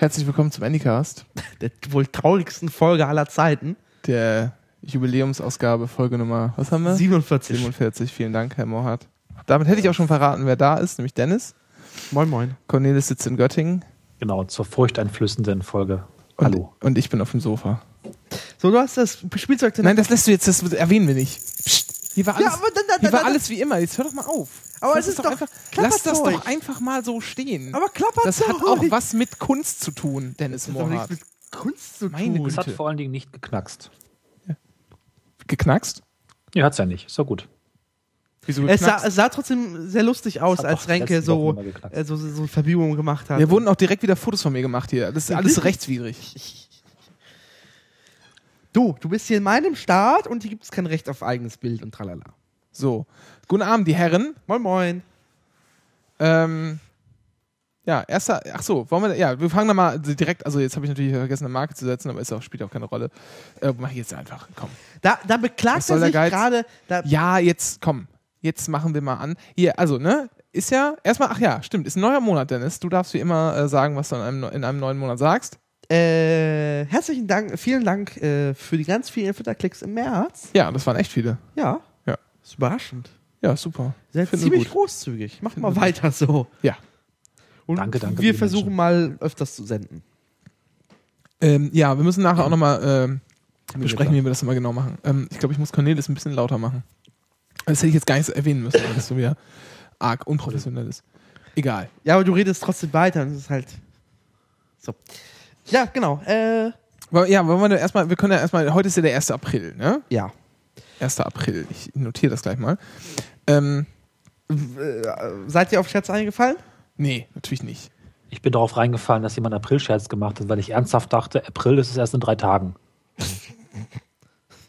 Herzlich willkommen zum Anycast, Der wohl traurigsten Folge aller Zeiten. der Jubiläumsausgabe, Folge Nummer, was haben wir? 47. 47. Vielen Dank, Herr Mohrhardt. Damit hätte ich auch schon verraten, wer da ist, nämlich Dennis. Moin, moin. Cornelis sitzt in Göttingen Genau, zur furchteinflößenden Folge. und, Hallo. und ich bin auf dem Sofa. So, du hast das Spielzeug Nein, das lässt du jetzt, das erwähnen wir nicht. Psst, hier war alles, Ja, aber dann- dann- hier war dann- alles wie immer. Jetzt hör doch mal auf. Aber es ist doch einfach, lass das doch einfach mal so stehen. Aber klappert das hat auch was mit Kunst zu tun, Dennis Das hat doch nichts Mohrhardt. mit Kunst zu Meine tun. Es hat Güte. vor allen Dingen nicht geknackst. Geknackst? Ja, hat's ja nicht. Ist doch gut. Wieso Es sah, es sah trotzdem sehr lustig aus, als Renke letzten so, äh, so, so Verbiegungen gemacht hat. Hier wurden auch direkt wieder Fotos von mir gemacht hier. Das ist alles rechtswidrig. Du, du bist hier in meinem Staat und hier gibt es kein Recht auf eigenes Bild und tralala. So. Guten Abend, die Herren. Moin, moin. Ähm, ja, erster, ach so, wollen wir, ja, wir fangen da mal direkt, also jetzt habe ich natürlich vergessen, eine Marke zu setzen, aber ist auch, spielt auch keine Rolle. Äh, mach ich jetzt einfach, komm. Da, da beklagt er sich gerade. Da, Ja, jetzt, komm, jetzt machen wir mal an. Hier, also, ne, ist ja, erstmal, ach ja, stimmt, ist ein neuer Monat, Dennis. Du darfst wie immer äh, sagen, was du in einem, in einem neuen Monat sagst. äh, herzlichen Dank, vielen Dank äh, für die ganz vielen Twitter-Klicks im März. Ja, das waren echt viele. Ja. Ja. Ist überraschend. Ja, super. Seid ziemlich gut. großzügig. Macht mal weiter so. Ja. Und Danke, danke, Wir versuchen mal öfters zu senden. Ähm, ja, wir müssen nachher auch nochmal mir besprechen, wie wir das immer genau machen. Ähm, ich glaube, ich muss Cornelis ein bisschen lauter machen. Das hätte ich jetzt gar nicht erwähnen müssen, weil das so wieder arg unprofessionell ist. Egal. Ja, aber du redest trotzdem weiter und es ist halt. So. Ja, genau. Äh, ja, wollen wir erstmal, wir können ja erstmal, heute ist ja der 1. April, ne? ja. 1. April. Ich notiere das gleich mal. Ähm, äh, seid ihr auf Scherz eingefallen? nee, natürlich nicht. Ich bin darauf reingefallen, dass jemand April-Scherz gemacht hat, weil ich ernsthaft dachte, April ist es erst in drei Tagen.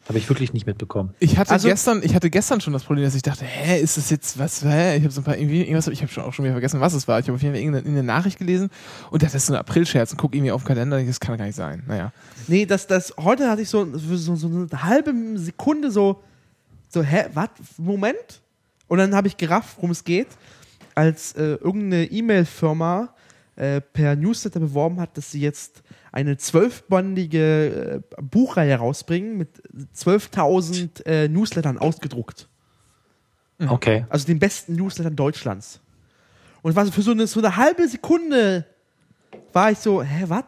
Habe ich wirklich nicht mitbekommen. Ich hatte Also- gestern, ich hatte gestern schon das Problem, dass ich dachte, hä, ist das jetzt was? Hä? Ich habe so ein paar irgendwie irgendwas, ich habe schon auch schon wieder vergessen, was es war. Ich habe auf jeden Fall irgendeine, irgendeine Nachricht gelesen und dachte, das ist so ein April-Scherz und gucke irgendwie auf den Kalender, das kann gar nicht sein. Naja. Nee, das, das, heute hatte ich so, so, so eine halbe Sekunde so, so, hä, was? Moment? Und dann habe ich gerafft, worum es geht, als äh, irgendeine E-Mail-Firma äh, per Newsletter beworben hat, dass sie jetzt eine zwölfbandige äh, Buchreihe rausbringen mit 12.000 äh, Newslettern ausgedruckt. Okay. Also den besten Newslettern Deutschlands. Und was für so eine, so eine halbe Sekunde war ich so, hä, was?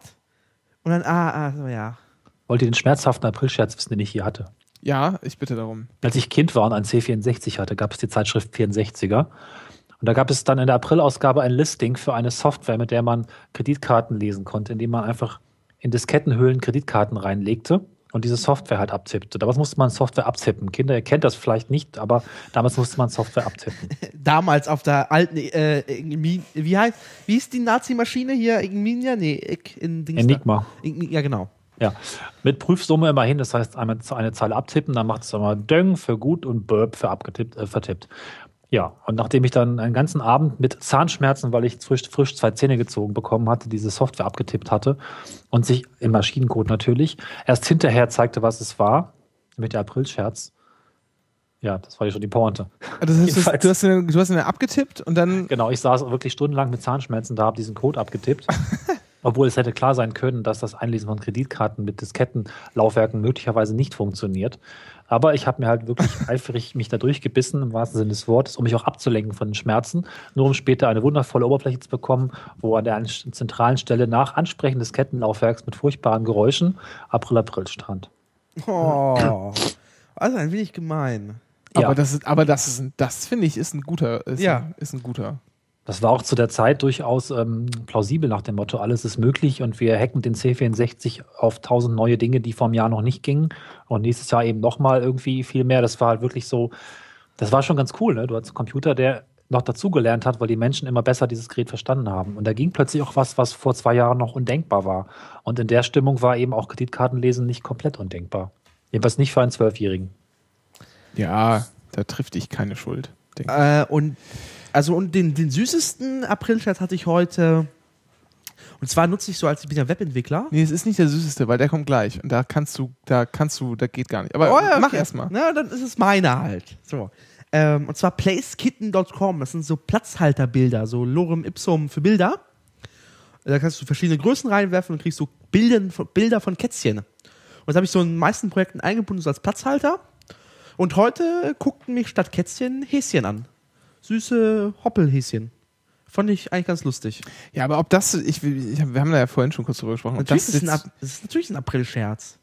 Und dann, ah, ah, so, ja. Wollt ihr den schmerzhaften April-Scherz wissen, den ich hier hatte? Ja, ich bitte darum. Als ich Kind war und ein C64 hatte, gab es die Zeitschrift 64er. Und da gab es dann in der April-Ausgabe ein Listing für eine Software, mit der man Kreditkarten lesen konnte, indem man einfach in Diskettenhöhlen Kreditkarten reinlegte und diese Software halt abtippte. Damals musste man Software abtippen. Kinder, ihr kennt das vielleicht nicht, aber damals musste man Software abtippen. Damals auf der alten, äh, wie heißt, wie ist die Nazi-Maschine hier? Igminia? Nee, in Dings. Enigma. Ja, genau. Ja, mit Prüfsumme immerhin, das heißt einmal eine Zahl abtippen, dann macht es einmal Döng für gut und Burp für abgetippt, äh, vertippt. Ja, und nachdem ich dann einen ganzen Abend mit Zahnschmerzen, weil ich frisch, frisch zwei Zähne gezogen bekommen hatte, diese Software abgetippt hatte und sich im Maschinencode natürlich erst hinterher zeigte, was es war, mit der Aprilscherz. Ja, das war ja schon die Pointe. Das heißt, Jedenfalls. du, hast eine, du hast eine abgetippt und dann. Genau, ich saß wirklich stundenlang mit Zahnschmerzen da, habe diesen Code abgetippt. Obwohl es hätte klar sein können, dass das Einlesen von Kreditkarten mit Diskettenlaufwerken möglicherweise nicht funktioniert. Aber ich habe mir halt wirklich eifrig mich da durchgebissen, im wahrsten Sinne des Wortes, um mich auch abzulenken von den Schmerzen, nur um später eine wundervolle Oberfläche zu bekommen, wo an der zentralen Stelle nach Ansprechen des Kettenlaufwerks mit furchtbaren Geräuschen April April stand. Oh. Also ein wenig gemein. Aber Ja. das ist, aber das ist, das finde ich, ist ein guter, ist, Ja. ein, ist ein guter. Das war auch zu der Zeit durchaus ähm, plausibel nach dem Motto, alles ist möglich und wir hacken den C64 auf tausend neue Dinge, die vor einem Jahr noch nicht gingen und nächstes Jahr eben nochmal irgendwie viel mehr. Das war halt wirklich so, das war schon ganz cool. Ne? Du hattest einen Computer, der noch dazugelernt hat, weil die Menschen immer besser dieses Gerät verstanden haben. Und da ging plötzlich auch was, was vor zwei Jahren noch undenkbar war. Und in der Stimmung war eben auch Kreditkartenlesen nicht komplett undenkbar. Jedenfalls nicht für einen Zwölfjährigen. Ja, da trifft dich keine Schuld. Äh, und also und den, den süßesten Aprilscherz hatte ich heute. Und zwar nutze ich so als ich bin ja Webentwickler. Nee, es ist nicht der süßeste, weil der kommt gleich. Und da kannst du, da kannst du, da geht gar nicht. Aber Oh ja, mach okay. erst mal. Na, dann ist es meine halt. So. Ähm, und zwar placekitten.com. Das sind so Platzhalterbilder, so Lorem Ipsum für Bilder. Da kannst du verschiedene Größen reinwerfen und kriegst so Bilder von, Bilder von Kätzchen. Und das habe ich so in den meisten Projekten eingebunden, so als Platzhalter. Und heute guckten mich statt Kätzchen Häschen an. Süße Hoppelhäschen. Fand ich eigentlich ganz lustig. Ja, aber ob das, ich, ich wir haben da ja vorhin schon kurz drüber gesprochen. Natürlich das ist, ein, es ist natürlich ein April-Scherz.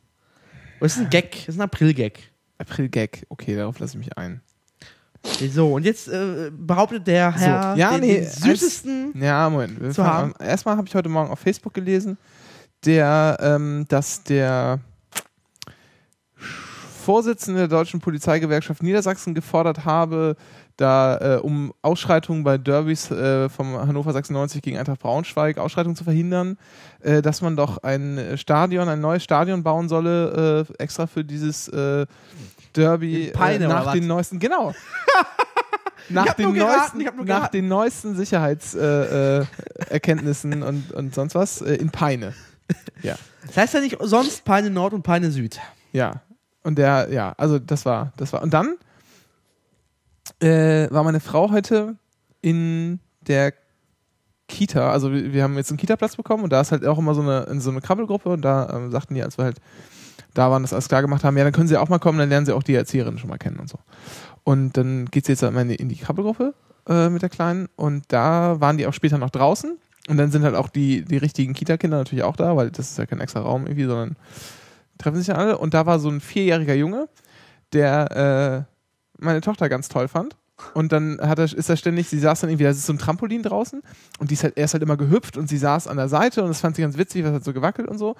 Es ist ein Gag, es ist ein April-Gag. April-Gag. Okay, darauf lasse ich mich ein. So, und jetzt äh, behauptet der Herr ja, den, nee, den süßesten. Ja, Moment. Wir Zu an. Erstmal habe ich heute Morgen auf Facebook gelesen, der, ähm, dass der Vorsitzende der Deutschen Polizeigewerkschaft Niedersachsen gefordert habe, da äh, um Ausschreitungen bei Derbys äh, vom Hannover 96 gegen Eintracht Braunschweig, Ausschreitungen zu verhindern, äh, dass man doch ein Stadion, ein neues Stadion bauen solle, äh, extra für dieses äh, Derby äh, nach den neuesten, genau. nach, den neuesten, nach den neuesten Sicherheitserkenntnissen äh, Erkenntnissen und, und sonst was äh, in Peine. Ja. Das heißt ja nicht sonst Peine Nord und Peine Süd. Ja. Und der, ja, also das war, das war. Und dann äh, war meine Frau heute in der Kita, also wir, wir haben jetzt einen Kita-Platz bekommen und da ist halt auch immer so eine, so eine Krabbelgruppe und da ähm, sagten die, als wir halt da waren, das alles klar gemacht haben, ja, dann können sie auch mal kommen, dann lernen sie auch die Erzieherin schon mal kennen und so. Und dann geht sie jetzt halt mal in die, Krabbelgruppe äh, mit der Kleinen und da waren die auch später noch draußen und dann sind halt auch die, die richtigen Kita-Kinder natürlich auch da, weil das ist ja kein extra Raum irgendwie, sondern treffen sich dann alle und da war so ein vierjähriger Junge, der äh, meine Tochter ganz toll fand. Und dann hat er, ist er ständig, sie saß dann irgendwie, da ist so ein Trampolin draußen und die ist halt, er ist halt immer gehüpft und sie saß an der Seite und das fand sie ganz witzig, was hat so gewackelt und so.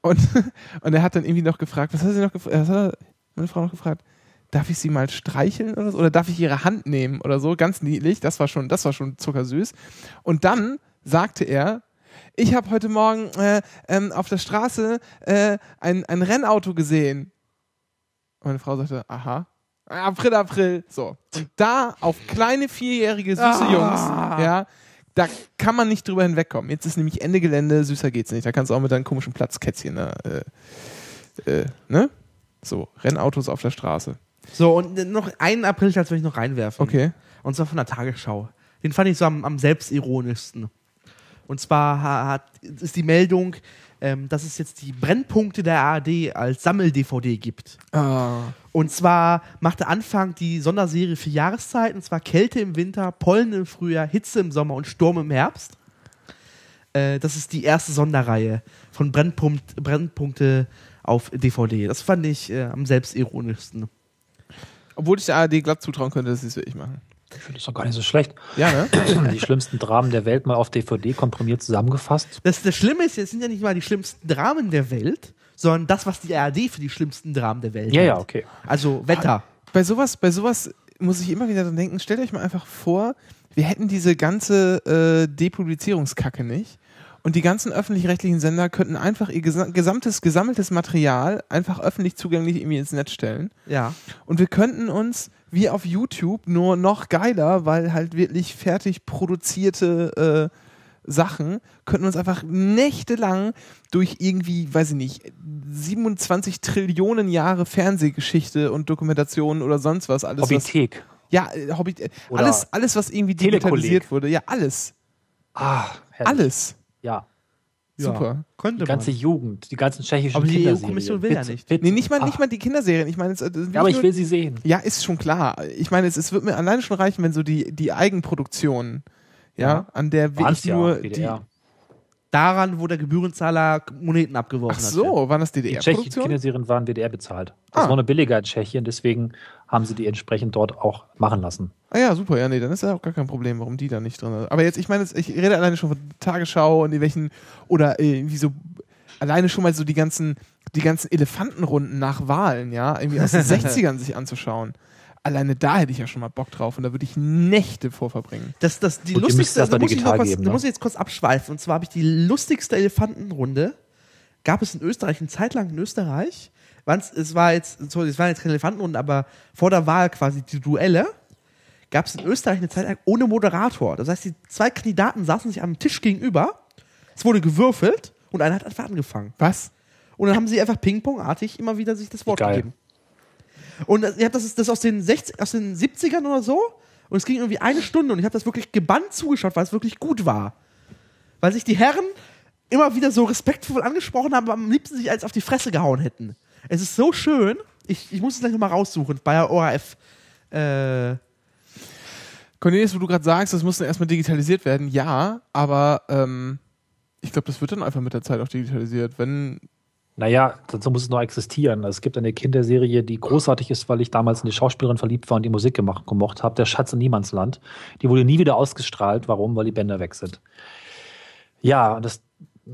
Und, und er hat dann irgendwie noch gefragt, was hat sie noch gefragt? Was hat er, meine Frau noch gefragt? Darf ich sie mal streicheln oder so? Oder darf ich ihre Hand nehmen oder so? Ganz niedlich, das war schon, das war schon zuckersüß. Und dann sagte er, ich habe heute Morgen äh, ähm, auf der Straße äh, ein, ein Rennauto gesehen. Und meine Frau sagte, aha. April, April. So. Und da auf kleine vierjährige süße Ah. Jungs, ja, da kann man nicht drüber hinwegkommen. Jetzt ist nämlich Ende Gelände, süßer geht's nicht. Da kannst du auch mit deinen komischen Platzkätzchen, ne? Äh, äh, ne? So, Rennautos auf der Straße. So, und noch einen April-Scherz will ich noch reinwerfen. Okay. Und zwar von der Tagesschau. Den fand ich so am, am selbstironischsten. Und zwar ha- hat, ist die Meldung, ähm, dass es jetzt die Brennpunkte der ARD als Sammel-DVD gibt. Ah. Und zwar machte Anfang die Sonderserie für Jahreszeiten, und zwar Kälte im Winter, Pollen im Frühjahr, Hitze im Sommer und Sturm im Herbst. Äh, das ist die erste Sonderreihe von Brennpunkt, Brennpunkte auf DVD. Das fand ich äh, am selbstironischsten. Obwohl ich der ARD glatt zutrauen könnte, dass sie es wirklich machen. Ich finde das doch gar nicht so schlecht. Ja, ne? Die schlimmsten Dramen der Welt mal auf DVD komprimiert zusammengefasst. Das, das Schlimme ist, es sind ja nicht mal die schlimmsten Dramen der Welt, sondern das, was die ARD für die schlimmsten Dramen der Welt Ja, ja, hält. okay. Also Wetter. bei sowas, bei sowas muss ich immer wieder dran denken, stellt euch mal einfach vor, wir hätten diese ganze äh, Depublizierungskacke nicht. Und die ganzen öffentlich-rechtlichen Sender könnten einfach ihr gesa gesamtes, gesammeltes Material einfach öffentlich zugänglich irgendwie ins Netz stellen. Ja. Und wir könnten uns wie auf YouTube nur noch geiler, weil halt wirklich fertig produzierte äh, Sachen, könnten uns einfach nächtelang durch irgendwie, weiß ich nicht, 27 Trillionen Jahre Fernsehgeschichte und Dokumentation oder sonst was alles. Was, Hobbythek. ja, äh, Hobby, äh, alles, alles, was irgendwie Telekolleg. digitalisiert wurde. Ja, alles. Ah, herrlich. Alles. Ja. Super. Könnte Die ganze man. Jugend, die ganzen tschechischen Aber die. EU-Kommission will ja nicht. Witze. Nee, nicht mal, nicht mal die Kinderserien. Ich meine, es, äh, Ja, aber ich nur- will sie sehen. Ja, ist schon klar. Ich meine, es, es wird mir alleine schon reichen, wenn so die, die Eigenproduktion, ja, Ja. an der wirklich nur ja, die. Daran, wo der Gebührenzahler Moneten abgeworfen Ach hat. so, waren das Die tschechischen DDR-Produktionen? Kinderserien waren WDR bezahlt. Das Ah. war eine billiger in Tschechien, deswegen haben sie die entsprechend dort auch machen lassen. Ah ja, super, ja, nee, dann ist ja auch gar kein Problem, warum die da nicht drin sind. Aber jetzt, ich meine, ich rede alleine schon von Tagesschau und welchen, oder äh, irgendwie so, alleine schon mal so die ganzen, die ganzen Elefantenrunden nach Wahlen, ja, irgendwie aus den 60ern sich anzuschauen. Alleine da hätte ich ja schon mal Bock drauf und da würde ich Nächte vor verbringen. Das, das, die Und lustigste, es da muss, ich noch da ne? muss ich jetzt kurz abschweifen. Und zwar habe ich die lustigste Elefantenrunde. Gab es in Österreich, eine Zeit lang in Österreich. Es war jetzt, so, es waren jetzt keine Elefantenrunden, aber vor der Wahl quasi die Duelle. Gab es in Österreich eine Zeit lang ohne Moderator. Das heißt, die zwei Kandidaten saßen sich am Tisch gegenüber. Es wurde gewürfelt und einer hat einfach angefangen. Was? Und dann haben sie einfach ping-pong-artig immer wieder sich das Wort Geil. gegeben. Und das, ja, das das aus den, 60, aus den 70ern oder so. Und es ging irgendwie eine Stunde und ich habe das wirklich gebannt zugeschaut, weil es wirklich gut war. weil sich die Herren immer wieder so respektvoll angesprochen haben, aber am liebsten sich als auf die Fresse gehauen hätten. Es ist so schön. Ich, ich muss es gleich nochmal raussuchen bei ORF. Äh, Cornelius, wo du gerade sagst, das muss dann erstmal digitalisiert werden, ja, aber ähm, ich glaube, das wird dann einfach mit der Zeit auch digitalisiert. Wenn Naja, dazu muss es noch existieren. Es gibt eine Kinderserie, die großartig ist, weil ich damals in die Schauspielerin verliebt war und die Musik gemacht, gemocht habe. Der Schatz in Niemandsland. Die wurde nie wieder ausgestrahlt. Warum? Weil die Bänder weg sind. Ja, und das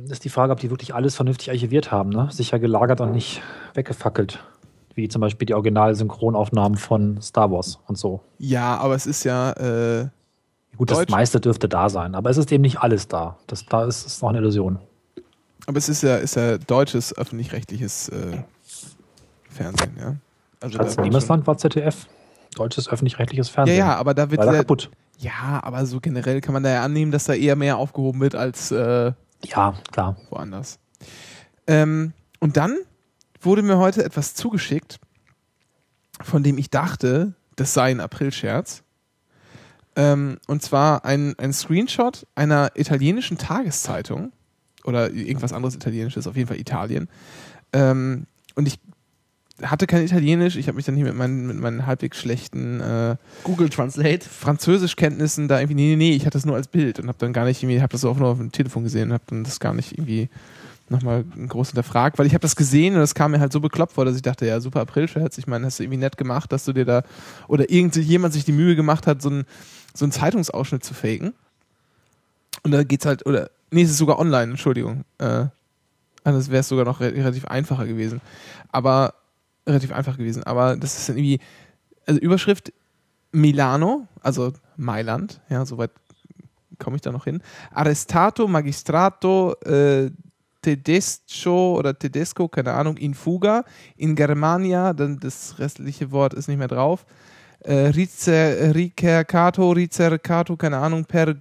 ist die Frage, ob die wirklich alles vernünftig archiviert haben. Ne? Sicher gelagert und nicht weggefackelt. Wie zum Beispiel die Original-Synchronaufnahmen von Star Wars und so. ja, aber es ist ja äh, Gut, das Deutsch- meiste dürfte da sein, aber es ist eben nicht alles da. Das da ist, ist noch eine Illusion. Aber es ist ja ist ja deutsches öffentlich-rechtliches äh, Fernsehen, ja. Also Schatz da in wird Niemandsland war ZDF. Deutsches öffentlich-rechtliches Fernsehen. Ja, ja, aber da wird ja, kaputt. ja, aber so generell kann man da ja annehmen, dass da eher mehr aufgehoben wird als äh, Ja, klar. woanders. Ähm, und dann wurde mir heute etwas zugeschickt, von dem ich dachte, das sei ein Aprilscherz. Ähm, und zwar ein, ein Screenshot einer italienischen Tageszeitung oder irgendwas anderes Italienisches, auf jeden Fall Italien. Ähm, und ich hatte kein Italienisch, ich habe mich dann hier mit meinen, mit meinen halbwegs schlechten äh, Google Translate. Französischkenntnissen da irgendwie, nee, nee, nee, ich hatte das nur als Bild und habe dann gar nicht irgendwie, habe das auch nur auf dem Telefon gesehen und habe dann das gar nicht irgendwie nochmal groß hinterfragt, weil ich habe das gesehen und das kam mir halt so bekloppt vor, dass ich dachte, ja, super Aprilscherz, ich meine, hast du irgendwie nett gemacht, dass du dir da, oder irgendjemand sich die Mühe gemacht hat, so einen so einen Zeitungsausschnitt zu faken. Und da geht's halt, oder, nee, es ist sogar online, Entschuldigung. Äh, anders wäre es sogar noch re relativ einfacher gewesen. Aber, relativ einfach gewesen, aber das ist dann irgendwie, also Überschrift Milano, also Mailand, ja, soweit komme ich da noch hin. Arrestato magistrato äh, tedesco oder tedesco, keine Ahnung, in fuga, in Germania, dann das restliche Wort ist nicht mehr drauf. Äh, ricercato, ricercato, keine Ahnung, per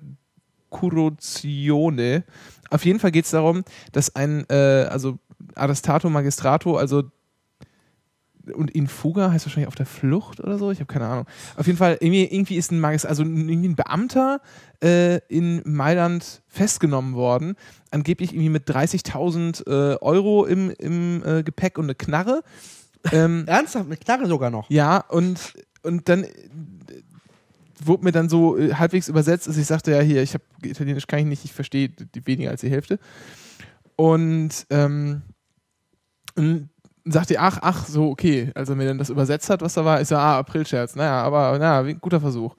Corruzione. Auf jeden Fall geht es darum, dass ein, äh, also Arrestato magistrato, also und in Fuga heißt wahrscheinlich auf der Flucht oder so, ich habe keine Ahnung. Auf jeden Fall, irgendwie, irgendwie ist ein Magis, also irgendwie ein Beamter äh, in Mailand festgenommen worden, angeblich irgendwie mit 30.000 äh, Euro im, im äh, Gepäck und eine Knarre. Ähm, Ernsthaft, mit Knarre sogar noch. ja, und, und dann wurde mir dann so äh, halbwegs übersetzt, also ich sagte ja hier, ich habe Italienisch kann ich nicht, ich verstehe weniger als die Hälfte. Und, ähm, und sagte, ach, ach, so, okay, als er mir dann das übersetzt hat, was da war, ist ja, ah, Aprilscherz, naja, aber, naja, guter Versuch.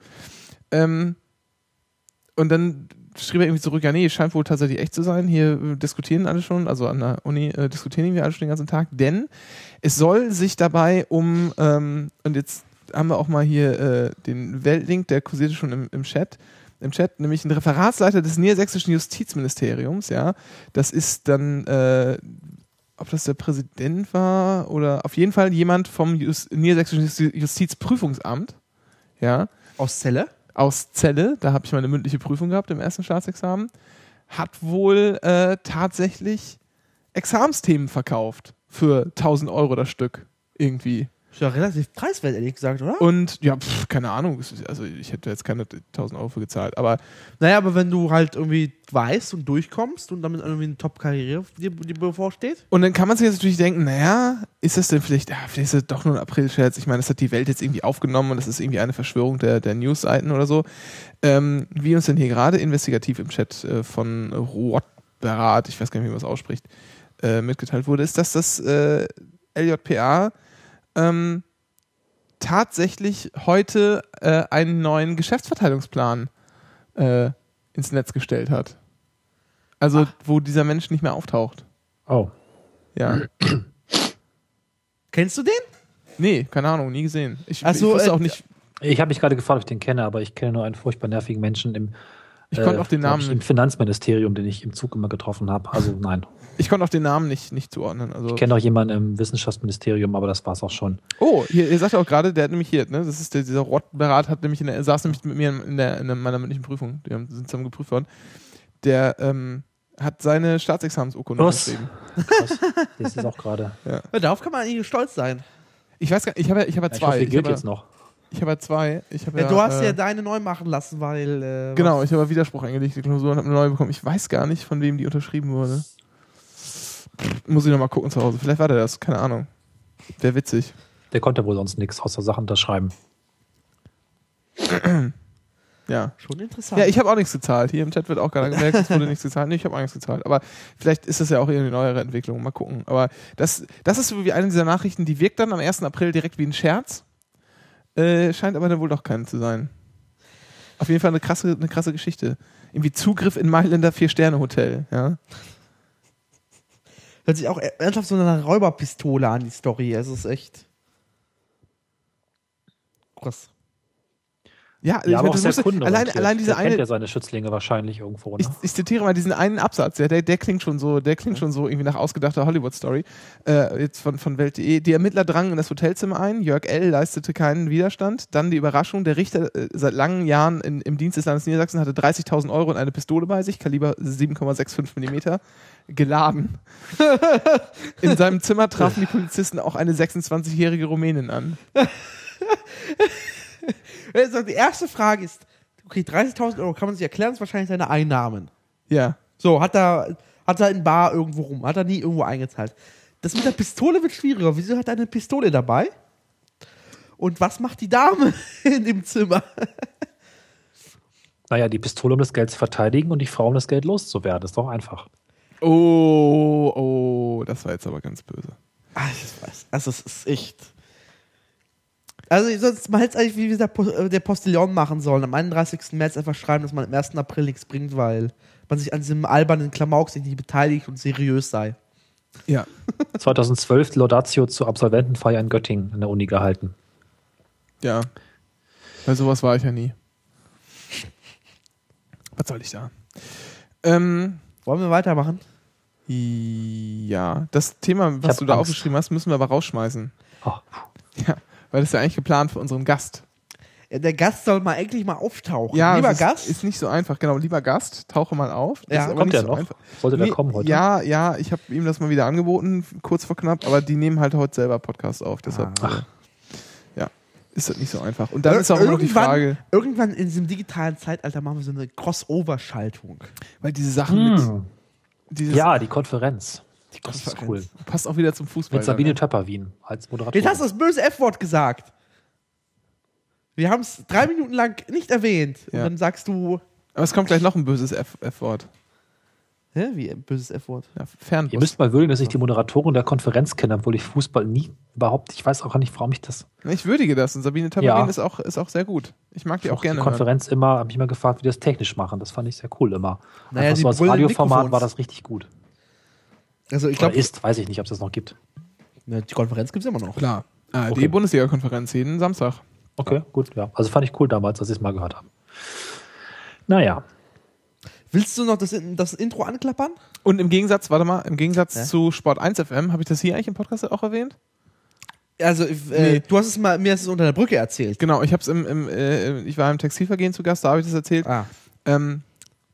Ähm, und dann schrieb er irgendwie zurück, ja, nee, scheint wohl tatsächlich echt zu sein. Hier äh, diskutieren alle schon, also an der Uni äh, diskutieren wir alle schon den ganzen Tag, denn es soll sich dabei um, ähm, und jetzt haben wir auch mal hier äh, den Weltlink, der kursierte schon im, im Chat, im Chat, nämlich ein Referatsleiter des niedersächsischen Justizministeriums, ja. Das ist dann, äh, ob das der Präsident war oder auf jeden Fall jemand vom Just niedersächsischen Justi- Justizprüfungsamt, ja Aus Celle? aus Celle, da habe ich meine mündliche Prüfung gehabt im ersten Staatsexamen, hat wohl äh, tatsächlich Examsthemen verkauft für 1000 Euro das Stück irgendwie. Ist ja relativ preiswert, ehrlich gesagt, oder? Und ja, pf, keine Ahnung, also ich hätte jetzt keine 1000 Euro für gezahlt, aber Naja, aber wenn du halt irgendwie weißt und durchkommst und damit irgendwie eine Top-Karriere dir, dir bevorsteht. und dann kann man sich jetzt natürlich denken, naja, ist das denn vielleicht, ja, vielleicht ist das doch nur ein Aprilscherz. Ich meine, das hat die Welt jetzt irgendwie aufgenommen und das ist irgendwie eine Verschwörung der, der Newsseiten oder so. Ähm, wie uns denn hier gerade investigativ im Chat äh, von Rotberat, ich weiß gar nicht, wie man es ausspricht, äh, mitgeteilt wurde, ist, dass das äh, LJPA ähm, tatsächlich heute äh, einen neuen Geschäftsverteilungsplan äh, ins Netz gestellt hat. Also, wo dieser Mensch nicht mehr auftaucht. Oh. Ja. Kennst du den? Nee, keine Ahnung, nie gesehen. Ich, Ach so, ich äh, auch nicht, Ich habe mich gerade gefragt, ob ich den kenne, aber ich kenne nur einen furchtbar nervigen Menschen im, ich konnte äh, auch den Namen ich, im Finanzministerium, den ich im Zug immer getroffen habe. Also nein. Ich konnte auch den Namen nicht, nicht zuordnen. Also, Ich kenne auch jemanden im Wissenschaftsministerium, aber das war es auch schon. oh, hier, ihr sagt ja auch gerade, der hat nämlich hier, ne, das ist der, dieser Rottenberat, hat nämlich in der, saß nämlich mit mir in, der, in meiner mündlichen Prüfung, die haben, sind zusammen geprüft worden. Der ähm, hat seine Staatsexamensurkunde Was? geschrieben. Krass. Das ist auch gerade. Ja, Darauf kann man eigentlich stolz sein. Ich weiß gar nicht, ich habe ja, ich habe ja Ich zwei. hoffe, die ich gilt habe, jetzt noch. Ich habe ja zwei. Ich hab Ja, ja, du hast äh, ja deine neu machen lassen, weil. Äh, Genau, ich habe ja Widerspruch eingelegt, die Klausur und habe eine neue bekommen. Ich weiß gar nicht, von wem die unterschrieben wurde. Muss ich nochmal gucken zu Hause. Vielleicht war der das, keine Ahnung. Wäre witzig. Der konnte wohl sonst nichts außer Sachen unterschreiben. Ja. Schon interessant. Ja, ich habe auch nichts gezahlt. Hier im Chat wird auch gerade gemerkt, es wurde nichts gezahlt. Nee, ich habe auch nichts gezahlt. Aber vielleicht ist das ja auch irgendwie eine neuere Entwicklung. Mal gucken. Aber das, das ist so wie eine dieser Nachrichten, die wirkt dann am 1. April direkt wie ein Scherz. Äh, scheint aber dann wohl doch keine zu sein. Auf jeden Fall eine krasse, eine krasse Geschichte. Irgendwie Zugriff in Mailänder Vier-Sterne-Hotel. Ja. Hört sich auch ernsthaft so eine Räuberpistole an, die Story. Es ist echt. Krass. Ja, Ja, aber auch das sehr kundenorientiert. allein, allein diese der kennt eine, ja seine Schützlinge wahrscheinlich irgendwo. Ne? Ich, ich zitiere mal diesen einen Absatz, ja, der, der klingt schon so, der klingt schon so irgendwie nach ausgedachter Hollywood-Story. Äh, jetzt von, von Welt.de. Die Ermittler drangen in das Hotelzimmer ein, Jörg L. leistete keinen Widerstand. Dann die Überraschung, der Richter äh, seit langen Jahren in, im Dienst des Landes Niedersachsen hatte 30.000 Euro und eine Pistole bei sich, Kaliber 7,65 Millimeter, geladen. in seinem Zimmer trafen die Polizisten auch eine 26-jährige Rumänin an. Also die erste Frage ist: Okay, 30.000 Euro kann man sich erklären, das ist wahrscheinlich seine Einnahmen. Ja. So, hat er, hat er in Bar irgendwo rum, hat er nie irgendwo eingezahlt. Das mit der Pistole wird schwieriger. Wieso hat er eine Pistole dabei? Und was macht die Dame in dem Zimmer? Naja, die Pistole, um das Geld zu verteidigen und die Frau, um das Geld loszuwerden. ist doch einfach. Oh, oh, das war jetzt aber ganz böse. Ah, ich weiß. Also, es ist echt. Also, sonst, man hätte es eigentlich wie der, äh, der Postillon machen sollen. Am 31. März einfach schreiben, dass man am 1. April nichts bringt, weil man sich an diesem albernen Klamauk sich nicht beteiligt und seriös sei. Ja. 2012 die Laudatio zur Absolventenfeier in Göttingen an der Uni gehalten. Ja. Bei sowas war ich ja nie. Was soll ich da? Ähm, Wollen wir weitermachen? ja, das Thema, was du da Angst. aufgeschrieben hast, müssen wir aber rausschmeißen. Ach, Ja, weil das ist ja eigentlich geplant für unseren Gast. Ja, der Gast soll mal endlich mal auftauchen. Ja, Lieber das Gast, Ist, ist nicht so einfach. Genau, lieber Gast, tauche mal auf. Das Ja. ist kommt der so noch? einfach. Sollte der Nee, kommen heute? Ja, ja, ich habe ihm das mal wieder angeboten, kurz vor knapp, aber die nehmen halt heute selber Podcast auf. Deshalb Ah. Ist das nicht so einfach. Und dann ist auch immer noch die Irgendwann- Frage, Irgendwann in diesem digitalen Zeitalter machen wir so eine Crossover-Schaltung. weil diese Sachen mit. Hm. Dieses, Ja, die Konferenz. Die Das ist cool. Passt auch wieder zum Fußball. Mit Sabine dann, Töpper Wien als Moderatorin. Jetzt hast du das böse F-Wort gesagt. Wir haben es drei Minuten lang nicht erwähnt. Und Ja. dann sagst du, Aber es kommt gleich noch ein böses F- F-Wort. Hä, wie ein böses F-Wort? Ja, Fernbus. Ihr müsst mal würdigen, dass ich die Moderatorin der Konferenz kenne, obwohl ich Fußball nie überhaupt, ich weiß auch gar nicht, warum ich das ich würdige das und Sabine Tabarin Ja. ist, auch, ist auch sehr gut. Ich mag die auch auch gerne. die hören. Konferenz immer, habe ich immer gefragt, wie die das technisch machen. Das fand ich sehr cool immer. Naja, die so als Radioformat war das richtig gut. Also ich Oder glaube, ist, weiß ich nicht, ob es das noch gibt. die Konferenz gibt es immer noch. Klar. ARD Okay. Bundesliga-Konferenz jeden Samstag. Okay, gut, ja. Also fand ich cool damals, als ich es mal gehört habe. Naja, Willst du noch das, das Intro anklappern? Und im Gegensatz, warte mal, im Gegensatz Ja? zu Sport 1 FM, habe ich das hier eigentlich im Podcast auch erwähnt? Also, äh, Nee. du hast es mal, mir hast es unter der Brücke erzählt. Genau, ich habe es im, im äh, ich war im Textilvergehen zu Gast, da habe ich das erzählt. Ah. Ähm,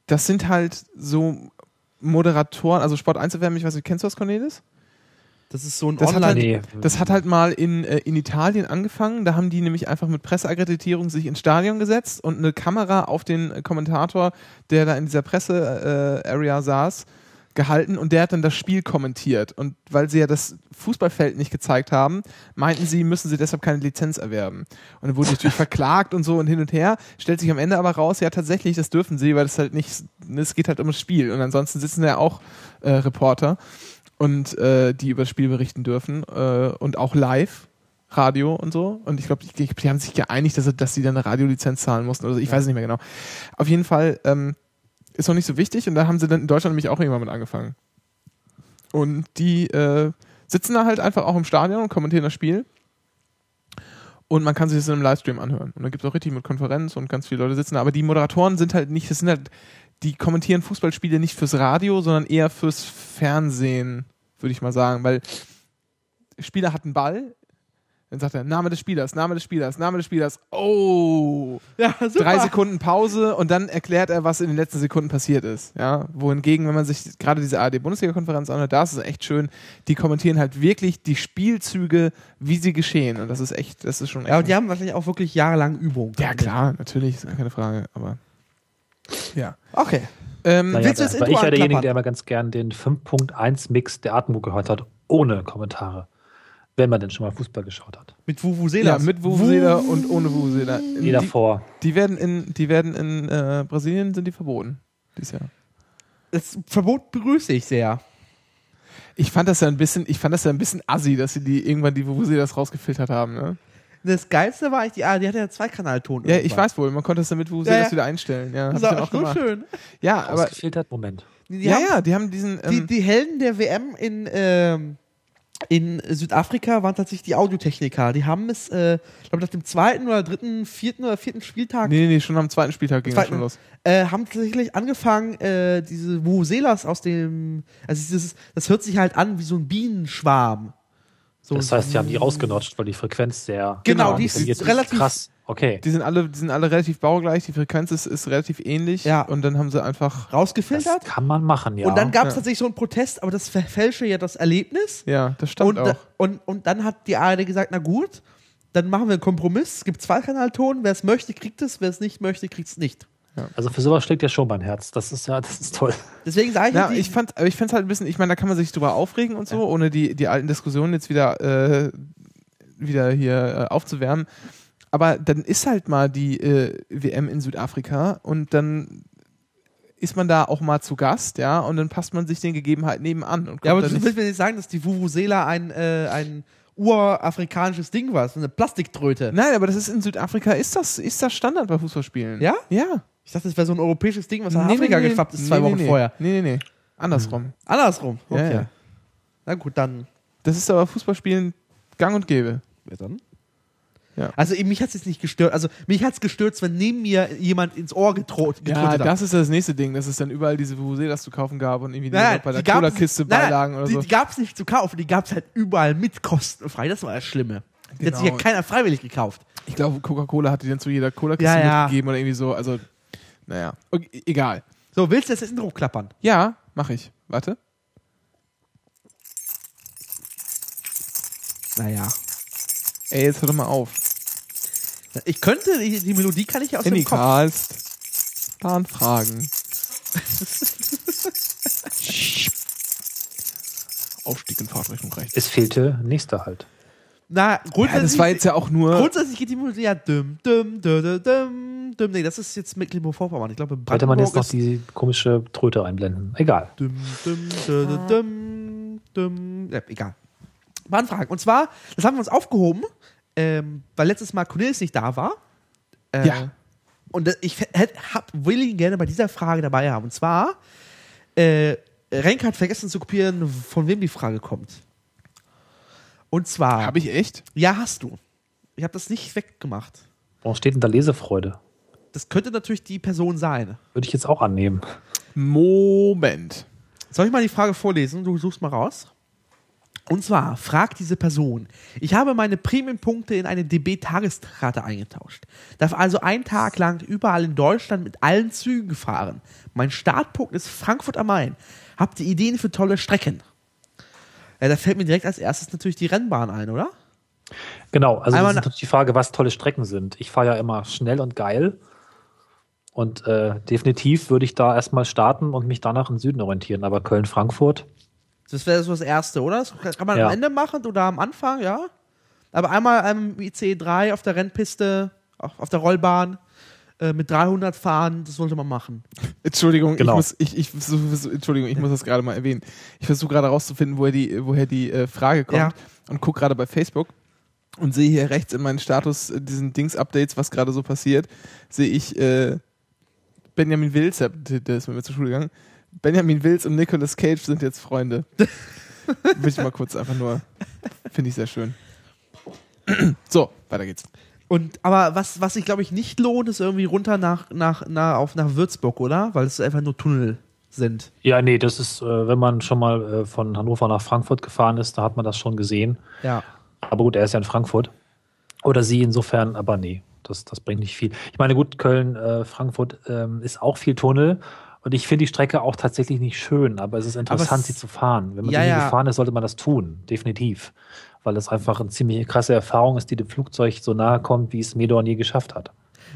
das sind halt so Moderatoren, also Sport 1 FM, ich weiß nicht, kennst du das, Cornelis? Das ist so ein Das hat Online. halt- nee. Das hat halt mal in, äh, in Italien angefangen. Da haben die nämlich einfach mit Presseakkreditierung sich ins Stadion gesetzt und eine Kamera auf den äh, Kommentator, der da in dieser Presse-Area saß, gehalten und der hat dann das Spiel kommentiert. Und weil sie ja das Fußballfeld nicht gezeigt haben, meinten sie, müssen sie deshalb keine Lizenz erwerben. Und dann wurde natürlich verklagt und so und hin und her. Stellt sich am Ende aber raus, ja tatsächlich, das dürfen sie, weil es halt nicht, es geht halt um das Spiel. Und ansonsten sitzen ja auch äh, Reporter und äh, die über das Spiel berichten dürfen äh, und auch live. Radio und so. Und ich glaube, die, die haben sich geeinigt, dass, dass sie dann eine Radiolizenz zahlen mussten. Oder so. Ich weiß es nicht mehr genau. Auf jeden Fall ähm, ist noch nicht so wichtig. Und da haben sie dann in Deutschland nämlich auch irgendwann mit angefangen. Und die äh, sitzen da halt einfach auch im Stadion und kommentieren das Spiel. Und man kann sich das in einem Livestream anhören. Und dann gibt es auch richtig mit Konferenz und ganz viele Leute sitzen da. Aber die Moderatoren sind halt nicht, das sind halt, die kommentieren Fußballspiele nicht fürs Radio, sondern eher fürs Fernsehen, würde ich mal sagen. Weil Spieler hat einen Ball, Dann sagt er, Name des Spielers, Name des Spielers, Name des Spielers. Oh! Ja. Drei Sekunden Pause und dann erklärt er, was in den letzten Sekunden passiert ist. Ja, wohingegen, wenn man sich gerade diese ARD-Bundesliga-Konferenz anhört, da ist es echt schön. Die kommentieren halt wirklich die Spielzüge, wie sie geschehen. Und das ist echt, das ist schon echt. Ja, und die haben wahrscheinlich auch wirklich jahrelang Übung. ja klar, natürlich, ist gar keine Frage. Aber ja. Okay. Ähm, Naja, Willst du das aber Intro ich wäre derjenige, der immer ganz gern den 5.1-Mix der Atmo gehört hat, ohne Kommentare. Wenn man denn schon mal Fußball geschaut hat. Mit Vuvuzela. ja, mit Vuvuzela und ohne Vuvuzela. Die Die, davor. die werden in, die werden in äh, Brasilien sind die verboten dieses Jahr. Das Verbot begrüße ich sehr. Ich fand das ja ein bisschen, ich fand das ja ein bisschen assi, dass sie die irgendwann die Vuvuzelas rausgefiltert haben. Ne? Das Geilste war ich, die, ah, die hatte ja Zweikanalton. Ja, ich weiß wohl, man konnte das dann mit Vuvuzelas Ja, ja. wieder einstellen. Ja, Das war auch so gemacht. schön. Ja, aber Ausgefiltert, Moment. Die, ja, haben, ja, die haben diesen. Die, Ähm, die Helden der WM in, ähm, in Südafrika waren tatsächlich die Audiotechniker. Die haben es, äh, ich glaube, nach dem zweiten oder dritten, vierten oder vierten Spieltag nee, nee, schon am zweiten Spieltag ging das Zweiten- schon los. äh, haben tatsächlich angefangen, äh, diese Vuvuzelas aus dem, also dieses, das hört sich halt an wie so ein Bienenschwarm. So Das heißt, die haben die rausgenotcht, weil die Frequenz sehr. Genau, die ist definiert relativ- Krass. Okay. Die sind alle, die sind alle relativ baugleich, die Frequenz ist, ist relativ ähnlich. Ja. Und dann haben sie einfach. Das rausgefiltert. kann man machen, ja. Und dann gab es Ja. tatsächlich so einen Protest, aber das verfälsche ja das Erlebnis. Ja, das stammt Und, auch. da- und, und dann hat die ARD gesagt, na gut, dann machen wir einen Kompromiss. Es gibt zwei Kanalton. Wer es möchte, kriegt es. Wer es nicht möchte, kriegt es nicht. Also für sowas schlägt ja schon mein Herz. Das ist ja, das ist toll. Deswegen sage ich, Ja, ich fand, aber ich fand halt ein bisschen, ich meine, da kann man sich drüber aufregen und so, ohne die, die alten Diskussionen jetzt wieder, äh, wieder hier äh, aufzuwärmen. Aber dann ist halt mal die äh, WM in Südafrika und dann ist man da auch mal zu Gast, ja, und dann passt man sich den Gegebenheiten nebenan. Und kommt ja, aber du nicht, willst mir nicht sagen, dass die Vuvuzela ein, äh, ein urafrikanisches Ding war. So eine Plastiktröte. Nein, aber das ist in Südafrika, ist das, ist das Standard bei Fußballspielen. Ja? Ja. Ich dachte, das wäre so ein europäisches Ding, was nach Afrika geschwappt ist, zwei nee, Wochen nee, vorher. Nee, nee, nee. Andersrum. Andersrum. Ja, Okay. ja. Na gut, dann. Das ist aber Fußballspielen gang und gäbe. Wer dann? Ja. Also mich hat es jetzt nicht gestört. Also mich hat es gestört, wenn neben mir jemand ins Ohr getrot, Ja, hat. das ist das nächste Ding, dass es dann überall diese Vuvuzelas zu kaufen gab und irgendwie die Nein, noch bei der die Cola-Kiste nein, nein, beilagen oder die, so. Die gab es nicht zu kaufen, die gab es halt überall mit kostenfrei. Das war das Schlimme. Die hat sich ja Genau. keiner freiwillig gekauft. Ich glaube, Coca-Cola hatte die dann zu jeder Cola-Kiste Ja, ja. mitgegeben oder irgendwie so. Also, naja, okay, egal. So, willst du jetzt das Intro klappern? Ja, mache ich. Warte. Naja. Ey, jetzt hör doch mal auf. Ich könnte, die, die Melodie kann ich ja aus dem Kopf. Anycast. Bahnfragen. Aufstieg in Fahrtrichtung rechts. Es fehlte nächster halt. Na, Ja, grundsätzlich, das war jetzt ja auch nur. grundsätzlich geht die Melodie ja düm, düm, düm, düm, düm, düm. Nee, das ist jetzt Mecklenburg-Vorpommern. Ich glaube, Hätte man jetzt noch die komische Tröte einblenden. Egal. düm, düm, düm, düm, düm. Ja, egal. Bahnfragen. Und zwar, das haben wir uns aufgehoben, ähm, weil letztes Mal Cornelis nicht da war. Äh, Ja. Und ich hab, will ihn gerne bei dieser Frage dabei haben. Und zwar, äh, Renke hat vergessen zu kopieren, von wem die Frage kommt. Und zwar, Habe ich echt? ja, hast du. Ich habe das nicht weggemacht. Warum steht denn da Lesefreude? Das könnte natürlich die Person sein. Würde ich jetzt auch annehmen. Moment. Soll ich mal die Frage vorlesen? Du suchst mal raus. Und zwar fragt diese Person: Ich habe meine Premium-Punkte in eine DB-Tageskarte eingetauscht. Darf also einen Tag lang überall in Deutschland mit allen Zügen fahren. Mein Startpunkt ist Frankfurt am Main. Habt ihr Ideen für tolle Strecken? Ja, da fällt mir direkt als erstes natürlich die Rennbahn ein, oder? Genau, also Einmal das ist natürlich die Frage, was tolle Strecken sind. Ich fahre ja immer schnell und geil. Und äh, definitiv würde ich da erstmal starten und mich danach im Süden orientieren. Aber Köln-Frankfurt, Das wäre so das Erste, oder? Das kann man Ja. am Ende machen oder am Anfang, ja. Aber einmal am IC3 auf der Rennpiste, auf auf der Rollbahn äh, mit 300 fahren, das sollte man machen. Entschuldigung, Genau. ich muss, ich, ich Entschuldigung, ich muss das gerade mal erwähnen. Ich versuche gerade herauszufinden, woher die, woher die äh, Frage kommt Ja. und gucke gerade bei Facebook und sehe hier rechts in meinen Status äh, diesen Dings-Updates, was gerade so passiert, sehe ich äh, Benjamin Wills, der, der ist mit mir zur Schule gegangen. Benjamin Wills und Nicolas Cage sind jetzt Freunde. Will ich mal kurz einfach nur, finde ich sehr schön. so, weiter geht's. Und aber was, was sich, glaube ich, nicht lohnt, ist irgendwie runter nach, nach, nach, auf, nach Würzburg, oder? Weil es einfach nur Tunnel sind. ja, nee, das ist, äh, wenn man schon mal äh, von Hannover nach Frankfurt gefahren ist, da hat man das schon gesehen. Ja. Aber gut, er ist ja in Frankfurt. Oder sie insofern, aber nee, das, das bringt nicht viel. Ich meine, gut, Köln, äh, Frankfurt ähm, ist auch viel Tunnel. Und ich finde die Strecke auch tatsächlich nicht schön, aber es ist interessant, es- sie zu fahren. Wenn man Ja, sie ja. gefahren ist, sollte man das tun, definitiv. Weil das einfach eine ziemlich krasse Erfahrung ist, die dem Flugzeug so nahe kommt, wie es Medorn je geschafft hat.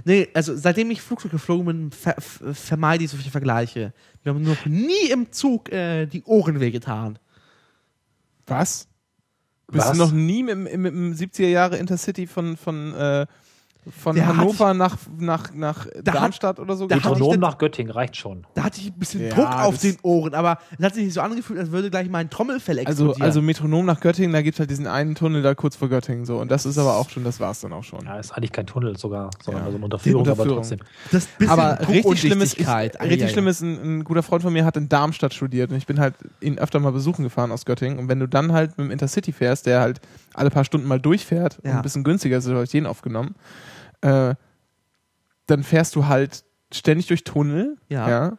Nee, also seitdem ich Flugzeug geflogen bin, ver vermeide ich solche Vergleiche. Wir haben noch nie im Zug äh, die Ohren wehgetan. Was? Bist Was? du noch nie mit, dem- mit dem 70er Jahre Intercity von, von, äh, von Der hat Hannover nach, nach, nach Da hat- Darmstadt oder so da hat ich Autonom denn- nach Göttingen reicht schon. Da hatte ich ein bisschen Ja, Druck auf den Ohren, aber es hat sich nicht so angefühlt, als würde gleich mein Trommelfell Also, explodieren. also Metronom nach Göttingen, da gibt es halt diesen einen Tunnel da kurz vor Göttingen so. Und das ist aber auch schon, das war's dann auch schon. Ja, ist eigentlich kein Tunnel sogar, sondern Ja. also eine Unterführung, Die aber Unterführung. trotzdem. das bisschen Aber richtig schlimm ist, richtig Ei, ei, schlimm ist ein, ein guter Freund von mir hat in Darmstadt studiert und ich bin halt ihn öfter mal besuchen gefahren aus Göttingen. Und wenn du dann halt mit dem Intercity fährst, der halt alle paar Stunden mal durchfährt und Ja. ein bisschen günstiger ist, habe ich den aufgenommen, äh, dann fährst du halt ständig durch Tunnel. Ja. Ja.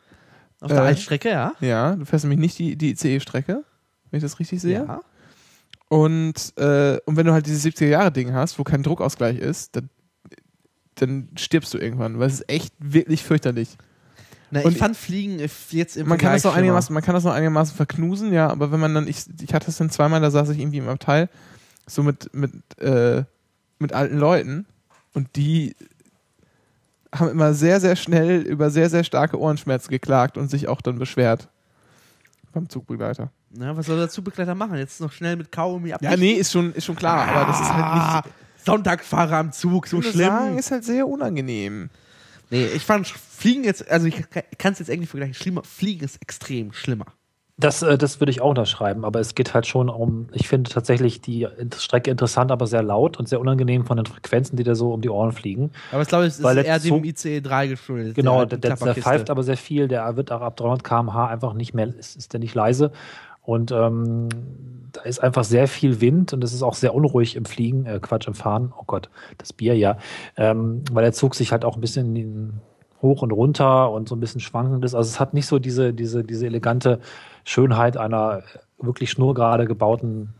Auf der äh, Eisstrecke, ja. ja du fährst nämlich nicht die, die ICE-Strecke, wenn ich das richtig sehe. Ja. Und, äh, und wenn du halt dieses 70er-Jahre-Ding hast, wo kein Druckausgleich ist, dann, dann stirbst du irgendwann, weil es ist echt wirklich fürchterlich. Na, Und ich fand Fliegen jetzt im Man kann, das Vergleich noch einigermaßen, man kann das noch einigermaßen verknusen, ja, aber wenn man dann, ich, ich hatte es dann zweimal, da saß ich irgendwie im Abteil, so mit, mit, äh, mit alten Leuten und die haben immer sehr, sehr schnell über sehr, sehr starke Ohrenschmerzen geklagt und sich auch dann beschwert. Beim Zugbegleiter. Ja, was soll der Zugbegleiter machen? Jetzt noch schnell mit Kaugummi ab. Ja, nee, ist schon, ist schon klar, aber das ist halt nicht. Sonntagfahrer am Zug, so schlimm. Sagen, ist halt sehr unangenehm. nee, ich fand Fliegen jetzt, also ich kann es jetzt eigentlich vergleichen. Schlimmer, Fliegen ist extrem schlimmer. Das, äh, das würde ich auch unterschreiben, aber es geht halt schon um, ich finde tatsächlich die Strecke interessant, aber sehr laut und sehr unangenehm von den Frequenzen, die da so um die Ohren fliegen. Aber ich glaube, es ist Weil eher dem ICE 3 geschuldet. Genau, der, der, der, der pfeift aber sehr viel, der wird auch ab 300 km/h einfach nicht mehr, ist, ist der nicht leise. Und ähm, da ist einfach sehr viel Wind und es ist auch sehr unruhig im Fliegen, äh, Quatsch, im Fahren. Oh Gott, das Bier ja. Ähm, weil der Zug sich halt auch ein bisschen in, hoch und runter und so ein bisschen schwankend ist. Also es hat nicht so diese, diese, diese elegante Schönheit einer wirklich schnurgerade gebauten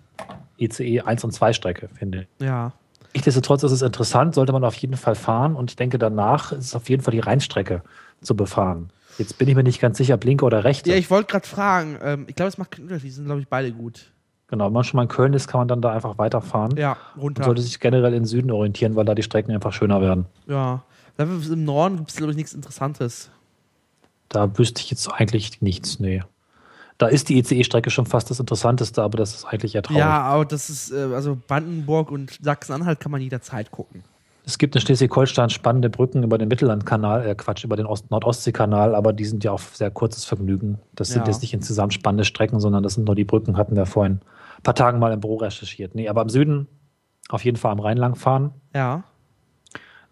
ICE 1 und 2 Strecke, finde ich. Ja. Nichtsdestotrotz ist es interessant, sollte man auf jeden Fall fahren und ich denke, danach ist es auf jeden Fall die Rheinstrecke zu befahren. Jetzt bin ich mir nicht ganz sicher, ob linke oder rechte. Ja, ich wollte gerade fragen. Ähm, ich glaube, es macht keinen Unterschied. Die sind, glaube ich, beide gut. genau, wenn man schon mal in Köln ist, kann man dann da einfach weiterfahren Ja, runter. sollte sich generell in den Süden orientieren, weil da die Strecken einfach schöner werden. ja. Im Norden gibt es, glaube ich, nichts Interessantes. Da wüsste ich jetzt eigentlich nichts, nee. Da ist die ECE-Strecke schon fast das Interessanteste, aber das ist eigentlich eher traurig. Ja, aber das ist, äh, also Brandenburg und Sachsen-Anhalt kann man jederzeit gucken. Es gibt in Schleswig-Holstein spannende Brücken über den Mittellandkanal, äh Quatsch, über den Ost Nordostseekanal, aber die sind ja auf sehr kurzes Vergnügen. Das sind Ja. jetzt nicht insgesamt spannende Strecken, sondern das sind nur die Brücken, hatten wir vorhin ein paar Tagen mal im Büro recherchiert. Nee, aber im Süden auf jeden Fall am Rhein lang fahren. Ja.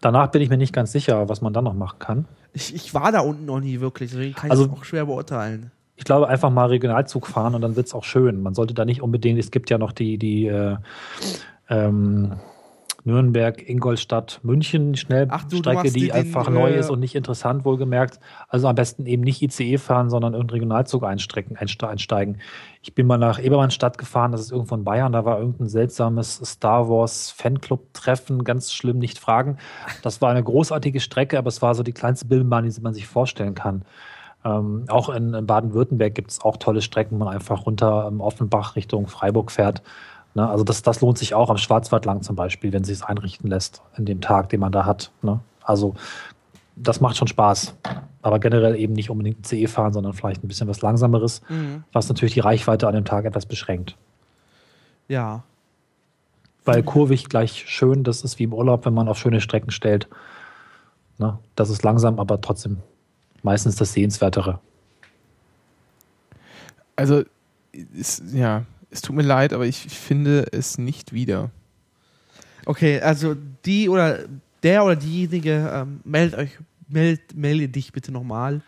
Danach bin ich mir nicht ganz sicher, was man dann noch machen kann. Ich, ich war da unten noch nie wirklich, deswegen kann ich Also- das auch schwer beurteilen. Ich glaube, einfach mal Regionalzug fahren und dann wird es auch schön. Man sollte da nicht unbedingt, es gibt ja noch die, die äh, ähm, Nürnberg, Ingolstadt, München Schnellstrecke, die, die- einfach den, neu äh, ist und nicht interessant, wohlgemerkt. Also am besten eben nicht ICE fahren, sondern irgendeinen Regionalzug einstrecken, einste- einsteigen. Ich bin mal nach Ebermannstadt gefahren, das ist irgendwo in Bayern, da war irgendein seltsames Star Wars Fanclub-Treffen, ganz schlimm, nicht fragen. Das war eine großartige Strecke, aber es war so die kleinste Bildenbahn, die man sich vorstellen kann. Ähm, auch in, in Baden-Württemberg gibt es auch tolle Strecken, wo man einfach runter im Offenbach Richtung Freiburg fährt. Ne? Also das, das lohnt sich auch am Schwarzwald lang zum Beispiel, wenn sich es einrichten lässt in dem Tag, den man da hat. Ne? Also das macht schon Spaß. Aber generell eben nicht unbedingt CE fahren, sondern vielleicht ein bisschen was Langsameres, Mhm. was natürlich die Reichweite an dem Tag etwas beschränkt. Ja. Weil kurvig gleich schön, das ist wie im Urlaub, wenn man auf schöne Strecken stellt. Ne? Das ist langsam, aber trotzdem meistens das Sehenswertere. Also, es, ja, es tut mir leid, aber ich finde es nicht wieder. Okay, also die oder der oder diejenige ähm, meldet euch, meld, melde dich bitte nochmal.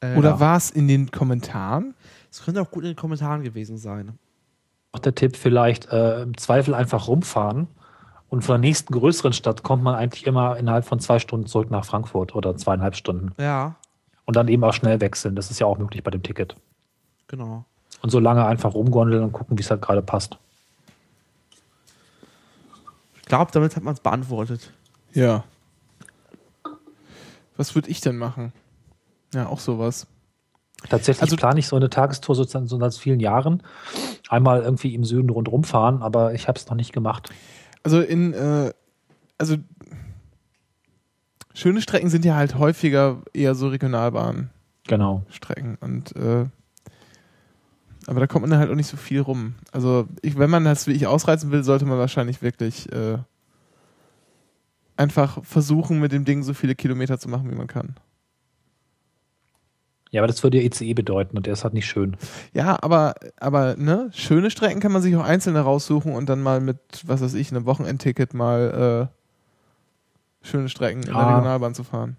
Äh, Oder ja. war es in den Kommentaren? Es könnte auch gut in den Kommentaren gewesen sein. Auch der Tipp vielleicht äh, im Zweifel einfach rumfahren und von der nächsten größeren Stadt kommt man eigentlich immer innerhalb von zwei Stunden zurück nach Frankfurt oder zweieinhalb Stunden Ja, und dann eben auch schnell wechseln. Das ist ja auch möglich bei dem Ticket. genau. Und so lange einfach rumgondeln und gucken, wie es halt gerade passt. Ich glaube, damit hat man es beantwortet. Ja. Was würde ich denn machen? Ja, auch sowas. Tatsächlich Also- plane ich so eine Tagestour sozusagen so seit vielen Jahren. Einmal irgendwie im Süden rundherum fahren, aber ich habe es noch nicht gemacht. Also in, äh, also schöne Strecken sind ja halt häufiger eher so Regionalbahnstrecken Genau. und äh, aber da kommt man halt auch nicht so viel rum. Also ich, wenn man das wie ich ausreizen will, sollte man wahrscheinlich wirklich äh, einfach versuchen, mit dem Ding so viele Kilometer zu machen, wie man kann. Ja, aber das würde ja ECE bedeuten und der ist halt nicht schön. Ja, aber, aber ne, schöne Strecken kann man sich auch einzelne raussuchen und dann mal mit, was weiß ich, einem Wochenendticket mal äh, schöne Strecken in der Ah. Regionalbahn zu fahren.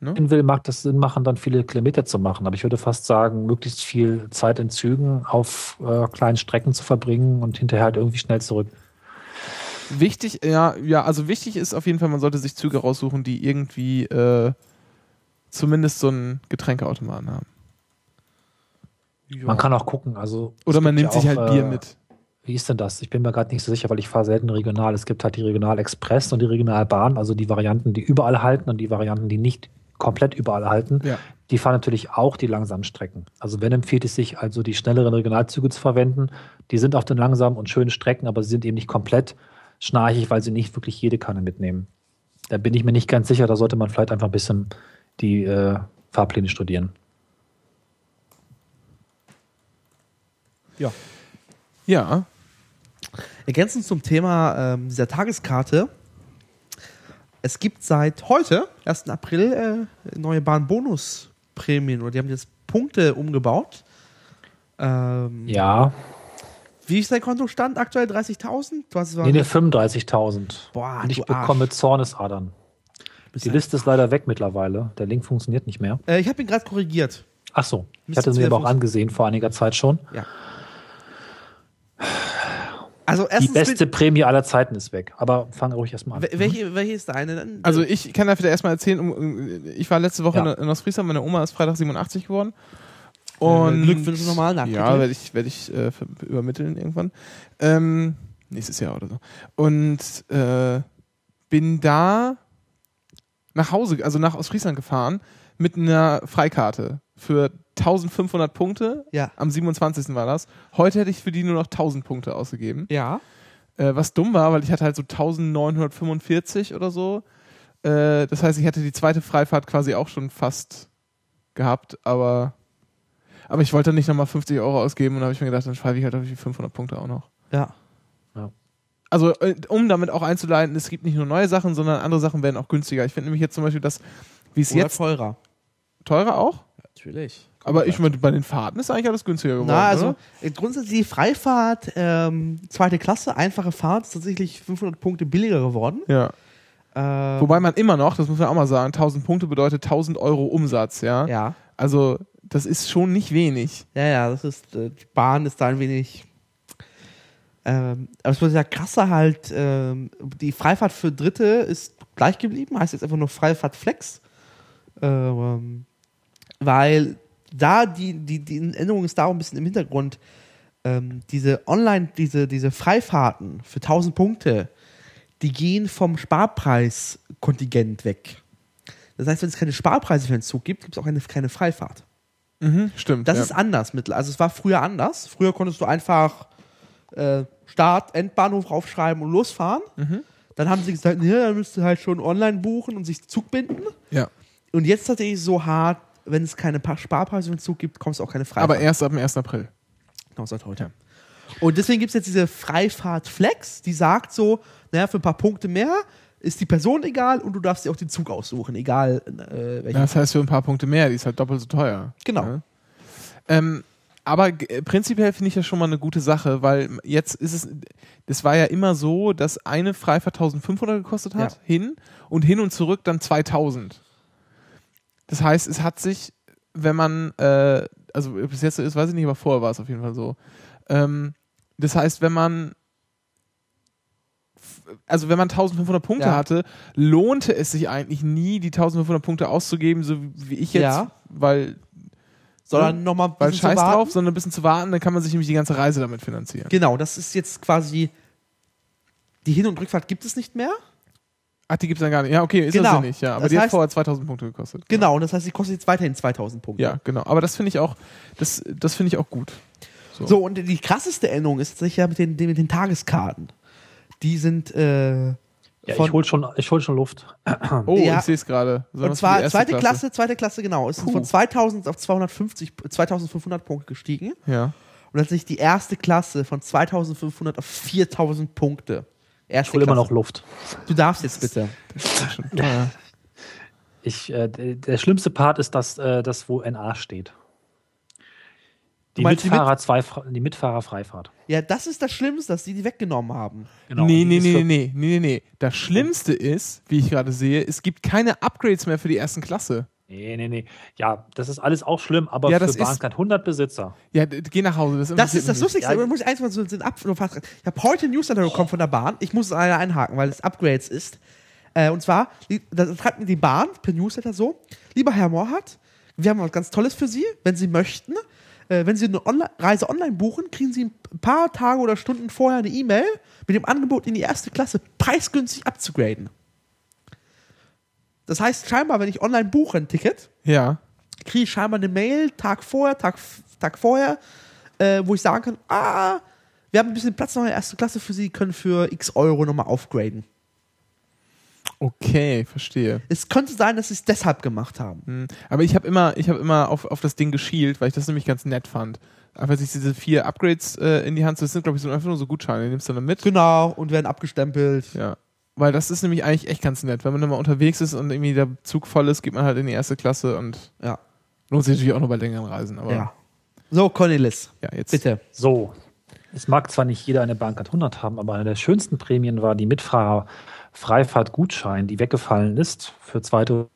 In will mag das Sinn machen, dann viele Kilometer zu machen. Aber ich würde fast sagen, möglichst viel Zeit in Zügen auf äh, kleinen Strecken zu verbringen und hinterher halt irgendwie schnell zurück. Wichtig, ja, ja, also wichtig ist auf jeden Fall, man sollte sich Züge raussuchen, die irgendwie äh, zumindest so einen Getränkeautomaten haben. Man kann auch gucken. Also Oder man nimmt ja sich auch, halt Bier äh, mit. Wie ist denn das? Ich bin mir gerade nicht so sicher, weil ich fahre selten regional. Es gibt halt die Regional Express und die Regionalbahn, also die Varianten, die überall halten und die Varianten, die nicht komplett überall halten. Ja. Die fahren natürlich auch die langsamen Strecken. Also wenn empfiehlt es sich also die schnelleren Regionalzüge zu verwenden. Die sind auf den langsamen und schönen Strecken, aber sie sind eben nicht komplett schnarchig, weil sie nicht wirklich jede Kanne mitnehmen. Da bin ich mir nicht ganz sicher. Da sollte man vielleicht einfach ein bisschen die äh, Fahrpläne studieren. Ja. Ja, Ergänzend zum Thema ähm, dieser Tageskarte. Es gibt seit heute, 1. April, äh, neue Bahnbonusprämien. Oder die haben jetzt Punkte umgebaut. Ähm, Ja, Wie ist dein Kontostand aktuell? 30.000? Du hast es nee, nee 35.000. Boah, und ich du Arsch. bekomme Zornesadern. Die Liste ist leider weg mittlerweile. Der Link funktioniert nicht mehr. Äh, ich habe ihn gerade korrigiert. Ach so, ich hatte sie mir aber auch angesehen vor einiger Zeit schon. Ja. Also Die beste Prämie aller Zeiten ist weg. Aber fang ruhig erstmal an. wel- welche, welche ist deine denn? also ich kann dafür erstmal erzählen, ich war letzte Woche Ja. in Ostfriesland, meine Oma ist Freitag 87 geworden. Und Glückwünsche nochmal Ja, nachträglich. werde ich, werd ich äh, übermitteln irgendwann. Ähm, nächstes Jahr oder so. Und äh, bin da nach Hause, also nach Ostfriesland gefahren mit einer Freikarte für 1500 Punkte. Ja. Am 27. war das. Heute hätte ich für die nur noch 1000 Punkte ausgegeben. Ja. Äh, was dumm war, weil ich hatte halt so 1945 oder so. Äh, das heißt, ich hätte die zweite Freifahrt quasi auch schon fast gehabt, aber, aber ich wollte nicht nochmal 50 Euro ausgeben und habe ich mir gedacht, dann schreibe ich halt auf die 500 Punkte auch noch. Ja. Also, äh, um damit auch einzuleiten, es gibt nicht nur neue Sachen, sondern andere Sachen werden auch günstiger. Ich finde nämlich jetzt zum Beispiel, dass, wie es jetzt teurer. teurer auch, Natürlich. aber ich meine, bei den Fahrten ist eigentlich alles günstiger geworden. Na, also oder? äh, grundsätzlich die Freifahrt, ähm, zweite Klasse, einfache Fahrt, ist tatsächlich 500 Punkte billiger geworden. Ja. Ähm, Wobei man immer noch, das muss man auch mal sagen, 1000 Punkte bedeutet 1000 Euro Umsatz, ja. Ja. Also, das ist schon nicht wenig. Ja, ja, das ist, äh, die Bahn ist da ein wenig. Ähm, aber es wird ja krasser halt, ähm, die Freifahrt für Dritte ist gleich geblieben, heißt jetzt einfach nur Freifahrt Flex. Ähm, weil da die, die, die Änderung ist da auch ein bisschen im Hintergrund. Ähm, diese Online, diese, diese Freifahrten für 1000 Punkte, die gehen vom Sparpreiskontingent weg. Das heißt, wenn es keine Sparpreise für den Zug gibt, gibt es auch eine, keine Freifahrt. Mhm, stimmt. Das ja. ist anders mittel. Also es war früher anders. Früher konntest du einfach äh, Start, Endbahnhof raufschreiben und losfahren. Mhm. Dann haben sie gesagt, ja, dann müsst ihr halt schon online buchen und sich Zug binden. ja. Und jetzt tatsächlich so hart, wenn es keine Pa- Sparpreise den Zug gibt, kommst du auch keine Freifahrt. Aber erst ab dem 1. April. Genau, seit heute. Und deswegen gibt es jetzt diese Freifahrt Flex, die sagt so, naja, für ein paar Punkte mehr ist die Person egal und du darfst dir auch den Zug aussuchen, egal äh, welchen. Das heißt für ein paar Punkte mehr, die ist halt doppelt so teuer. Genau. Ja. Ähm, aber äh, prinzipiell finde ich das schon mal eine gute Sache, weil jetzt ist es, das war ja immer so, dass eine Freifahrt 1500 gekostet hat, Ja. hin und hin und zurück dann 2000. Das heißt, es hat sich, wenn man, äh, also ob es jetzt so ist, weiß ich nicht, aber vorher war es auf jeden Fall so. Ähm, das heißt, wenn man also wenn man 1500 Punkte Ja. hatte, lohnte es sich eigentlich nie, die 1500 Punkte auszugeben, so wie ich jetzt, Ja. weil, Sondern nochmal ein weil scheiß warten. drauf, sondern ein bisschen zu warten, dann kann man sich nämlich die ganze Reise damit finanzieren. Genau, das ist jetzt quasi Die Hin- und Rückfahrt gibt es nicht mehr. Ach, die gibt es dann gar nicht. Ja, okay, ist Genau. das nicht, ja. Aber Das die hat heißt- vorher 2000 Punkte gekostet. Genau, und das heißt, sie kostet jetzt weiterhin 2000 Punkte. Ja, genau. Aber das finde ich auch, das, das finde ich auch gut. So. So, und die krasseste Änderung ist sicher mit den, mit den Tageskarten. Die sind, äh, Ja, von- ich hol schon, ich hol schon Luft. Oh, Ja. ich sehe es gerade. So und zwar die zweite Klasse. zweite Klasse, genau. Es sind Puh. von 2000 auf 250, 2500 Punkte gestiegen. Ja. Und tatsächlich die erste Klasse von 2500 auf 4000 Punkte. Erste Ich hole immer noch Luft. Du darfst jetzt bitte. Ich, äh, der, schlimmste Part ist das, äh, das, wo NA steht. Die meinst die Mitfahrer, zwei, die Mitfahrerfreifahrt. Ja, das ist das Schlimmste, dass die die weggenommen haben. Genau. nee, nee, nee, nee, nee, nee, nee. Das Schlimmste ist, wie ich gerade sehe, es gibt keine Upgrades mehr für die ersten Klasse. Nee, nee, nee. Ja, das ist alles auch schlimm, aber Ja, für Bahncard 100 Besitzer. Ja, geh nach Hause. Das, Das ist das Lustigste. Ja. Da muss ich eins mal so den Ab Ich habe heute ein Newsletter bekommen von der Bahn. Ich muss es leider einhaken, weil es Upgrades ist. Äh, und zwar, da schreibt mir die Bahn per Newsletter so: Lieber Herr Morhardt, wir haben was ganz Tolles für Sie. Wenn Sie möchten, äh, wenn Sie eine Onli- Reise online buchen, kriegen Sie ein paar Tage oder Stunden vorher eine E-Mail mit dem Angebot, in die erste Klasse preisgünstig abzugraden. Das heißt, scheinbar, wenn ich online buche ein Ticket. Ja. kriege ich scheinbar eine Mail, Tag vorher, Tag, Tag vorher, äh, wo ich sagen kann, ah, wir haben ein bisschen Platz noch in der ersten Klasse für Sie, können für x Euro nochmal aufgraden. Okay, verstehe. Es könnte sein, dass sie es deshalb gemacht haben. Hm. Aber ich habe immer, ich habe immer auf, auf das Ding geschielt, weil ich das nämlich ganz nett fand. Einfach sich diese vier Upgrades äh, in die Hand zu, das sind, glaube ich, so einfach nur so Gutscheine, die nimmst du dann mit. Genau, und werden abgestempelt. Ja. Weil das ist nämlich eigentlich echt ganz nett. Wenn man dann mal unterwegs ist und irgendwie der Zug voll ist, geht man halt in die erste Klasse und Ja. lohnt sich natürlich auch noch bei längeren Reisen. Aber ja. So, Cornelis, ja, jetzt. bitte. So. Es mag zwar nicht jeder eine Bahncard 100 haben, aber eine der schönsten Prämien war die Mitfahrer-Freifahrt-Gutschein, die weggefallen ist für zweite,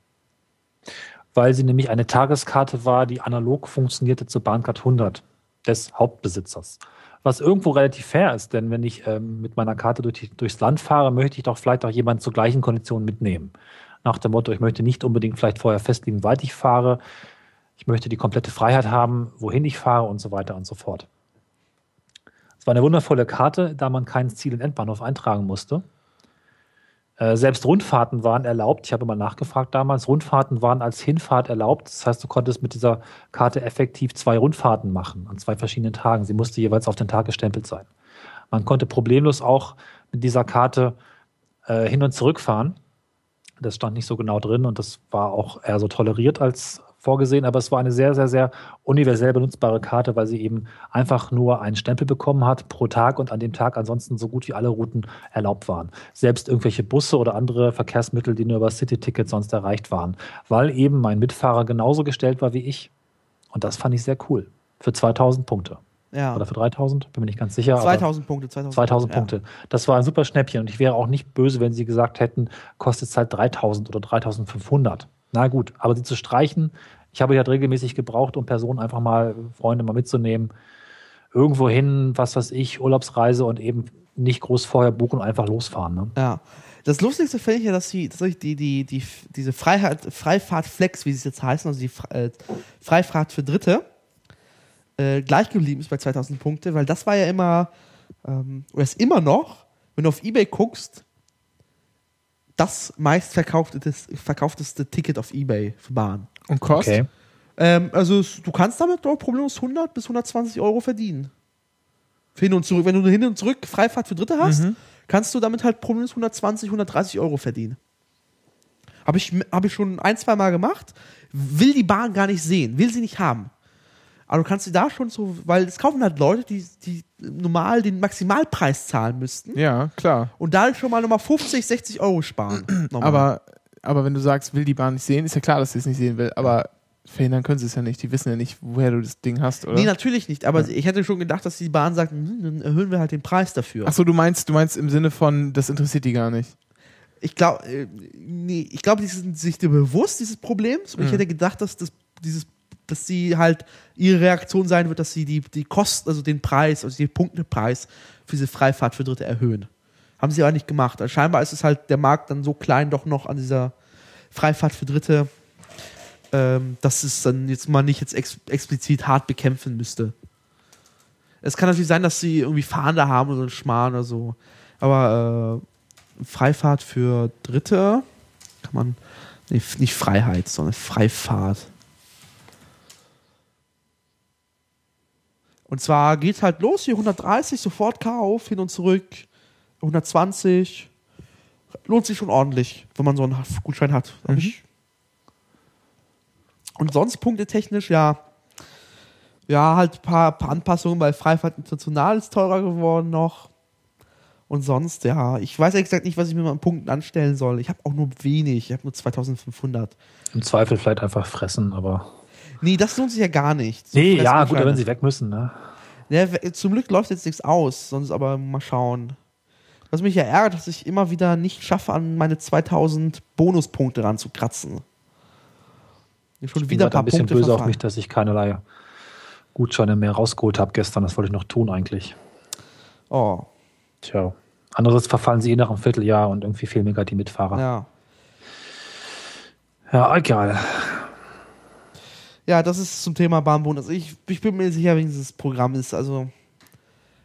weil sie nämlich eine Tageskarte war, die analog funktionierte zur Bahncard 100 des Hauptbesitzers. Was irgendwo relativ fair ist, denn wenn ich ähm, mit meiner Karte durch durchs Land fahre, möchte ich doch vielleicht auch jemanden zur gleichen Kondition mitnehmen. Nach dem Motto, ich möchte nicht unbedingt vielleicht vorher festlegen, weit ich fahre. Ich möchte die komplette Freiheit haben, wohin ich fahre und so weiter und so fort. Es war eine wundervolle Karte, da man kein Ziel in Endbahnhof eintragen musste. Äh, selbst Rundfahrten waren erlaubt. Ich habe mal nachgefragt damals. Rundfahrten waren als Hinfahrt erlaubt. Das heißt, du konntest mit dieser Karte effektiv zwei Rundfahrten machen an zwei verschiedenen Tagen. Sie musste jeweils auf den Tag gestempelt sein. Man konnte problemlos auch mit dieser Karte äh, hin und zurück fahren. Das stand nicht so genau drin und das war auch eher so toleriert als vorgesehen, aber es war eine sehr, sehr, sehr universell benutzbare Karte, weil sie eben einfach nur einen Stempel bekommen hat pro Tag und an dem Tag ansonsten so gut wie alle Routen erlaubt waren. Selbst irgendwelche Busse oder andere Verkehrsmittel, die nur über City-Ticket sonst erreicht waren, weil eben mein Mitfahrer genauso gestellt war wie ich. Und das fand ich sehr cool. Für 2000 Punkte. Ja. Oder für 3000, bin mir nicht ganz sicher. aber- 2000 Punkte, 2000, 2000 ja. Punkte. Das war ein super Schnäppchen und ich wäre auch nicht böse, wenn sie gesagt hätten, kostet es halt 3000 oder 3500. Na gut, aber sie zu streichen, ich habe die halt regelmäßig gebraucht, um Personen einfach mal, Freunde mal mitzunehmen, irgendwo hin, was weiß ich, Urlaubsreise und eben nicht groß vorher buchen und einfach losfahren. Ne? Ja. Das Lustigste finde ich ja, dass sie tatsächlich die, die, die, diese Freiheit, Freifahrt Flex, wie sie es jetzt heißen, also die äh, Freifahrt für Dritte, äh, gleich geblieben ist bei 2000 Punkte, weil das war ja immer, ähm, oder ist immer noch, wenn du auf Ebay guckst, das meistverkaufteste verkaufteste Ticket auf Ebay für Bahn. Und Kost? Okay. Ähm, also du kannst damit doch problemlos 100 bis 120 Euro verdienen. Für hin und zurück. Wenn du eine hin und zurück Freifahrt für Dritte hast, Mhm. kannst du damit halt problemlos 120, 130 Euro verdienen. Habe ich, hab ich schon ein, zwei Mal gemacht. Will die Bahn gar nicht sehen, will sie nicht haben. Aber du kannst sie da schon so, weil es kaufen halt Leute, die, die normal den Maximalpreis zahlen müssten Ja, klar. und dadurch schon mal nochmal 50, 60 Euro sparen. Aber, aber wenn du sagst, will die Bahn nicht sehen, ist ja klar, dass sie es nicht sehen will. Aber verhindern können sie es ja nicht. Die wissen ja nicht, woher du das Ding hast, oder? Nee, natürlich nicht. Aber ich hätte schon gedacht, dass die Bahn sagt, hm, dann erhöhen wir halt den Preis dafür. Achso, du meinst, du meinst im Sinne von, das interessiert die gar nicht. Ich glaube, äh, nee, ich glaube, die sind sich dir bewusst dieses Problems. Und ich Mhm. hätte gedacht, dass das, dieses, dass sie halt ihre Reaktion sein wird, dass sie die, die Kosten, also den Preis, also den Punktepreis für diese Freifahrt für Dritte erhöhen. Haben sie aber nicht gemacht. Also scheinbar ist es halt der Markt dann so klein doch noch an dieser Freifahrt für Dritte, ähm, dass es dann jetzt mal nicht jetzt ex explizit hart bekämpfen müsste. Es kann natürlich sein, dass sie irgendwie Fahnder haben oder so einen Schmarrn oder so. Aber äh, Freifahrt für Dritte kann man. Nee, nicht Freiheit, sondern Freifahrt. Und zwar geht halt los hier 130, sofort Kauf, hin und zurück. 120. Lohnt sich schon ordentlich, wenn man so einen Gutschein hat. Mhm. Und sonst punktetechnisch, ja. Ja, halt ein paar, paar Anpassungen, weil Freifahrt international ist teurer geworden noch. Und sonst, ja, ich weiß ehrlich gesagt nicht, was ich mit meinen Punkten anstellen soll. Ich habe auch nur wenig, ich habe nur 2500. Im Zweifel vielleicht einfach fressen, aber. Nee, das lohnt sich ja gar nicht. So Nee, ja, gut, wenn sie weg müssen, ne? Ja, zum Glück läuft jetzt nichts aus, sonst aber mal schauen. Was mich ja ärgert, dass ich immer wieder nicht schaffe, an meine 2000 Bonuspunkte ranzukratzen. Schon Ich wieder ein paar ein bisschen Punkte böse auf verfallen. mich, dass ich keinerlei Gutscheine mehr rausgeholt habe gestern. Das wollte ich noch tun eigentlich. Oh, Tja. Andererseits verfallen sie eh nach einem Vierteljahr und irgendwie fehlen mir gerade die Mitfahrer. ja. Ja, egal. Ja, das ist zum Thema Bahnbonus. Ich, ich bin mir sicher, wie dieses Programm ist. Also,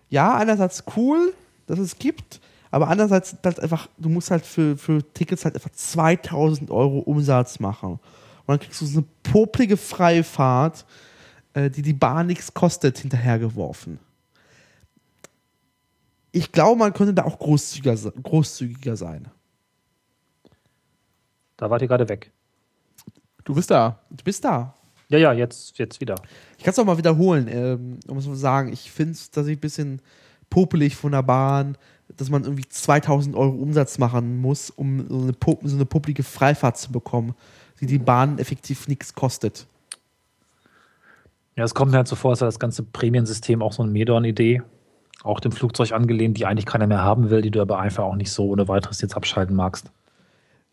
ja, einerseits cool, dass es gibt, aber andererseits halt einfach, du musst halt für, für Tickets halt einfach 2000 Euro Umsatz machen. Und dann kriegst du so eine poplige Freifahrt, äh, die die Bahn nichts kostet, hinterhergeworfen. Ich glaube, man könnte da auch großzügiger, großzügiger sein. Da wart ihr gerade weg. Du bist da. Du bist da. Ja, ja, jetzt, jetzt wieder. Ich kann es auch mal wiederholen, ähm, es zu sagen. Ich finde es tatsächlich ein bisschen popelig von der Bahn, dass man irgendwie 2000 Euro Umsatz machen muss, um so eine, so eine publike Freifahrt zu bekommen, die die Bahn effektiv nichts kostet. Ja, es kommt mir halt so vor, als sei das ganze Prämiensystem auch so eine Medorn-Idee. Auch dem Flugzeug angelehnt, die eigentlich keiner mehr haben will, die du aber einfach auch nicht so ohne weiteres jetzt abschalten magst.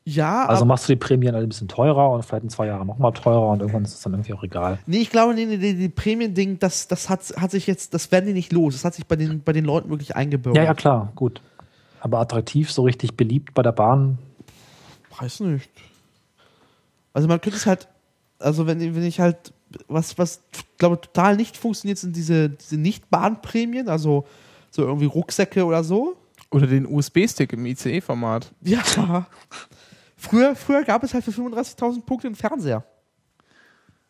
Ja, Also machst du die Prämien halt ein bisschen teurer und vielleicht in zwei Jahren nochmal teurer und irgendwann ist es dann irgendwie auch egal. nee, ich glaube, nee, nee, nee, die Prämien-Ding, das, das hat, hat sich jetzt, das werden die nicht los. Das hat sich bei den, bei den Leuten wirklich eingebürgert. Ja, ja, klar, gut. Aber attraktiv, so richtig beliebt bei der Bahn. Weiß nicht. Also man könnte es halt, also wenn, wenn ich halt, was, was glaube total nicht funktioniert, sind diese, diese Nicht-Bahnprämien, also so irgendwie Rucksäcke oder so. Oder den USB-Stick im ICE-Format. Ja. Früher, früher gab es halt für 35.000 Punkte einen Fernseher.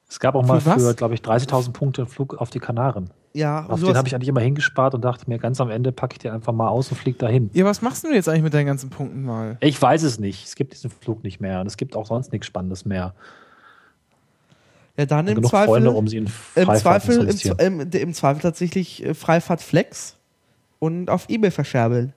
Es gab auch mal Für was? für, glaube ich, 30.000 Punkte einen Flug auf die Kanaren. Ja, Auf den habe ich eigentlich immer hingespart und dachte mir, ganz am Ende packe ich den einfach mal aus und fliege dahin. Ja, was machst du jetzt eigentlich mit deinen ganzen Punkten mal? Ich weiß es nicht. Es gibt diesen Flug nicht mehr und es gibt auch sonst nichts Spannendes mehr. ja, dann im Zweifel, Freunde, um sie in im Zweifel, zu im, investieren. Zwe- im, im Zweifel tatsächlich äh, Freifahrt Flex und auf Ebay verscherbeln.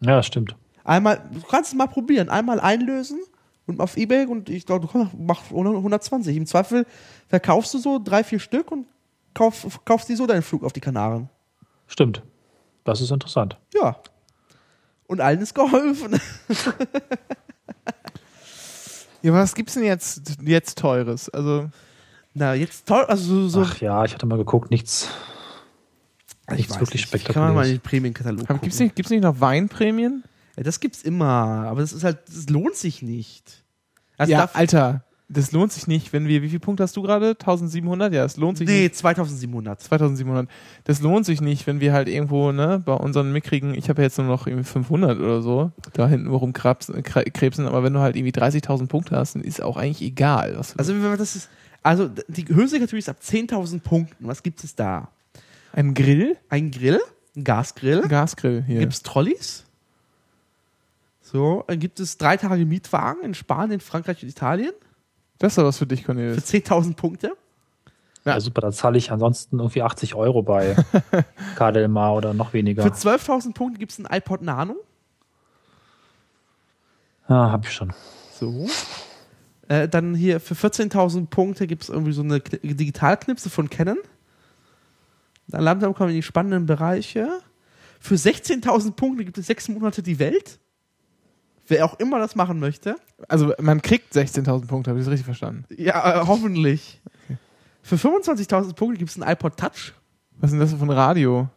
Ja, das stimmt. Einmal, du kannst es mal probieren, einmal einlösen und auf Ebay und ich glaube, du machst 120. Im Zweifel verkaufst du so drei, vier Stück und kauf, kaufst die so deinen Flug auf die Kanaren. Stimmt. Das ist interessant. Ja. Und allen ist geholfen. Ja, was gibt's denn jetzt, jetzt Teures? Also, Na, jetzt toll, also so. Ach ja, ich hatte mal geguckt, nichts. ich nichts wirklich nicht. Kann man mal in spektakuläres. den Prämienkatalog hab- gibt's gucken. nicht, gibt's nicht noch Weinprämien? Das gibt's immer, aber das ist halt, das lohnt sich nicht. Also ja, Alter, das lohnt sich nicht, wenn wir, wie viel Punkte hast du gerade? 1700? Ja, es lohnt sich nee, nicht. 2700. 2700. Das lohnt sich nicht, wenn wir halt irgendwo, ne, bei unseren mickrigen, ich habe ja jetzt nur noch irgendwie 500 oder so, da hinten worum krebsen, krebsen, aber wenn du halt irgendwie 30.000 Punkte hast, dann ist auch eigentlich egal. Also, wenn man das ist, also die höchste Kategorie ist ab 10.000 Punkten. Was gibt es da? ein Grill? Ein Grill, ein Gasgrill. Gasgrill hier. Gibt es Trolleys? So, dann gibt es drei Tage Mietwagen in Spanien, Frankreich und Italien das ist doch was für dich, für Cornelis. 10.000 Punkte. Ja, super, da zahle ich ansonsten irgendwie 80 Euro bei Kadelmar oder noch weniger. Für 12.000 Punkte gibt es ein iPod Nano. Ja, hab ich schon. So. Äh, dann hier für 14.000 Punkte gibt es irgendwie so eine Kn Digitalknipse von Canon. Dann langsam kommen wir in die spannenden Bereiche. Für 16.000 Punkte gibt es sechs Monate die Welt. Wer auch immer das machen möchte. Also man kriegt 16.000 Punkte, habe ich das richtig verstanden? Ja, äh, hoffentlich. Für 25.000 Punkte gibt es ein iPod Touch. Was ist denn das für ein Radio?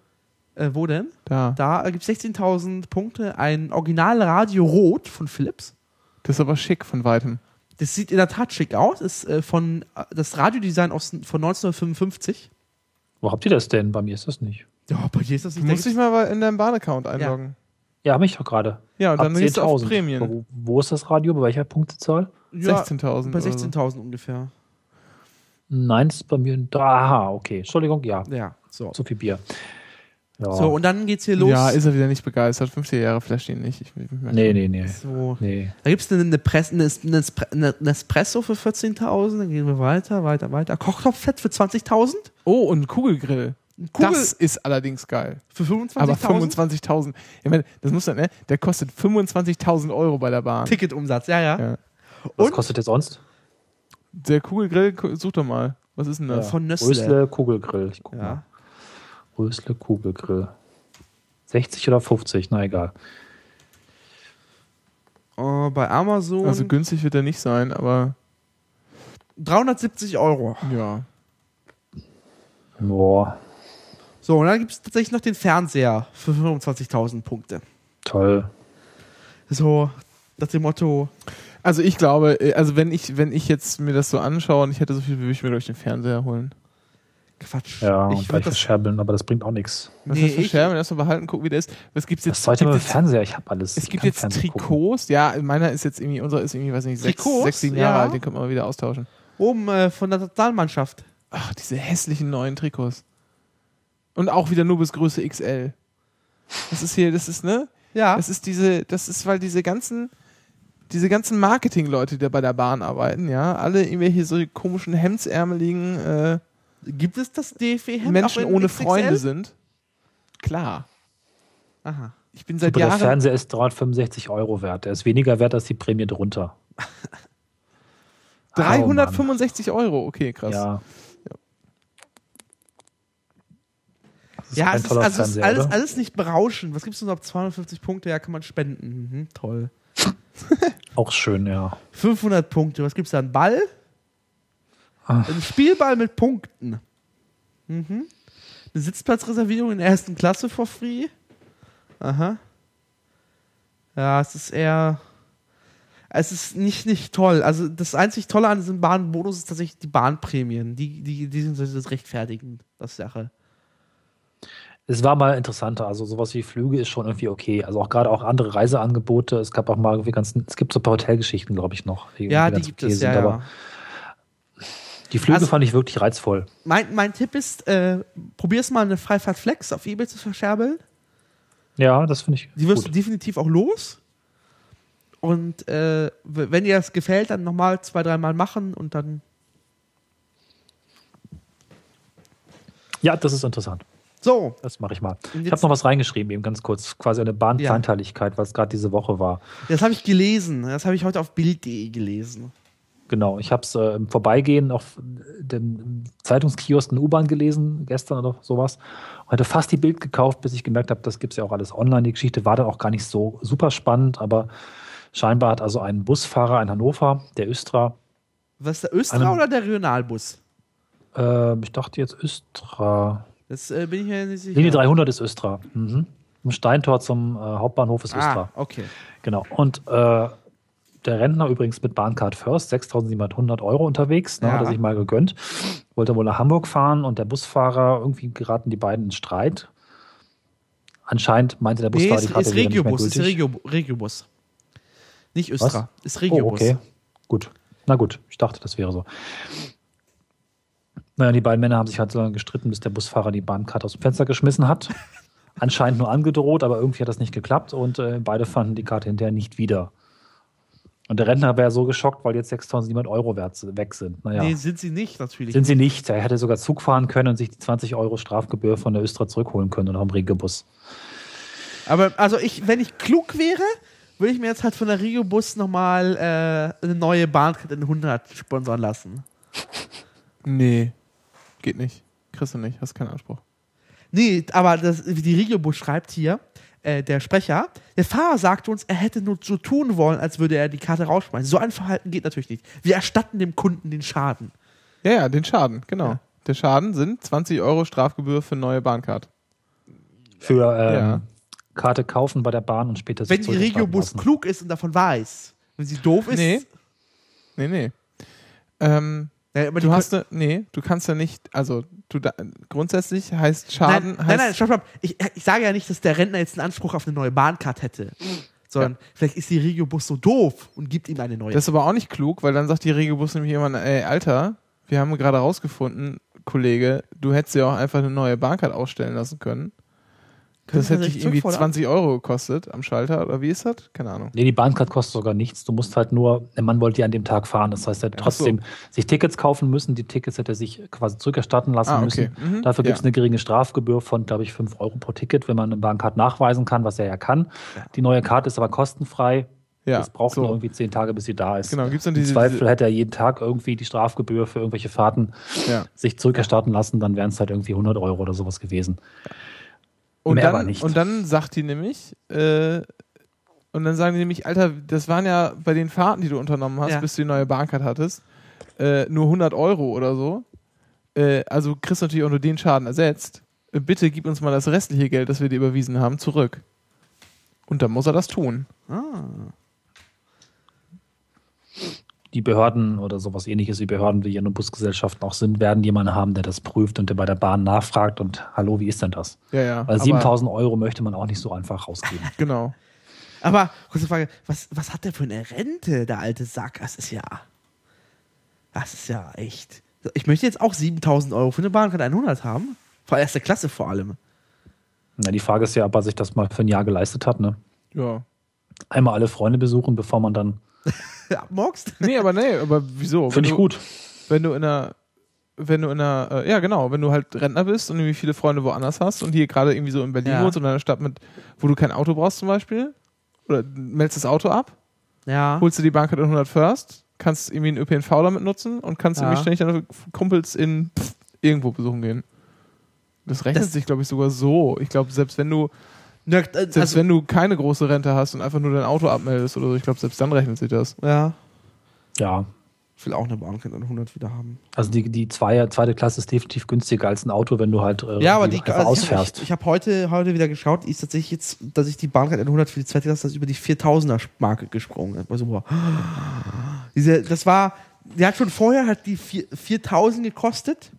Äh, wo denn? Da. Da gibt es 16.000 Punkte ein Originalradio Rot von Philips. Das ist aber schick von weitem. Das sieht in der Tat schick aus. Ist äh, von äh, das Radiodesign aus, von 1955. Wo habt ihr das denn? Bei mir ist das nicht. Ja, bei dir ist das Du nicht. musst dich mal in deinem Bahnaccount einloggen. Ja, habe ich doch gerade. Ja, dann gehst du auf 10.000. Prämien. Wo, wo ist das Radio? Bei welcher Punktezahl? Ja, 16.000. Bei oder so. 16.000 ungefähr. Nein, das ist bei mir. Aha, okay. Entschuldigung, ja. Ja, so. Zu viel Bier. Ja. So, und dann geht's hier los. Ja, ist er wieder nicht begeistert. 50 Jahre flasht ihn nicht. Ich, ich, ich nee, nee, nee. so. Nee. Da gibt es eine, eine, Press, eine, eine, Espre- eine Espresso für 14.000, dann gehen wir weiter, weiter, weiter. Kochtopffett für 20.000? Oh, und ein Kugelgrill. Kugel Das ist allerdings geil. für 25.000? Aber 25.000. Ich meine, das muss dann, ne? Der kostet 25.000 Euro bei der Bahn. Ticketumsatz, ja, ja. Ja. Was Und? kostet jetzt sonst? Der Kugelgrill, such doch mal. Was ist denn das? Von Nestle. Rösle Kugelgrill. Ich guck Ja. mal. Rösle Kugelgrill. 60 oder 50, na egal. Äh, bei Amazon Also günstig wird er nicht sein, aber 370 Euro. ja. Boah, So, und dann gibt es tatsächlich noch den Fernseher für 25.000 Punkte. toll. So, nach dem Motto, Also ich glaube, äh, also wenn ich, wenn ich jetzt mir das so anschaue und ich hätte so viel, würde ich mir, glaube ich, den Fernseher holen. Quatsch. Ja, ich und gleich das, verscherbeln, aber das bringt auch nichts. Was Nee, verschärfen? Erstmal behalten, gucken, wie der ist. Was gibt's jetzt? Das zweite Mal Gibt mit jetzt- Fernseher, ich habe alles. Es gibt jetzt Fernsehen gucken. Trikots. Ja, meiner ist jetzt irgendwie, unser ist irgendwie, weiß nicht, sechs, Trikots? sechs sieben Jahre Ja. alt. Den könnte man mal wieder austauschen. oben äh, von der Totalmannschaft. Ach, diese hässlichen neuen Trikots. Und auch wieder nur bis Größe XL. Das ist hier, das ist, ne? Ja. Das ist diese, das ist, weil diese ganzen, diese ganzen Marketing-Leute, die da bei der Bahn arbeiten, ja, alle irgendwelche so komischen hemdsärmeligen äh, Gibt es das DFB-Hemd Menschen auch in ohne XXL? Freunde sind. Klar. Aha. Ich bin seit Aber der Jahren. Fernseher ist 365 Euro wert. Der ist weniger wert als die Prämie drunter. 365 Euro, okay, krass. Ja. Ist Ja, es ist, toller also es ist Fernseher, alles, oder? alles nicht berauschend. Was gibt's denn noch ab 250 Punkte? Ja, kann man spenden. Mhm, toll. Auch schön, ja. 500 Punkte. Was gibt's da? Ein Ball? Ah. Ein Spielball mit Punkten. Mhm. Eine Sitzplatzreservierung in der ersten Klasse for free. Aha. Ja, es ist eher. Es ist nicht, nicht toll. Also das einzig Tolle an diesem Bahnbonus ist tatsächlich die Bahnprämien. Die, die, die sind das Rechtfertigen, das Sache. Es war mal interessanter. Also sowas wie Flüge ist schon irgendwie okay. Also auch gerade auch andere Reiseangebote. Es gab auch mal irgendwie ganz, es gibt so ein paar Hotelgeschichten, glaube ich, noch. Ja, irgendwie die gibt okay es, sind, ja, aber ja. Die Flüge Also- fand ich wirklich reizvoll. Mein, mein Tipp ist, äh, probier's mal eine Freifahrt Flex auf Ebay zu verscherbeln. Ja, das finde ich Die wirst du gut. definitiv auch los. Und äh, wenn dir das gefällt, dann nochmal zwei, dreimal machen und dann. Ja, das ist interessant. So, Das mache ich mal. Und Ich jetzt- habe noch was reingeschrieben, eben ganz kurz. Quasi eine Bahnkleinteiligkeit, was gerade diese Woche war. das habe ich gelesen. Das habe ich heute auf Bild.de gelesen. Genau, ich habe es äh, im Vorbeigehen auf dem Zeitungskiosk in U-Bahn gelesen, gestern oder sowas. Und hatte fast die Bild gekauft, bis ich gemerkt habe, das gibt es ja auch alles online. Die Geschichte war dann auch gar nicht so super spannend, aber scheinbar hat also ein Busfahrer in Hannover, der Östra, Was ist der Östra Einem- oder der Regionalbus? äh, ich dachte jetzt Östra, Das äh, bin ich mir nicht sicher. Linie 300 ist Östra. Mhm. Im Steintor zum äh, Hauptbahnhof ist Östra. Ah, okay. Genau. Und äh, der Rentner übrigens mit Bahncard First, 6.700 Euro unterwegs, ne, Ja. hat er sich mal gegönnt. Wollte wohl nach Hamburg fahren und der Busfahrer, irgendwie geraten die beiden in Streit. Anscheinend meinte der Nee, Busfahrer, ist, die Karte ist Regiobus. Ist. Regio, Regiobus. Nicht Östra. Ist Oh, Regiobus. okay. Gut. Na gut, ich dachte, das wäre so. Naja, die beiden Männer haben sich halt so lange gestritten, bis der Busfahrer die Bahnkarte aus dem Fenster geschmissen hat. Anscheinend nur angedroht, aber irgendwie hat das nicht geklappt und äh, beide fanden die Karte hinterher nicht wieder. Und der Rentner wäre so geschockt, weil jetzt 6.700 Euro wert weg sind. Naja, Nee, sind sie nicht, natürlich. sind sie nicht. Er hätte sogar Zug fahren können und sich die 20 Euro Strafgebühr von der Östra zurückholen können oder am Regiobus. Aber also ich, wenn ich klug wäre, würde ich mir jetzt halt von der Regiobus nochmal äh, eine neue Bahnkarte in 100 sponsern lassen. Nee. Geht nicht. Kriegst du nicht. Hast keinen Anspruch. Nee, aber das, wie die Regiobus schreibt hier, äh, der Sprecher, der Fahrer sagte uns, er hätte nur so tun wollen, als würde er die Karte rausschmeißen. So ein Verhalten geht natürlich nicht. Wir erstatten dem Kunden den Schaden. Ja, ja, den Schaden, genau. Ja. Der Schaden sind 20 Euro Strafgebühr für neue Bahncard. Für ähm, Ja. Karte kaufen bei der Bahn und später Wenn die Regiobus klug ist und davon weiß. Wenn sie doof ist, Nee. Nee, nee. Ähm, Naja, aber Du hast ne, nee, du kannst ja nicht, also du da, grundsätzlich heißt Schaden nein, heißt, nein, nein, stopp, stopp. Ich, ich sage ja nicht, dass der Rentner jetzt einen Anspruch auf eine neue Bahncard hätte. Sondern vielleicht ist die Regiobus so doof und gibt ihm eine neue. Das ist aber auch nicht klug, weil dann sagt die Regiobus nämlich irgendwann, ey, Alter, wir haben gerade rausgefunden, Kollege, du hättest ja auch einfach eine neue Bahncard ausstellen lassen können. Das hätte dich irgendwie zurückfordern? 20 Euro gekostet am Schalter, oder wie ist das? Keine Ahnung. Nee, die Bahncard kostet sogar nichts. Du musst halt nur, der Mann wollte ja an dem Tag fahren. Das heißt, er hätte Ach so. trotzdem sich Tickets kaufen müssen. Die Tickets hätte er sich quasi zurückerstatten lassen Ah, okay. müssen. Mhm. Dafür gibt es Ja. eine geringe Strafgebühr von, glaube ich, 5 Euro pro Ticket, wenn man eine Bahncard nachweisen kann, was er ja kann. Die neue Karte ist aber kostenfrei. Ja, es braucht so. nur irgendwie 10 Tage, bis sie da ist. Genau, gibt's dann Im diese- Zweifel hätte er jeden Tag irgendwie die Strafgebühr für irgendwelche Fahrten Ja. sich zurückerstatten lassen, dann wären es halt irgendwie 100 Euro oder sowas gewesen. Und Mehr dann, aber nicht. Und dann sagt die nämlich, äh, und dann sagen die nämlich, Alter, das waren ja bei den Fahrten, die du unternommen hast, Ja. bis du die neue Bahncard hattest, äh, nur 100 Euro oder so. Äh, also kriegst du natürlich auch nur den Schaden ersetzt. Äh, bitte gib uns mal das restliche Geld, das wir dir überwiesen haben, zurück. Und dann muss er das tun. ah. Die Behörden oder sowas ähnliches wie Behörden wie in Busgesellschaften auch sind, werden jemanden haben, der das prüft und der bei der Bahn nachfragt und hallo, wie ist denn das? Ja, ja. Weil aber- 7000 Euro möchte man auch nicht so einfach rausgeben. Genau. Aber, kurze Frage, was, was hat der für eine Rente, der alte Sack? Das ist ja. Das ist ja echt. Ich möchte jetzt auch 7000 Euro für eine Bahncard 100 haben. Vor erster Klasse vor allem. Na, die Frage ist ja, ob er sich das mal für ein Jahr geleistet hat. Ne? Ja. Einmal alle Freunde besuchen, bevor man dann. Abmorkst? Nee, aber nee, aber wieso? Finde ich Wenn du- gut. Wenn du in einer, wenn du in einer, äh, ja genau, wenn du halt Rentner bist und irgendwie viele Freunde woanders hast und hier gerade irgendwie so in Berlin Ja. wohnst und in einer Stadt mit, wo du kein Auto brauchst zum Beispiel, oder meldest das Auto ab, Ja. holst du die Bahncard in 100 First, kannst irgendwie einen ÖPNV damit nutzen und kannst Ja. irgendwie ständig deine Kumpels in pff, irgendwo besuchen gehen. Das rechnet Das- sich, glaube ich, sogar so. Ich glaube, selbst wenn du, Ja, äh, selbst also, wenn du keine große Rente hast und einfach nur dein Auto abmeldest oder so, ich glaube, selbst dann rechnet sich das. ja. Ja. Ich will auch eine Bahncard 100 wieder haben. Also die, die Zweier, zweite Klasse ist definitiv günstiger als ein Auto, wenn du halt äh, Ja, aber die, einfach also ausfährst. Ich, ich habe heute, heute wieder geschaut, ist tatsächlich jetzt, dass ich die Bahncard 100 für die zweite Klasse über die 4000er Marke gesprungen. Das war super. Diese, das war, die hat schon vorher hat die vier- 4000 gekostet,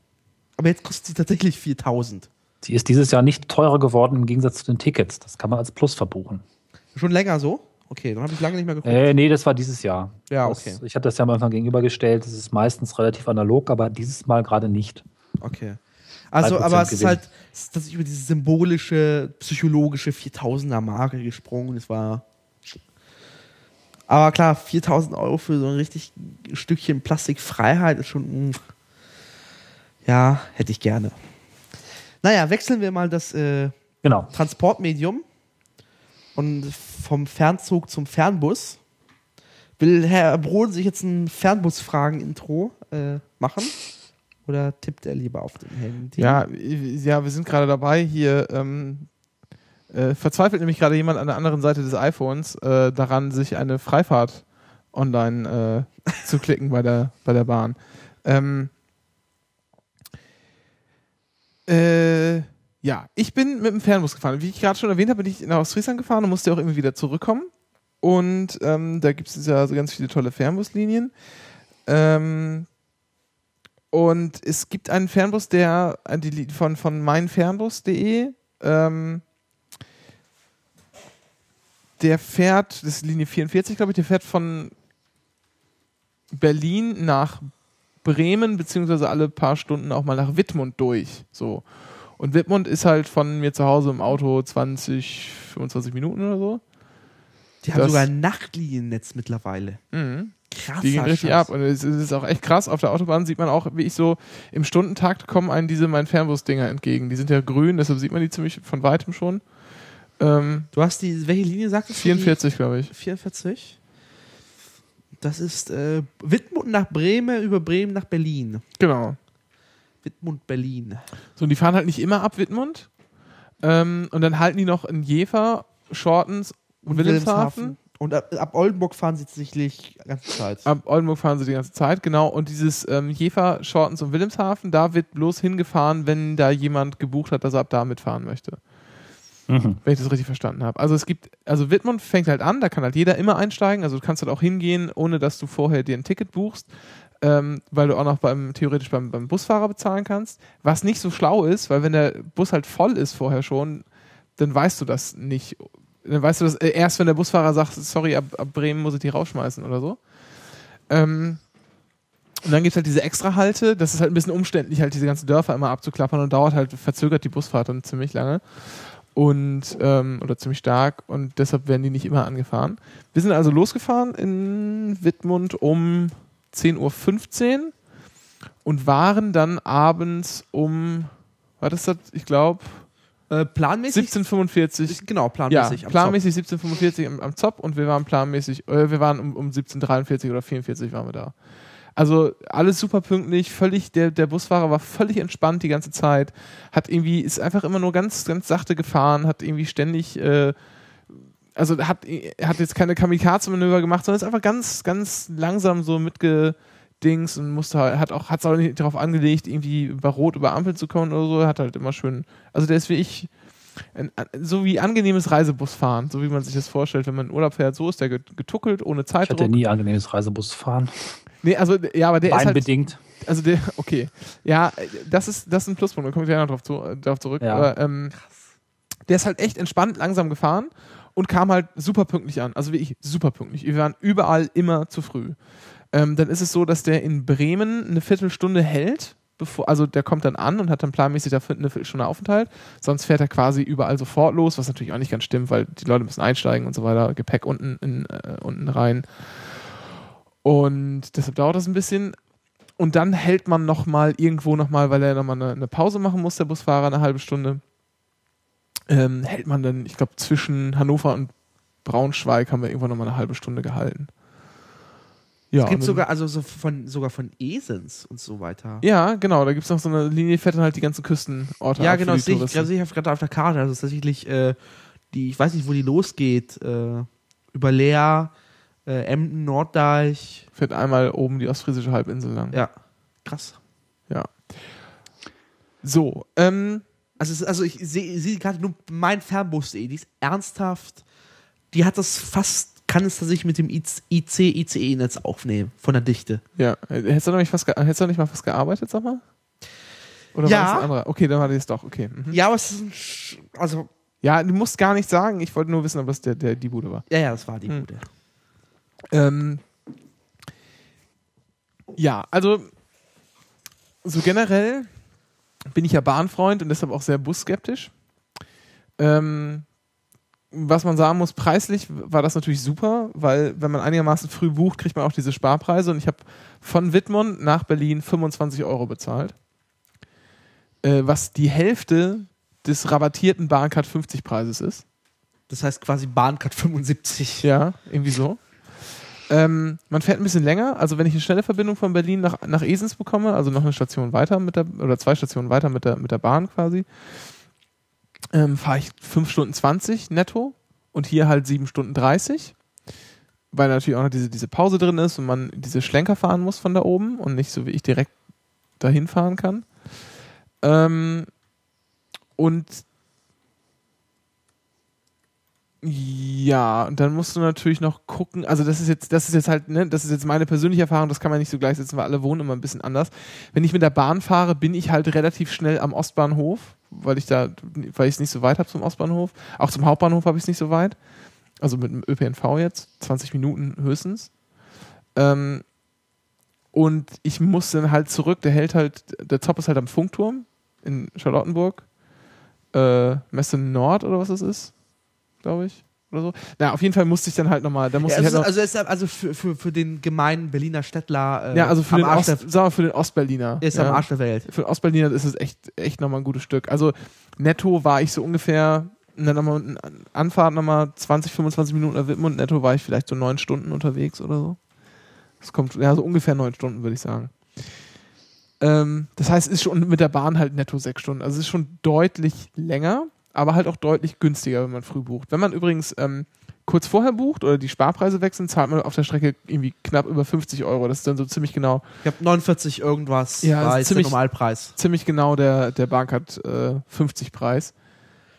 aber jetzt kostet sie tatsächlich 4000. Sie ist dieses Jahr nicht teurer geworden im Gegensatz zu den Tickets. Das kann man als Plus verbuchen. Schon länger so? Okay, dann habe ich lange nicht mehr geguckt. Äh, nee, das war dieses Jahr. Ja, Das- okay. Ich hatte das ja am Anfang gegenübergestellt. Das ist meistens relativ analog, aber dieses Mal gerade nicht. Okay. Also, 3% aber es ist Gewinn. halt, ist tatsächlich über diese symbolische, psychologische 4000er Marke gesprungen. Es war. Aber klar, 4000 Euro für so ein richtig Stückchen Plastikfreiheit ist schon. mm, Ja, hätte ich gerne. Naja, wechseln wir mal das äh, Genau. Transportmedium und vom Fernzug zum Fernbus. Will Herr Broden sich jetzt ein Fernbusfragen-Intro äh, machen? Oder tippt er lieber auf dem Handy? Ja, ja, wir sind gerade dabei, hier ähm, äh, verzweifelt nämlich gerade jemand an der anderen Seite des iPhones äh, daran, sich eine Freifahrt online äh, zu klicken bei der, bei der Bahn. Ähm, äh, ja, ich bin mit dem Fernbus gefahren. Wie ich gerade schon erwähnt habe, bin ich nach Ostfriesland gefahren und musste auch irgendwie wieder zurückkommen. Und ähm, da gibt es ja so ganz viele tolle Fernbuslinien. Ähm, und es gibt einen Fernbus, der äh, von, von meinfernbus.de, ähm, der fährt, das ist Linie 44, glaube ich, der fährt von Berlin nach Bremen, beziehungsweise alle paar Stunden auch mal nach Wittmund durch. So. Und Wittmund ist halt von mir zu Hause im Auto 20, 25 Minuten oder so. Die haben Das- sogar ein Nachtliniennetz mittlerweile. Mhm. Krass. Die gehen richtig ab. Und es ist auch echt krass. Auf der Autobahn sieht man auch, wie ich so im Stundentakt kommen einem diese mein Fernbus-Dinger entgegen. Die sind ja grün, deshalb sieht man die ziemlich von weitem schon. Ähm, Du hast die, welche Linie sagtest du? 44, glaube ich. Die 44? Das ist äh, Wittmund nach Bremen, über Bremen nach Berlin. Genau. Wittmund, Berlin. So, und die fahren halt nicht immer ab Wittmund. Ähm, und dann halten die noch in Jever, Shortens und Wilhelmshaven. Und ab, ab Oldenburg fahren sie tatsächlich die ganze Zeit. Ab Oldenburg fahren sie die ganze Zeit, genau. Und dieses ähm, Jever, Shortens und Wilhelmshaven, da wird bloß hingefahren, wenn da jemand gebucht hat, dass er ab da mitfahren möchte. Mhm. wenn ich das richtig verstanden habe. Also es gibt, also Wittmund fängt halt an, da kann halt jeder immer einsteigen, also du kannst halt auch hingehen, ohne dass du vorher dir ein Ticket buchst, ähm, weil du auch noch beim, theoretisch beim, beim Busfahrer bezahlen kannst. Was nicht so schlau ist, weil wenn der Bus halt voll ist vorher schon, dann weißt du das nicht. Dann weißt du das äh, erst, wenn der Busfahrer sagt, sorry, ab, ab Bremen muss ich die rausschmeißen oder so. Ähm, und dann gibt es halt diese Extrahalte. Das ist halt ein bisschen umständlich, halt diese ganzen Dörfer immer abzuklappern und dauert halt, verzögert die Busfahrt dann ziemlich lange. Und, ähm, oder ziemlich stark und deshalb werden die nicht immer angefahren. Wir sind also losgefahren in Wittmund um 10.15 Uhr und waren dann abends um, war das das? Ich glaube, Äh, planmäßig? 17.45 Genau, ja, planmäßig. am planmäßig 17.45 am, am Zop und wir waren planmäßig, äh, wir waren um, um 17.43 oder 44 waren wir da. Also alles super pünktlich, völlig, der, der Busfahrer war völlig entspannt die ganze Zeit, hat irgendwie, ist einfach immer nur ganz, ganz sachte gefahren, hat irgendwie ständig, äh, also hat, hat jetzt keine Kamikaze-Manöver gemacht, sondern ist einfach ganz, ganz langsam so mitgedings und musste halt, hat auch, hat es auch nicht darauf angelegt, irgendwie über Rot, über Ampel zu kommen oder so, hat halt immer schön, also der ist wie ich, ein, so wie angenehmes Reisebusfahren, so wie man sich das vorstellt, wenn man in Urlaub fährt, so ist der get- getuckelt, ohne Ich hatte Zeitdruck. nie angenehmes Reisebus fahren. Nee, also, ja, aber der ist halt, Beinbedingt. also der, okay. Ja, das ist, das ist ein Pluspunkt, da komme ich gleich noch drauf, zu, äh, drauf zurück. Ja. Aber ähm, der ist halt echt entspannt, langsam gefahren und kam halt super pünktlich an. Also wie ich, super pünktlich. Wir waren überall immer zu früh. Ähm, dann ist es so, dass der in Bremen eine Viertelstunde hält, bevor, also der kommt dann an und hat dann planmäßig dafür eine Viertelstunde Aufenthalt. Sonst fährt er quasi überall sofort los, was natürlich auch nicht ganz stimmt, weil die Leute müssen einsteigen und so weiter, Gepäck unten, in, äh, unten rein. Und deshalb dauert das ein bisschen. Und dann hält man nochmal irgendwo nochmal, weil er nochmal eine, eine Pause machen muss, der Busfahrer, eine halbe Stunde. Ähm, hält man dann, ich glaube, zwischen Hannover und Braunschweig haben wir irgendwann nochmal eine halbe Stunde gehalten. Ja, es gibt sogar, also so von, sogar von Esens und so weiter. ja, genau, da gibt es noch so eine Linie, die fährt dann halt die ganzen Küstenorte Ja, genau, sehe ich, sehe ich gerade auf der Karte. Also tatsächlich äh, die, ich weiß nicht, wo die losgeht. Äh, über Leer, äh, Emden, Norddeich. Fährt einmal oben die ostfriesische Halbinsel lang. Ja, krass. So, ähm, Also, es also ich sehe sehe gerade nur mein Fernbus.de, die ist ernsthaft. Die hat das fast, kann es tatsächlich mit dem IC, ICE-Netz aufnehmen, von der Dichte. ja. Hättest du noch nicht, fast hättest du noch nicht mal fast gearbeitet, sag mal? Oder Ja. war das ein anderer? Okay, dann war das doch, okay. Mhm. Ja, aber es ist ein, Sch- also, Ja, du musst gar nicht sagen, ich wollte nur wissen, ob das der, der, die Bude war. ja, ja, das war die Hm. gute. Ähm, ja, also so generell bin ich ja Bahnfreund und deshalb auch sehr busskeptisch. Ähm, was man sagen muss, preislich war das natürlich super, weil wenn man einigermaßen früh bucht, kriegt man auch diese Sparpreise und ich habe von Wittmund nach Berlin 25 Euro bezahlt, äh, was die Hälfte des rabattierten Bahncard 50 Preises ist. Das heißt quasi Bahncard 75. Ja, irgendwie so. Ähm, man fährt ein bisschen länger. Also wenn ich eine schnelle Verbindung von Berlin nach, nach Esens bekomme, also noch eine Station weiter mit der, oder zwei Stationen weiter mit der, mit der Bahn quasi, ähm, fahre ich 5 Stunden 20 netto und hier halt 7 Stunden 30. Weil natürlich auch noch diese, diese Pause drin ist und man diese Schlenker fahren muss von da oben und nicht so wie ich direkt dahin fahren kann. Ähm, und ja, und dann musst du natürlich noch gucken, also das ist jetzt, das ist jetzt halt, ne, das ist jetzt meine persönliche Erfahrung, das kann man nicht so gleichsetzen, weil alle wohnen immer ein bisschen anders. Wenn ich mit der Bahn fahre, bin ich halt relativ schnell am Ostbahnhof, weil ich da, weil ich es nicht so weit habe zum Ostbahnhof. Auch zum Hauptbahnhof habe ich es nicht so weit. Also mit dem ÖPNV jetzt, 20 Minuten höchstens. Ähm, und ich muss dann halt zurück, der hält halt, der Zop ist halt am Funkturm in Charlottenburg. Äh, Messe Nord oder was das ist, glaube ich. Oder so. Na, auf jeden Fall musste ich dann halt nochmal, da Ja, musste es ich ist, halt noch, also, ist also für, für, für den gemeinen Berliner Städtler äh, ja, also für den, Ost, der, sagen wir für den Ostberliner. ist ja. am Arsch der Welt. Für den Ostberliner ist es echt, echt nochmal ein gutes Stück. Also netto war ich so ungefähr, dann nochmal eine Anfahrt nochmal 20, 25 Minuten nach Wittmund, netto war ich vielleicht so neun Stunden unterwegs oder so. Das kommt, ja, so ungefähr neun Stunden, würde ich sagen. Ähm, das heißt, es ist schon mit der Bahn halt netto sechs Stunden. Also es ist schon deutlich länger, aber halt auch deutlich günstiger, wenn man früh bucht. Wenn man übrigens ähm, kurz vorher bucht oder die Sparpreise wechseln, zahlt man auf der Strecke irgendwie knapp über 50 Euro. Das ist dann so ziemlich genau Ich habe 49 irgendwas, Ja, war ist jetzt der ziemlich- Normalpreis. ziemlich genau der, der Bahncard äh, 50 Preis.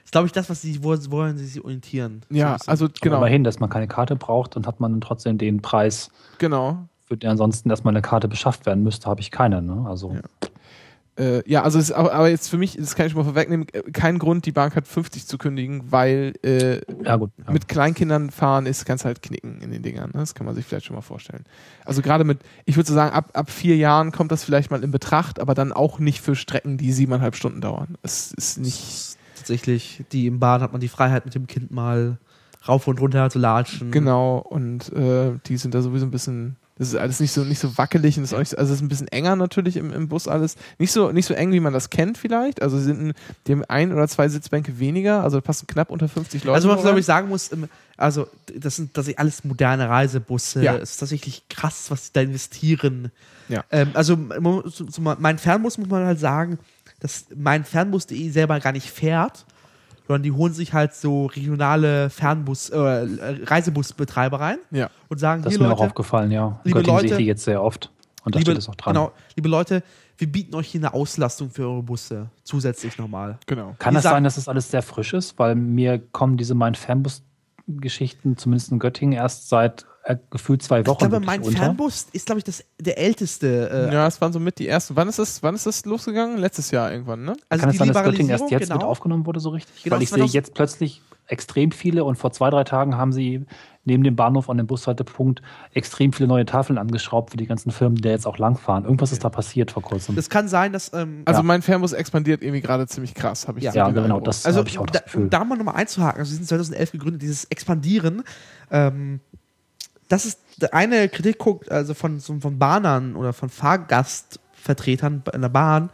ist, glaube ich, das, was sie, wo, woran sie sich orientieren. So Ja, bisschen. also Aber genau, immerhin, dass man keine Karte braucht und hat man dann trotzdem den Preis, genau. für den ansonsten erstmal eine Karte beschafft werden müsste, habe ich keine. Ne? Also Ja. Äh, ja, also es ist aber, aber jetzt für mich, das kann ich schon mal vorwegnehmen, äh, kein Grund, die Bahncard 50 zu kündigen, weil äh, ja gut. Ja. mit Kleinkindern fahren ist, kannst halt knicken in den Dingern. Ne? Das kann man sich vielleicht schon mal vorstellen. Also gerade mit, ich würde so sagen, ab, ab vier Jahren kommt das vielleicht mal in Betracht, aber dann auch nicht für Strecken, die siebeneinhalb Stunden dauern. Es ist nicht tatsächlich, die im Bahn hat man die Freiheit mit dem Kind mal rauf und runter zu latschen. genau und äh, die sind da sowieso ein bisschen. Das ist alles nicht so nicht so wackelig und ist auch nicht so, also es ist ein bisschen enger natürlich im, im Bus alles. Nicht so, nicht so eng, wie man das kennt vielleicht. Also sie sind die haben ein oder zwei Sitzbänke weniger, also da passen knapp unter 50 Leute. Also was glaube ich sagen muss, ähm, also das sind tatsächlich alles moderne Reisebusse. Ja. Es ist tatsächlich krass, was sie da investieren. Ja. Ähm, also so- so mein Fernbus muss man halt sagen, dass mein Fernbus.de selber gar nicht fährt, sondern die holen sich halt so regionale Fernbus, äh, Reisebusbetreiber rein Ja. und sagen, Das hier ist mir auch Leute, aufgefallen, ja. liebe Göttingen sehe ich Leute, die jetzt sehr oft. Und da liebe, steht es auch dran. genau, liebe Leute, wir bieten euch hier eine Auslastung für eure Busse zusätzlich nochmal. Genau. Kann Die das sagen- sein, dass das alles sehr frisch ist? Weil mir kommen diese mein Fernbus-Geschichten, zumindest in Göttingen, erst seit äh, gefühlt zwei Wochen Ich glaube, mein unter. Fernbus ist, glaube ich, das, der älteste. Äh, Ja, es waren so mit die ersten. Wann ist das, wann ist das losgegangen? Letztes Jahr irgendwann, ne? Also Kann es die sein, dass Göttingen erst jetzt mit genau. aufgenommen wurde, so richtig? Genau, Weil ich sehe 2000 jetzt plötzlich extrem viele und vor zwei, drei Tagen haben sie neben dem Bahnhof an dem Bushaltepunkt extrem viele neue Tafeln angeschraubt für die ganzen Firmen, die jetzt auch langfahren. Irgendwas ist da passiert vor kurzem. Das kann sein, dass. Ähm, Also Ja. mein Fernbus expandiert irgendwie gerade ziemlich krass, habe ich Ja. so ja, genau, das also habe ich auch da, das Gefühl. um da mal nochmal einzuhaken, also sie sind 2011 gegründet, dieses Expandieren. Ähm, das ist eine Kritikpunkt also von, von Bahnern oder von Fahrgastvertretern in der Bahn.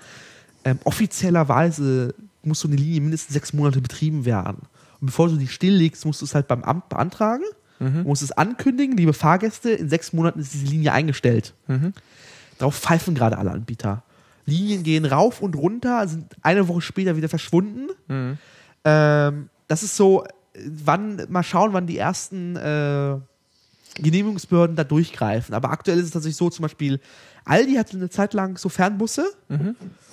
Ähm, offiziellerweise muss so eine Linie mindestens sechs Monate betrieben werden. Und bevor du die stilllegst, musst du es halt beim Amt beantragen, Mhm. musst es ankündigen, liebe Fahrgäste, in sechs Monaten ist diese Linie eingestellt. Mhm. Darauf pfeifen gerade alle Anbieter. Linien gehen rauf und runter, sind eine Woche später wieder verschwunden. Mhm. Ähm, das ist so, wann, mal schauen, wann die ersten äh, Genehmigungsbehörden da durchgreifen. Aber aktuell ist es tatsächlich so, zum Beispiel, Aldi hatte eine Zeit lang so Fernbusse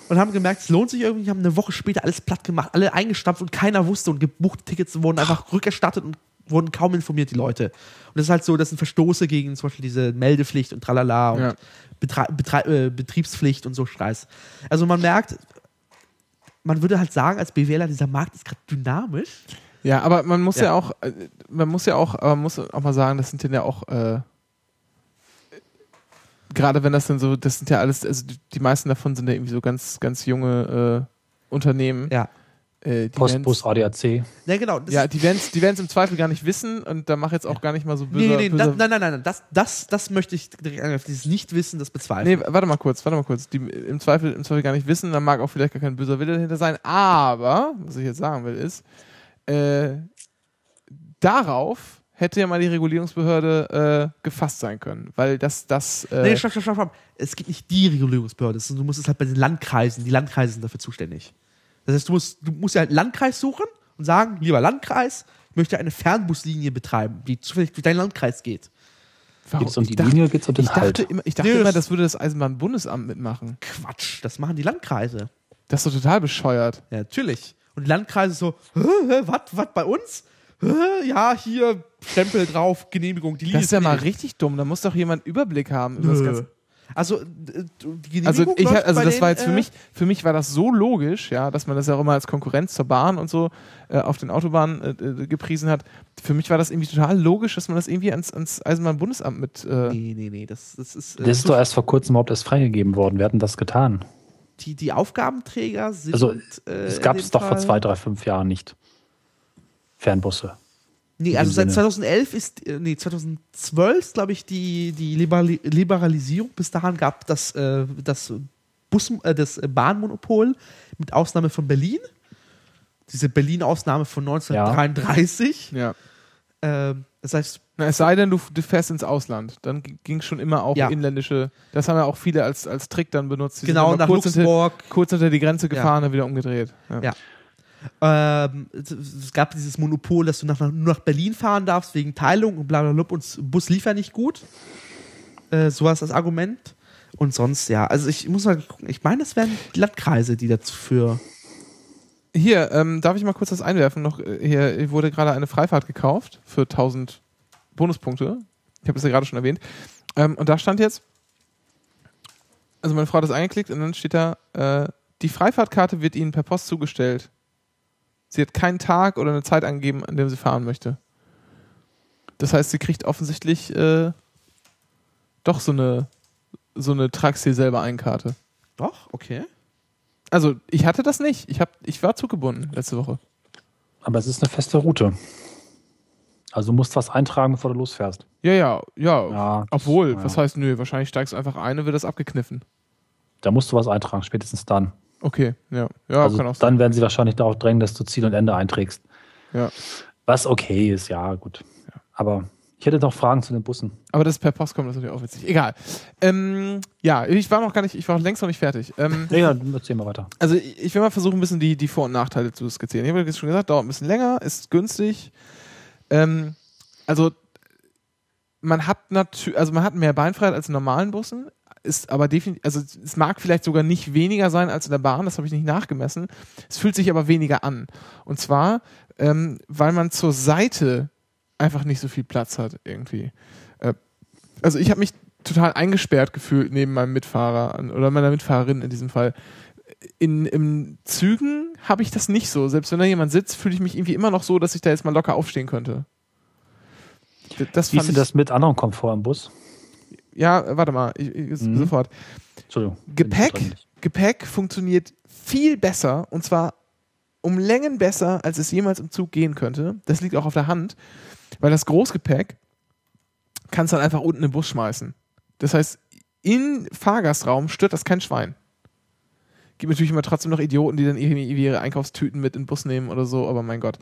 und haben gemerkt, es lohnt sich irgendwie, haben eine Woche später alles platt gemacht, alle eingestampft und keiner wusste und gebuchte Tickets wurden einfach rückerstattet und wurden kaum informiert, die Leute. Und das ist halt so, das sind Verstoße gegen zum Beispiel diese Meldepflicht und tralala und Ja. Betra äh, Betriebspflicht und so Scheiß. Also man merkt, man würde halt sagen, als BWLer, dieser Markt ist gerade dynamisch. Ja, aber man muss ja, Ja. auch, äh, man muss ja auch, man muss auch mal sagen, das sind ja auch, äh, gerade wenn das dann so, das sind ja alles, also die, die meisten davon sind ja irgendwie so ganz, ganz junge äh, Unternehmen. Ja. Äh, die Postbus, ADAC. Ja, genau. Das Ja, die werden es die werden's im Zweifel gar nicht wissen und da mach jetzt auch gar nicht mal so böse. nee, nee, böse das, nein, nein, nein, nein, das, das, das möchte ich direkt angreifen. Dieses Nichtwissen, das bezweifle. Nee, warte mal kurz, warte mal kurz. Die im Zweifel, im Zweifel gar nicht wissen, dann mag auch vielleicht gar kein böser Wille dahinter sein. Aber, was ich jetzt sagen will, ist, äh, darauf hätte ja mal die Regulierungsbehörde äh, gefasst sein können. Weil das, das, äh, Nee, stopp, stopp, stopp, stopp. Es gibt nicht die Regulierungsbehörde. Es- Du musst es halt bei den Landkreisen. Die Landkreise sind dafür zuständig. Das heißt, du musst, du musst ja halt einen Landkreis suchen und sagen, lieber Landkreis, ich möchte eine Fernbuslinie betreiben, die zufällig durch deinen Landkreis geht. warum- Geht es um ich die dachte- Linie, geht es um den Ich dachte, Halt? immer, ich dachte Nee, immer, das- das würde das Eisenbahnbundesamt mitmachen. Quatsch, das machen die Landkreise. Das ist doch total bescheuert. Ja, natürlich. Und Landkreise so, was, was bei uns? Ja, hier, Stempel drauf, Genehmigung. Die Das ist ja mal richtig dumm. Da muss doch jemand Überblick haben über das. Ganze. Also, die Genehmigung Also, ich, also das den, war jetzt für äh, mich, für mich war das so logisch, ja, dass man das ja auch immer als Konkurrenz zur Bahn und so äh, auf den Autobahnen äh, gepriesen hat. Für mich war das irgendwie total logisch, dass man das irgendwie ans, ans Eisenbahnbundesamt mit. Äh, Nee, nee, nee, das, das ist. äh, Das ist doch erst vor kurzem überhaupt erst freigegeben worden. Wir hatten das getan. Die, die Aufgabenträger sind. Also, äh, Es in gab es doch vor zwei, drei, fünf Jahren nicht. Fernbusse. Nee, also seit Sinne. 2011 ist, äh, nee, 2012, glaube ich, die, die Liberali Liberalisierung. Bis dahin gab das, äh, das, Bus, äh, das äh, Bahnmonopol mit Ausnahme von Berlin. Diese Berlin-Ausnahme von 1933. ja. Ähm, das heißt, Na, es sei denn, du, du fährst ins Ausland. Dann ging schon immer auch Ja. inländische. Das haben ja auch viele als, als Trick dann benutzt. Die genau, nach kurz hinter, Luxemburg. kurz hinter die Grenze Ja. gefahren, dann wieder umgedreht. Ja. Ja. Ähm, es- es gab dieses Monopol, dass du nach, nur nach Berlin fahren darfst wegen Teilung und bla bla bla und Bus lief ja nicht gut. Äh, so war das Argument. Und sonst, ja, also ich muss mal gucken, ich meine, das wären Landkreise, die dazu für Hier, ähm, darf ich mal kurz das einwerfen? Noch äh, hier wurde gerade eine Freifahrt gekauft für 1000 Bonuspunkte. Ich habe das ja gerade schon erwähnt. Ähm, und da stand jetzt, also meine Frau hat das eingeklickt und dann steht da, äh, die Freifahrtkarte wird Ihnen per Post zugestellt. Sie hat keinen Tag oder eine Zeit angegeben, an dem sie fahren möchte. Das heißt, sie kriegt offensichtlich äh, doch so eine so eine dir selber ein Karte. Doch, okay. Also ich hatte das nicht. Ich, hab, ich war zuggebunden letzte Woche. Aber es ist eine feste Route. Also du musst was eintragen, bevor du losfährst. Ja, ja, ja. Ja, Obwohl, ja. was heißt, nö, wahrscheinlich steigst du einfach ein und wird das abgekniffen. Da musst du was eintragen, spätestens dann. Okay, ja. Ja, also kann auch sein. dann werden sie wahrscheinlich darauf drängen, dass du Ziel und Ende einträgst. Ja. Was okay ist, ja, gut. Aber ich hätte noch Fragen zu den Bussen. Aber das per Post kommt, das ist natürlich auch witzig. Egal. Ähm, ja, ich war noch gar nicht, ich war längst noch nicht fertig. Ähm, Ja, erzähl mal weiter. also ich, ich will mal versuchen, ein bisschen die, die Vor- und Nachteile zu skizzieren. Ich habe jetzt schon gesagt, dauert ein bisschen länger, ist günstig. Ähm, also man hat natürlich, also man hat mehr Beinfreiheit als in normalen Bussen, ist aber definitiv, also es mag vielleicht sogar nicht weniger sein als in der Bahn, das habe ich nicht nachgemessen. Es fühlt sich aber weniger an. Und zwar, ähm, weil man zur Seite einfach nicht so viel Platz hat irgendwie. Äh, also ich habe mich total eingesperrt gefühlt neben meinem Mitfahrer oder meiner Mitfahrerin in diesem Fall. In, in Zügen habe ich das nicht so. Selbst wenn da jemand sitzt, fühle ich mich irgendwie immer noch so, dass ich da jetzt mal locker aufstehen könnte. Das Wie ist denn das mit anderen Komfort im Bus? ja, warte mal, ich, ich, Mhm. sofort. Entschuldigung. Gepäck, Gepäck funktioniert viel besser und zwar um Längen besser, als es jemals im Zug gehen könnte. Das liegt auch auf der Hand, weil das Großgepäck kannst du dann einfach unten im Bus schmeißen. Das heißt, im Fahrgastraum stört das kein Schwein. Gibt natürlich immer trotzdem noch Idioten, die dann irgendwie ihre Einkaufstüten mit in den Bus nehmen oder so, aber mein Gott.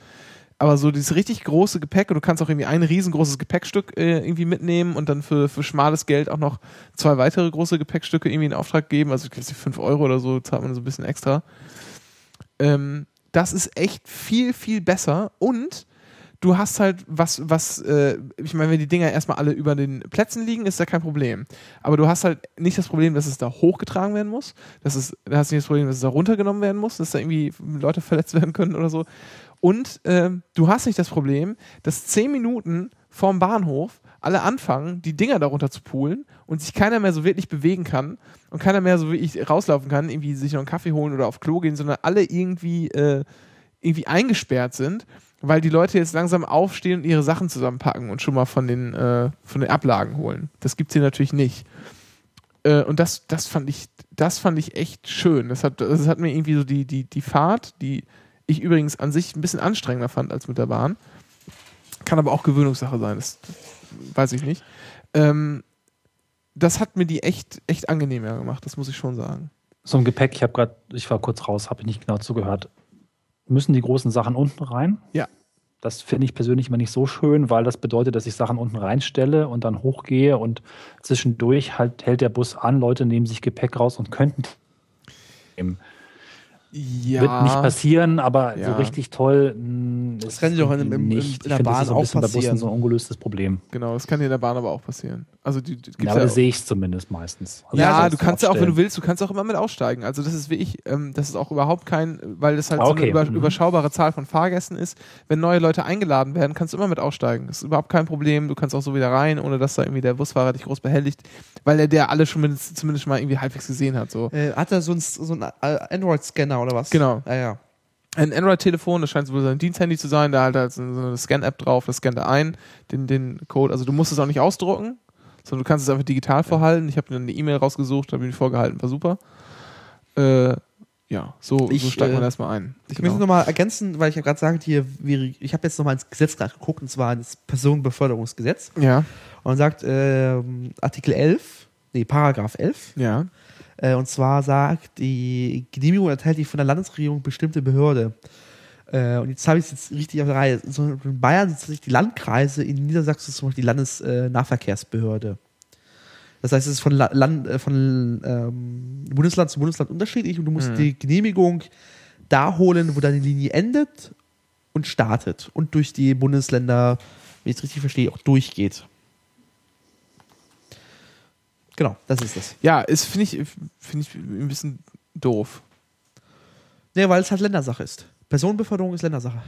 Aber so dieses richtig große Gepäck und du kannst auch irgendwie ein riesengroßes Gepäckstück äh, irgendwie mitnehmen und dann für, für schmales Geld auch noch zwei weitere große Gepäckstücke irgendwie in Auftrag geben. Also ich glaube, 5 Euro oder so zahlt man so ein bisschen extra. Ähm, das ist echt viel, viel besser und du hast halt was, was, äh, ich meine, wenn die Dinger erstmal alle über den Plätzen liegen, ist ja kein Problem. Aber du hast halt nicht das Problem, dass es da hochgetragen werden muss. Das ist, da hast nicht das Problem, dass es da runtergenommen werden muss, dass da irgendwie Leute verletzt werden können oder so. Und ähm, du hast nicht das Problem, dass zehn Minuten vorm Bahnhof alle anfangen, die Dinger darunter zu poolen und sich keiner mehr so wirklich bewegen kann und keiner mehr so wirklich rauslaufen kann, irgendwie sich noch einen Kaffee holen oder auf Klo gehen, sondern alle irgendwie, äh, irgendwie eingesperrt sind, weil die Leute jetzt langsam aufstehen und ihre Sachen zusammenpacken und schon mal von den, äh, von den Ablagen holen. Das gibt's hier natürlich nicht. Äh, und das, das fand ich, das fand ich echt schön. Das hat, das hat mir irgendwie so die, die, die Fahrt, die ich übrigens an sich ein bisschen anstrengender fand als mit der Bahn. Kann aber auch Gewöhnungssache sein, das weiß ich nicht. Ähm, das hat mir die echt, echt angenehmer gemacht, das muss ich schon sagen. So ein Gepäck, ich habe gerade, ich war kurz raus, habe ich nicht genau zugehört. Müssen die großen Sachen unten rein? Ja. Das finde ich persönlich immer nicht so schön, weil das bedeutet, dass ich Sachen unten reinstelle und dann hochgehe und zwischendurch halt hält der Bus an, Leute nehmen sich Gepäck raus und könnten nehmen. Ja. Wird nicht passieren, aber Ja. so richtig toll mh, ist Das kann dir doch in- im- nicht. in der ich finde, das Bahn ist so ein auch bisschen bei passieren. Bussen so ein ungelöstes Problem. Genau, das kann dir in der Bahn aber auch passieren. Also die, die gibt's Ja, aber ja, das sehe ich zumindest meistens. Also ja, du kannst ja auch, wenn du willst, du kannst auch immer mit aussteigen. Also das ist wie ich, ähm, das ist auch überhaupt kein, weil das halt Ah, so eine okay. über, Mhm. überschaubare Zahl von Fahrgästen ist. Wenn neue Leute eingeladen werden, kannst du immer mit aussteigen. Das ist überhaupt kein Problem. Du kannst auch so wieder rein, ohne dass da irgendwie der Busfahrer dich groß behelligt, weil er der alle schon mindestens, zumindest mal irgendwie halbwegs gesehen hat. So. Äh, hat er so einen so einen, äh, oder was? Genau. Ja, ja. Ein Android-Telefon, das scheint wohl sein Diensthandy zu sein, da halt halt so eine Scan-App drauf, das scannt er ein, den, den Code. Also du musst es auch nicht ausdrucken, sondern du kannst es einfach digital vorhalten. Ich habe dann eine E-Mail rausgesucht, habe ihn vorgehalten, war super. Äh, ja, so, Ich, so steigt man äh, erstmal ein. Ich Genau. möchte nochmal ergänzen, weil ich ja gerade sagte, hier, ich habe jetzt nochmal ins Gesetz gerade geguckt, und zwar ins Personenbeförderungsgesetz. Ja, Und sagt ähm, Artikel 11, nee, Paragraph 11, ja. Äh, und zwar sagt, die Genehmigung erteilt die von der Landesregierung bestimmte Behörde. Äh, und jetzt habe ich es jetzt richtig auf der Reihe. So, in Bayern sind tatsächlich die Landkreise, in Niedersachsen ist zum Beispiel die Landesnahverkehrsbehörde. Das heißt, es ist von, La Land, äh, von ähm, Bundesland zu Bundesland unterschiedlich und du musst Mhm. die Genehmigung da holen, wo deine Linie endet und startet und durch die Bundesländer, wenn ich es richtig verstehe, auch durchgeht. Genau, das ist das. Ja, ist, finde ich, finde ich ein bisschen doof. Nee, weil es halt Ländersache ist. Personenbeförderung ist Ländersache.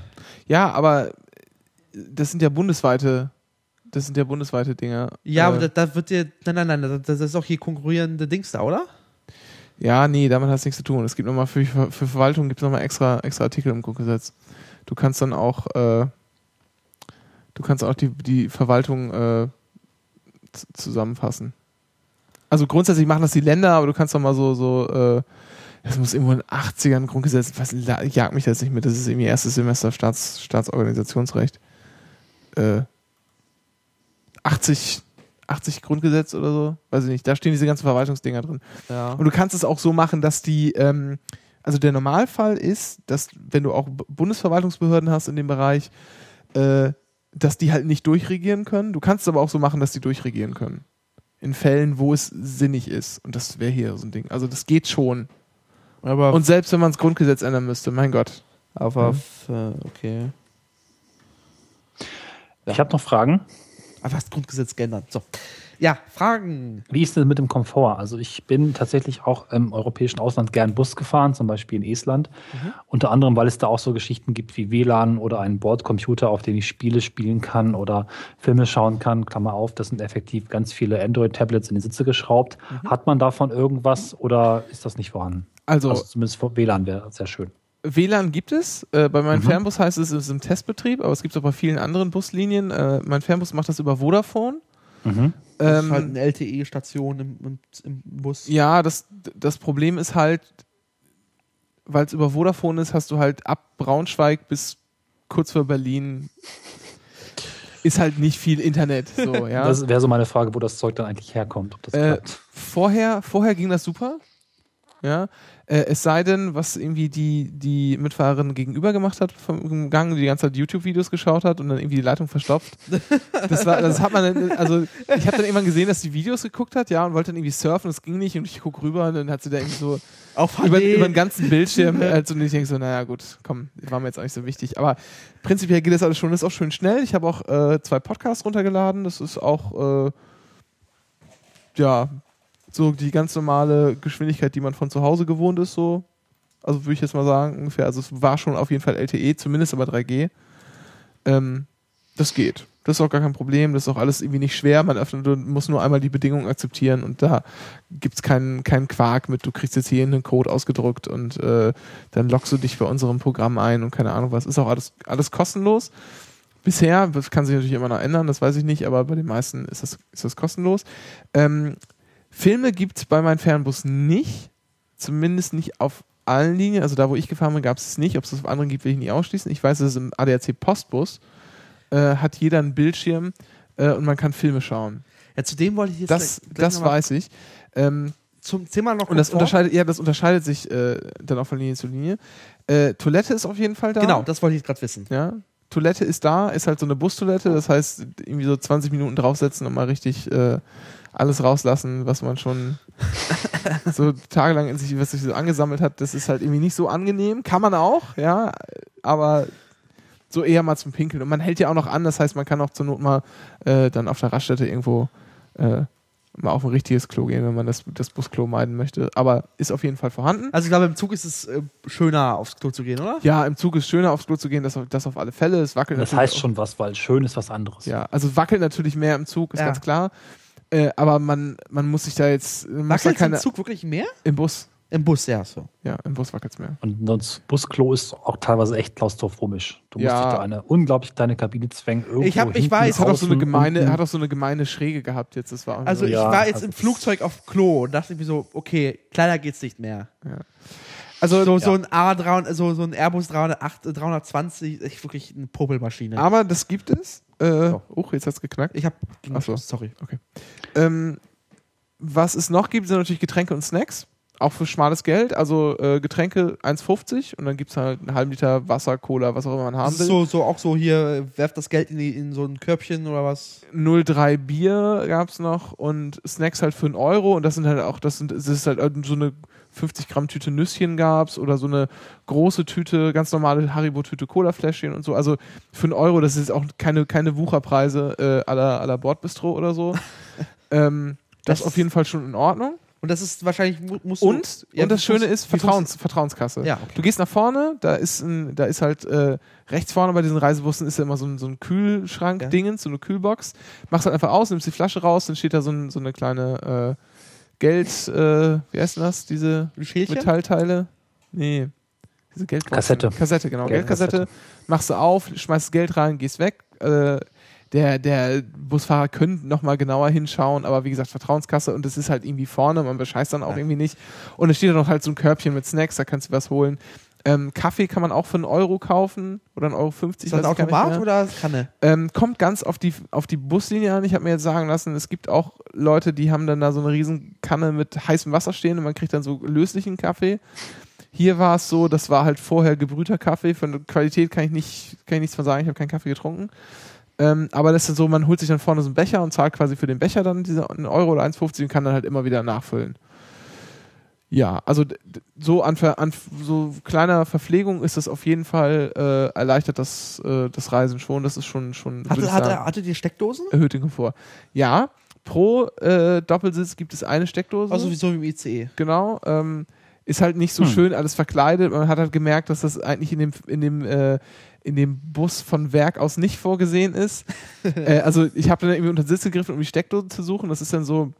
Ja, aber das sind ja bundesweite, das sind ja bundesweite Dinge. Ja, Äh, aber da, da wird dir. Nein, nein, nein, das, ist auch hier konkurrierende Dings da, oder? Ja, nee, damit hat es nichts zu tun. Es gibt nochmal für, für Verwaltung gibt es nochmal extra, extra Artikel im Grundgesetz. Du kannst dann auch, äh, du kannst auch die, die Verwaltung äh, zusammenfassen. Also grundsätzlich machen das die Länder, aber du kannst doch mal so, so, äh, das muss irgendwo in den 80ern Grundgesetz, was, jag mich das nicht mit, das ist irgendwie erstes Semester Staats, Staatsorganisationsrecht. Äh, 80, 80 Grundgesetz oder so, weiß ich nicht, da stehen diese ganzen Verwaltungsdinger drin. Ja. Und du kannst es auch so machen, dass die, ähm, also der Normalfall ist, dass wenn du auch Bundesverwaltungsbehörden hast in dem Bereich, äh, dass die halt nicht durchregieren können. Du kannst es aber auch so machen, dass die durchregieren können. In Fällen, wo es sinnig ist. Und das wäre hier so ein Ding. Also das geht schon. Aber, Und selbst wenn man das Grundgesetz ändern müsste, mein Gott. aber f- äh, okay. Ich habe noch Fragen. Aber das Grundgesetz geändert. So. Ja, Fragen. Wie ist es mit dem Komfort? Also ich bin tatsächlich auch im europäischen Ausland gern Bus gefahren, zum Beispiel in Estland. Unter anderem, weil es da auch so Geschichten gibt wie WLAN oder einen Bordcomputer, auf dem ich Spiele spielen kann oder Filme schauen kann. Klammer auf, das sind effektiv ganz viele Android-Tablets in die Sitze geschraubt. Hat man davon irgendwas oder ist das nicht vorhanden? Also, Also zumindest WLAN wäre sehr schön. WLAN gibt es. Äh, bei meinem Mhm. Fernbus heißt es, es ist im Testbetrieb, aber es gibt es auch bei vielen anderen Buslinien. Äh, mein Fernbus macht das über Vodafone. Mhm. Das Ähm, ist halt eine LTE-Station im, im, im Bus. Ja, das, das Problem ist halt, weil es über Vodafone ist, hast du halt ab Braunschweig bis kurz vor Berlin ist halt nicht viel Internet. So, ja. Das wäre so meine Frage, wo das Zeug dann eigentlich herkommt. Ob das Äh, vorher, vorher ging das super. Ja. Äh, es sei denn, was irgendwie die, die Mitfahrerin gegenüber gemacht hat vom Gang, die die ganze Zeit YouTube-Videos geschaut hat und dann irgendwie die Leitung verstopft. Das war, das hat man, also ich habe dann irgendwann gesehen, dass sie Videos geguckt hat, ja, und wollte dann irgendwie surfen, das ging nicht und ich guck rüber und dann hat sie da irgendwie so Auf über, HD. über den ganzen Bildschirm also und ich denke so, naja gut, komm, war mir jetzt auch nicht so wichtig. Aber prinzipiell geht das alles schon, das ist auch schön schnell. Ich habe auch äh, zwei Podcasts runtergeladen, das ist auch äh, ja so die ganz normale Geschwindigkeit, die man von zu Hause gewohnt ist, so. Also würde ich jetzt mal sagen, ungefähr. Also es war schon auf jeden Fall LTE, zumindest aber 3G. Ähm, das geht. Das ist auch gar kein Problem. Das ist auch alles irgendwie nicht schwer. Man öffnet, du musst nur einmal die Bedingungen akzeptieren und da gibt es keinen, keinen Quark mit, du kriegst jetzt hier einen Code ausgedruckt und äh, dann loggst du dich bei unserem Programm ein und keine Ahnung was. Ist auch alles, alles kostenlos. Bisher, das kann sich natürlich immer noch ändern, das weiß ich nicht, aber bei den meisten ist das, ist das kostenlos. Ähm, Filme gibt es bei meinem Fernbus nicht. Zumindest nicht auf allen Linien. Also da, wo ich gefahren bin, gab es es nicht. Ob es das auf anderen gibt, will ich nicht ausschließen. Ich weiß, dass es im ADAC Postbus äh, hat jeder einen Bildschirm äh, und man kann Filme schauen. Ja, zu dem wollte ich jetzt Das, gleich- gleich das weiß ich. Ähm, Zum Thema noch und das unterscheidet, ja, das unterscheidet sich äh, dann auch von Linie zu Linie. Äh, Toilette ist auf jeden Fall da. Genau, das wollte ich gerade wissen. Ja. Toilette ist da, ist halt so eine Bustoilette, das heißt, irgendwie so 20 Minuten draufsetzen und mal richtig äh, alles rauslassen, was man schon so tagelang in sich, was sich so angesammelt hat, das ist halt irgendwie nicht so angenehm. Kann man auch, ja, aber so eher mal zum Pinkeln. Und man hält ja auch noch an, das heißt, man kann auch zur Not mal äh, dann auf der Raststätte irgendwo äh, mal auf ein richtiges Klo gehen, wenn man das, das Busklo meiden möchte. Aber ist auf jeden Fall vorhanden. Also ich glaube, im Zug ist es äh, schöner, aufs Klo zu gehen, oder? Ja, im Zug ist schöner aufs Klo zu gehen, das, auf- das auf alle Fälle. Es wackelt Das heißt schon was, weil schön ist was anderes. Ja, also wackelt natürlich mehr im Zug, ist Ja. ganz klar. Äh, aber man, man muss sich da jetzt Wackelt keine, im Zug wirklich mehr? im Bus. Im Bus, ja, so. Ja, im Bus wackelt es mehr. Und das Busklo ist auch teilweise echt klaustrophobisch. Du musst Ja. dich da eine unglaublich kleine Kabine zwängen. Irgendwo Ich hab- ich weiß, Es hat auch so eine gemeine, hat auch so eine gemeine Schräge gehabt jetzt. Das war Also so, ich Ja, war jetzt also im Flugzeug auf Klo und dachte mir so, okay, kleiner geht's nicht mehr. also So, so ein A300, so, so ein Airbus 308, äh, 320, echt wirklich eine Popelmaschine. aber das gibt es. Äh, So. oh, jetzt hat's geknackt. ich hab Ach so. sorry. Ähm, was es noch gibt, sind natürlich Getränke und Snacks. Auch für schmales Geld. Also äh, Getränke 1,50 und dann gibt es halt einen halben Liter Wasser, Cola, was auch immer man haben Das will. ist so, so auch so hier, äh, werft das Geld in, die, in so ein Körbchen oder was? 03 Bier gab's noch und Snacks halt für einen Euro und das sind halt auch, das sind, das ist halt so eine 50 Gramm Tüte Nüsschen gab's oder so eine große Tüte, ganz normale Haribo-Tüte Cola-Fläschchen und so. Also für einen Euro, das ist auch keine, keine Wucherpreise äh, à la, à la Bordbistro oder so. ähm, das Das ist auf jeden Fall schon in Ordnung. Und das ist wahrscheinlich, mu- musst du. Und, Ja, und das Schöne ist Vertrauens, Vertrauenskasse. Ja, okay. Du gehst nach vorne, da ist ein, da ist halt äh, rechts vorne bei diesen Reisebussen ist ja immer so ein, so ein Kühlschrank-Dingens, so eine Kühlbox. Machst halt einfach aus, nimmst die Flasche raus, dann steht da so, ein, so eine kleine äh, Geld, äh, wie heißt denn das? Diese Schälchen? Metallteile? Nee. Diese Geldboxen. Kassette. Kassette, genau. Geldkassette. Geldkassette. Machst du auf, schmeißt das Geld rein, gehst weg. Äh, der, der Busfahrer könnte nochmal genauer hinschauen, aber wie gesagt, Vertrauenskasse und das ist halt irgendwie vorne, man bescheißt dann auch Ja. irgendwie nicht. Und es steht da noch halt so ein Körbchen mit Snacks, da kannst du was holen. Ähm, Kaffee kann man auch für einen Euro kaufen oder einen Euro 50. Ist das ein Automat oder Kanne? Ähm, kommt ganz auf die, auf die Buslinie an. Ich habe mir jetzt sagen lassen, es gibt auch Leute, die haben dann da so eine riesen Kanne mit heißem Wasser stehen und man kriegt dann so löslichen Kaffee. Hier war es so, das war halt vorher gebrühter Kaffee. Von der Qualität kann ich, nicht, kann ich nichts von sagen, ich habe keinen Kaffee getrunken. Ähm, aber das ist so, man holt sich dann vorne so einen Becher und zahlt quasi für den Becher dann diese einen Euro oder 1,50 und kann dann halt immer wieder nachfüllen. Ja, also so an, an so kleiner Verpflegung ist das auf jeden Fall äh, erleichtert das, äh, das Reisen schon. Das ist schon schon Hatte, hatte, sagen, hattet ihr Steckdosen? erhöht den Komfort. Ja, pro äh, Doppelsitz gibt es eine Steckdose. Also wie so wie im ICE. genau. Ähm, ist halt nicht so Hm. schön alles verkleidet. Man hat halt gemerkt, dass das eigentlich in dem in dem äh, in dem Bus von Werk aus nicht vorgesehen ist. äh, also ich habe dann irgendwie unter den Sitz gegriffen, um die Steckdose zu suchen. Das ist dann so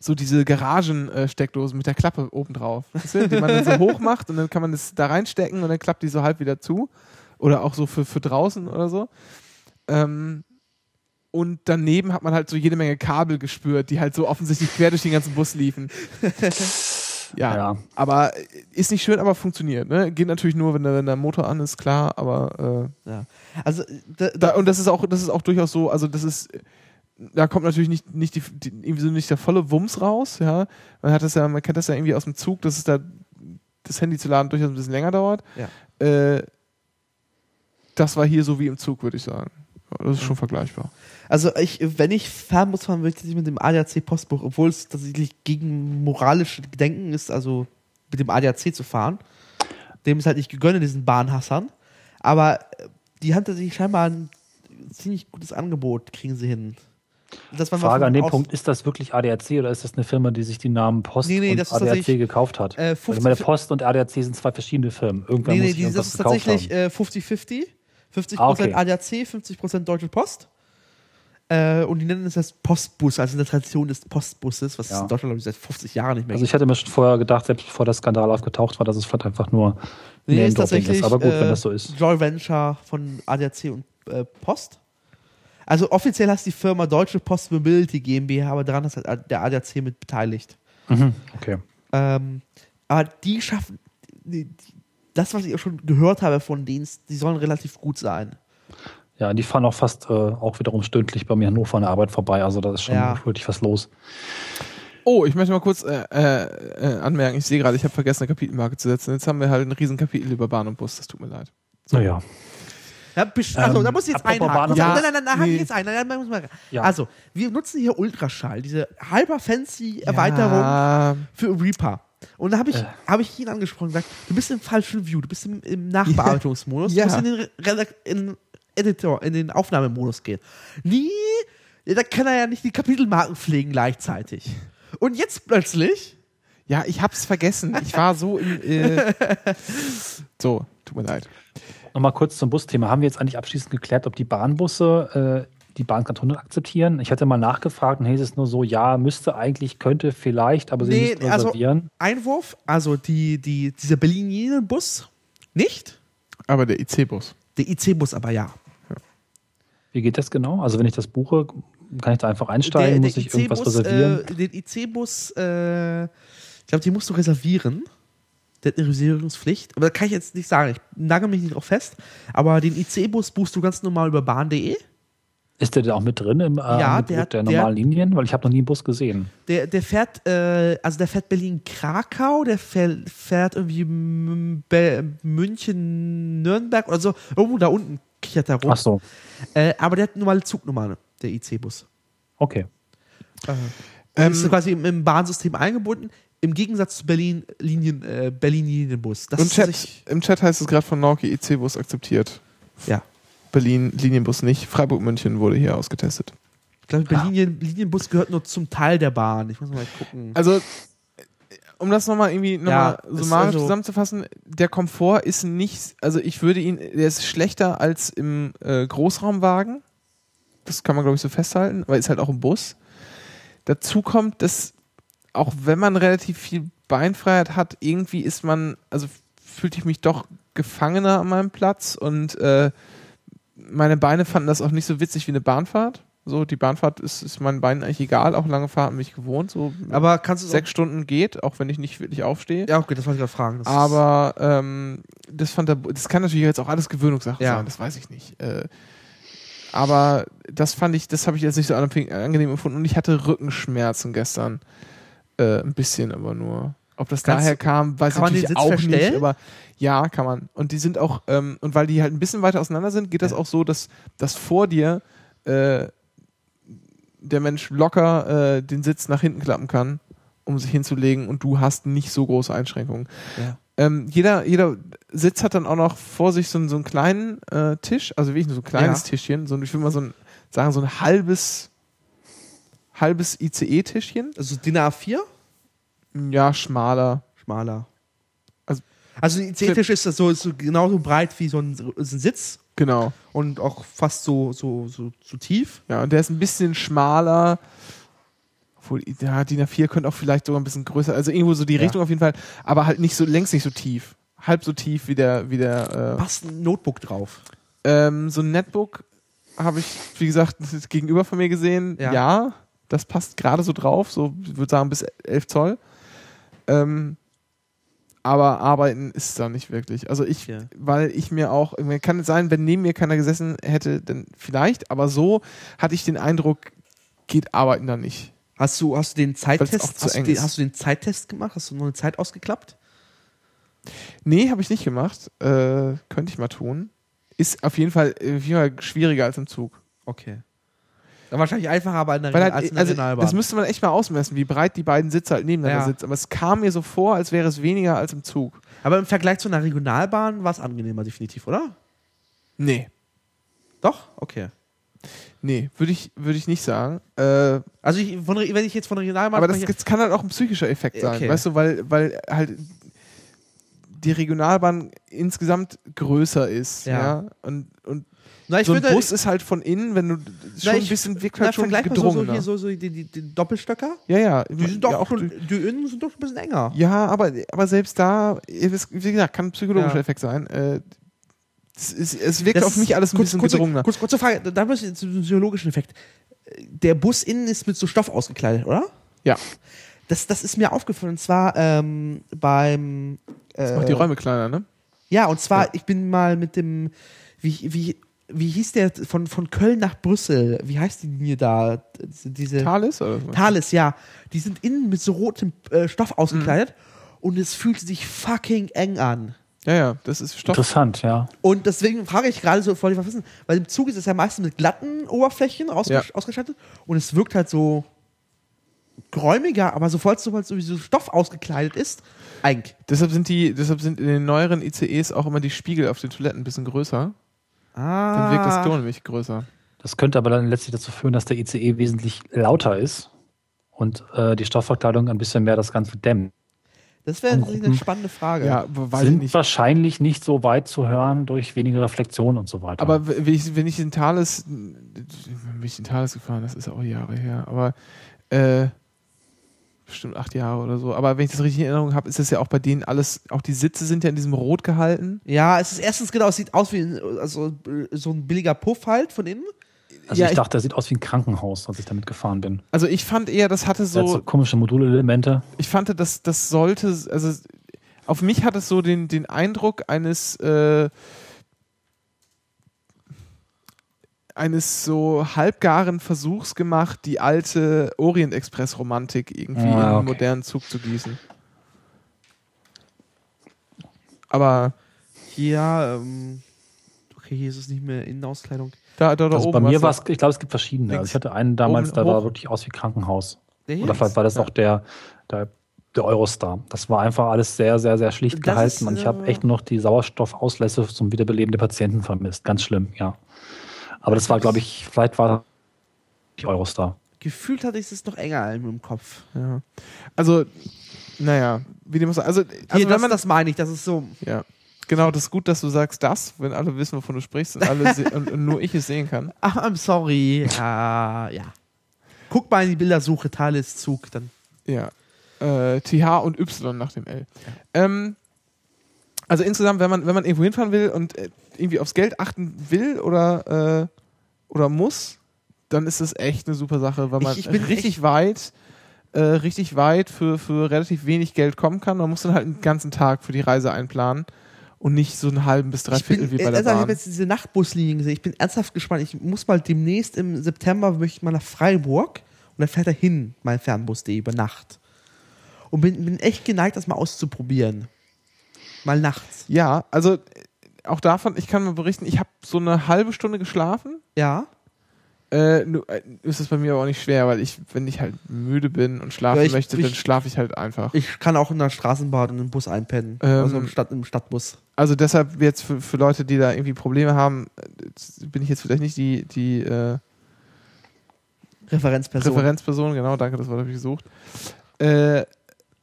so diese Garagen-Steckdosen mit der Klappe oben drauf, die man dann so hoch macht und dann kann man das da reinstecken und dann klappt die so halb wieder zu. Oder auch so für, für draußen oder so. Ähm, und daneben hat man halt so jede Menge Kabel gespürt, die halt so offensichtlich quer durch den ganzen Bus liefen. ja, Ja. aber ist nicht schön, aber funktioniert. Ne? Geht natürlich nur, wenn der, wenn der Motor an ist, klar, aber äh, Ja. Also, da, da, und das ist auch, das ist auch durchaus so, also das ist, da kommt natürlich nicht, nicht die, die, irgendwie so nicht der volle Wumms raus, ja. Man hat das ja, man kennt das ja irgendwie aus dem Zug, dass es da das Handy zu laden durchaus ein bisschen länger dauert. Ja. Äh, das war hier so wie im Zug, würde ich sagen. Das ist schon vergleichbar. Also ich, wenn ich Fernbus fahren will, ich mit dem ADAC Postbuch, obwohl es tatsächlich gegen moralische Gedenken ist, also mit dem ADAC zu fahren. Dem ist halt nicht gegönnt, diesen Bahnhassern. Aber äh, die haben tatsächlich scheinbar ein ziemlich gutes Angebot, kriegen sie hin. Das Frage an dem Punkt, ist das wirklich ADAC oder ist das eine Firma, die sich die Namen Post Nee, nee, und ADAC gekauft hat? äh, Weil 50 ich meine, Post und ADAC sind zwei verschiedene Firmen. Irgendwann Nee, muss nee, ich die, das ist tatsächlich haben. äh, 50-50. 50% Ah, okay. ADAC, 50% Deutsche Post. Äh, und die nennen es das Postbus, also in der Tradition des Postbusses, was Ja. in Deutschland, glaube ich, seit 50 Jahren nicht mehr Also ich hätte mir schon vorher gedacht, selbst bevor der Skandal aufgetaucht war, dass es vielleicht einfach nur Nee, ist tatsächlich ist. Aber gut, äh, wenn das so ist. Joint Venture von ADAC und äh, Post. Also offiziell heißt die Firma Deutsche Post Mobility GmbH, aber daran ist halt der ADAC mit beteiligt. Mhm, okay. Ähm, aber die schaffen, die, die, das, was ich auch schon gehört habe von denen, die sollen relativ gut sein. Ja, die fahren auch fast äh, auch wiederum stündlich bei mir in Hannover an der Arbeit vorbei. Also da ist schon Ja. wirklich was los. Oh, ich möchte mal kurz äh, äh, äh, anmerken, ich sehe gerade, ich habe vergessen, eine Kapitelmarke zu setzen. Jetzt haben wir halt ein riesen Kapitel über Bahn und Bus, das tut mir leid. Naja. Ja, also, Ähm, da muss ich jetzt einhaken. Ja, nein, nein, nein, hake nee. ich jetzt ein. Nein, nein, muss man- Ja. Also, wir nutzen hier Ultraschall, diese hyper fancy Erweiterung Ja, für Reaper. Und da habe ich, Äh. hab ich ihn angesprochen und gesagt, du bist im falschen View, du bist im, im Nachbearbeitungsmodus, Ja. du musst in den, Redak- in den Editor, in den Aufnahmemodus gehen. Nie, ja, da kann er ja nicht die Kapitelmarken pflegen gleichzeitig. Und jetzt plötzlich, ja, ich hab's vergessen. Ich war so im. Äh, so, tut mir leid. Nochmal kurz zum Busthema. Haben wir jetzt eigentlich abschließend geklärt, ob die Bahnbusse äh, die Bahnkantone akzeptieren? Ich hatte mal nachgefragt und hieß es nur so, ja, müsste eigentlich, könnte vielleicht, aber sie Nee, müssten also- reservieren. Einwurf, also die, die, dieser Berlin-Bus nicht, Aber der IC-Bus. der IC-Bus aber ja. Wie geht das genau? Also wenn ich das buche, kann ich da einfach einsteigen? Muss ich irgendwas IC-Bus, reservieren? Äh, den IC-Bus, äh, ich glaube, den musst du reservieren. Der hat eine Reservierungspflicht. Aber da kann ich jetzt nicht sagen. Ich nagel mich nicht drauf fest. Aber den IC-Bus buchst du ganz normal über bahn.de. Ist der denn auch mit drin im äh, Ja, der- der, der- normalen Linien? Weil ich habe noch nie einen Bus gesehen. Der, der fährt, äh, also der fährt Berlin-Krakau, der fährt, fährt irgendwie München-Nürnberg oder so. Irgendwo da unten kichert er rum. Ach so, Äh, aber der hat normale Zugnummer, der IC-Bus. okay. Äh, Ähm, ist quasi im, im Bahnsystem eingebunden. Im Gegensatz zu Berlin Linien, äh, Berlin Linienbus. Das Im ist Chat, sich- Im Chat heißt es gerade von Norki IC-Bus akzeptiert. ja. Berlin Linienbus nicht. Freiburg München wurde hier ausgetestet. Ich glaube, der Linien, Linienbus gehört nur zum Teil der Bahn. Ich muss mal gucken. Also, um das nochmal irgendwie Ja, nochmal ist summarisch also- zusammenzufassen, der Komfort ist nicht, also ich würde ihn, der ist schlechter als im äh, Großraumwagen. Das kann man, glaube ich, so festhalten, weil ist halt auch ein Bus. Dazu kommt, dass auch wenn man relativ viel Beinfreiheit hat, irgendwie ist man, also fühlte ich mich doch gefangener an meinem Platz und äh, meine Beine fanden das auch nicht so witzig wie eine Bahnfahrt. So, die Bahnfahrt ist, ist meinen Beinen eigentlich egal, auch lange Fahrten bin ich gewohnt. So Aber kannst du sechs Stunden geht, auch wenn ich nicht wirklich aufstehe. Ja, okay, das wollte ich gerade fragen. Das Aber ähm, das fand der, das kann natürlich jetzt auch alles Gewöhnungssache Ja. sein, das weiß ich nicht. Äh, aber das fand ich, das habe ich jetzt nicht so angenehm empfunden und ich hatte Rückenschmerzen gestern. Äh, ein bisschen aber nur. Ob das Kannst daher kam, weiß ich natürlich auch verstellen? nicht. Aber ja, kann man. Und die sind auch, ähm, und weil die halt ein bisschen weiter auseinander sind, geht das Ja. auch so, dass, dass vor dir äh, der Mensch locker äh, den Sitz nach hinten klappen kann, um sich hinzulegen und du hast nicht so große Einschränkungen. Ja. Ähm, jeder, jeder Sitz hat dann auch noch vor sich so, einen- so einen kleinen äh, Tisch, also wirklich nur so ein kleines Ja. Tischchen, so ein, ich will mal so ein, sagen, so ein halbes, halbes ICE-Tischchen. Also DIN A4? Ja, schmaler. Schmaler. Also- Also ein IC-Tisch ist das so, ist so genauso breit wie so ein, so ein Sitz Genau. und auch fast so, so, so, so tief. Ja, und der ist ein bisschen schmaler. Obwohl, ja, DIN A4 könnte auch vielleicht sogar ein bisschen größer, also irgendwo so die Ja. Richtung auf jeden Fall, aber halt nicht so, längst nicht so tief. Halb so tief wie der, wie der, äh, Passt ein Notebook drauf. Ähm, so ein Netbook habe ich, wie gesagt, gegenüber von mir gesehen. Ja. Ja, das passt gerade so drauf, so ich würde sagen bis 11 Zoll. Ähm, aber arbeiten ist da nicht wirklich. Also ich, Ja. weil ich mir auch, kann es sein, wenn neben mir keiner gesessen hätte, dann vielleicht, aber so hatte ich den Eindruck, geht arbeiten da nicht. Hast du, hast du den Zeittest, zu hast du den, hast du den Zeittest gemacht? Hast du noch eine Zeit ausgeklappt? Nee, habe ich nicht gemacht. Äh, könnte ich mal tun. Ist auf jeden Fall, äh, auf jeden Fall schwieriger als im Zug. Okay. Wahrscheinlich einfacher, aber in der, Weil halt, als in der also, Regionalbahn. das müsste man echt mal ausmessen, wie breit die beiden Sitze halt nebeneinander Ja. sitzen. Aber es kam mir so vor, als wäre es weniger als im Zug. aber im Vergleich zu einer Regionalbahn war es angenehmer, definitiv, oder? Nee. Doch? Okay. Nee, würde ich, würde ich nicht sagen. Äh, Also ich, von, wenn ich jetzt von Regionalbahn aber das, das kann halt auch ein psychischer Effekt sein, Okay. weißt du, weil, weil halt die Regionalbahn insgesamt größer ist. Ja. Ja. Und, und Na, ich so ein würde- Bus ist halt von innen, wenn du schon ein ich- bisschen wirkt na, halt schon vergleich mal so, hier so, so die, die, die Doppelstöcker. ja, ja. Die sind doch ja, auch schon, die- innen sind doch ein bisschen enger. Ja, aber, aber selbst da, wie gesagt, kann ein psychologischer Ja. Effekt sein. Äh, es, ist, es wirkt Das auf mich alles ein kurz, bisschen kurze, gedrungener. kurz, kurze Frage, da müssen wir zum psychologischen Effekt. Der Bus innen ist mit so Stoff ausgekleidet, oder? Ja, Das, das ist mir aufgefallen, und zwar ähm, beim. Äh, macht die Räume kleiner, ne? Ja, und zwar, Ja. ich bin mal mit dem. Wie, wie, wie hieß der von, von Köln nach Brüssel? Wie heißt die Linie da? Diese, Thales oder? Thales, ja. Die sind innen mit so rotem äh, Stoff Mhm. ausgekleidet und es fühlt sich fucking eng an. Ja, ja, das ist Stoff. Interessant, ja. Und deswegen frage ich gerade so, ich was wissen, weil im Zug ist es ja meistens mit glatten Oberflächen ausges Ja. ausgestattet und es wirkt halt so geräumiger, aber sobald sobald sowieso Stoff ausgekleidet ist, eng. Deshalb sind die, deshalb sind in den neueren ICEs auch immer die Spiegel auf den Toiletten ein bisschen größer. Ah. Dann wirkt das Klo nämlich größer. Das könnte aber dann letztlich dazu führen, dass der ICE wesentlich lauter ist und äh, die Stoffverkleidung ein bisschen mehr das Ganze dämmt. Das wäre eine spannende Frage. Ja, Sind nicht. wahrscheinlich nicht so weit zu hören durch weniger Reflexion und so weiter. Aber wenn ich, wenn ich in Thales, bin ich in Thales gefahren, das ist auch Jahre her, aber äh, bestimmt acht Jahre oder so. Aber wenn ich das richtig in Erinnerung habe, ist das ja auch bei denen alles, auch die Sitze sind ja in diesem Rot gehalten. Ja, es ist erstens genau, es sieht aus wie ein, also, so ein billiger Puff halt von innen. also ja, ich dachte, das sieht aus wie ein Krankenhaus, als ich damit gefahren bin. Also ich fand eher, das hatte So, so, so komische Modulelemente. ich fand, das, das sollte, also auf mich hat es so den, den Eindruck eines, äh, eines so halbgaren Versuchs gemacht, die alte Orient Express Romantik irgendwie Ah, in einen okay. modernen Zug zu gießen. Aber Hier, ähm, okay, hier ist es nicht mehr Innenauskleidung. da, da, da Also oben bei mir war es, ich glaube, es gibt verschiedene. Also ich hatte einen damals, Oben der sah hoch. wirklich aus wie Krankenhaus. Der Oder vielleicht war das Ja. auch der, der, der Eurostar. Das war einfach alles sehr, sehr, sehr schlicht Das gehalten. ist, und ich äh, habe echt nur noch die Sauerstoffauslässe zum Wiederbeleben der Patienten vermisst. Ganz schlimm, ja. Aber das war, glaube ich, vielleicht war Eurostar. Gefühlt hatte ich es noch enger im Kopf. Ja. Also, naja, wie dem auch sei. Also, also Hier, wenn das, man das meine ich, das ist so. Ja. Genau, das ist gut, dass du sagst das, wenn alle wissen, wovon du sprichst und, alle und, und nur ich es sehen kann. Ach, I'm sorry. Ja, ja. Guck mal in die Bildersuche, Thales Zug, dann. Ja. Äh, TH und Y nach dem L. Ähm, also insgesamt, wenn man, wenn man irgendwo hinfahren will und äh, irgendwie aufs Geld achten will oder, äh, oder muss, dann ist das echt eine super Sache, weil Ich- man ich bin richtig weit, äh, richtig weit für, für relativ wenig Geld kommen kann. Man muss dann halt einen ganzen Tag für die Reise einplanen und nicht so einen halben bis drei Ich Viertel wie bei äh, der also, ich habe Bahn. jetzt diese Nachtbuslinien gesehen. Ich bin ernsthaft gespannt. Ich muss mal demnächst im September möchte ich mal nach Freiburg und dann fährt er hin, mein Fernbus.de über Nacht. Und bin, bin echt geneigt, das mal auszuprobieren. Mal nachts. Ja, also auch davon, ich kann mal berichten, ich habe so eine halbe Stunde geschlafen. Ja. Äh, äh, ist es bei mir aber auch nicht schwer, weil ich, wenn ich halt müde bin und schlafen Ja, ich- möchte, ich- dann schlafe ich halt einfach. Ich kann auch in der Straßenbahn und im Bus einpennen. Ähm, also im, Stadt, im Stadtbus. also deshalb jetzt für, für Leute, die da irgendwie Probleme haben, äh, bin ich jetzt vielleicht nicht die, die äh, Referenzperson. Referenzperson, genau, danke, das Wort habe ich gesucht. Äh,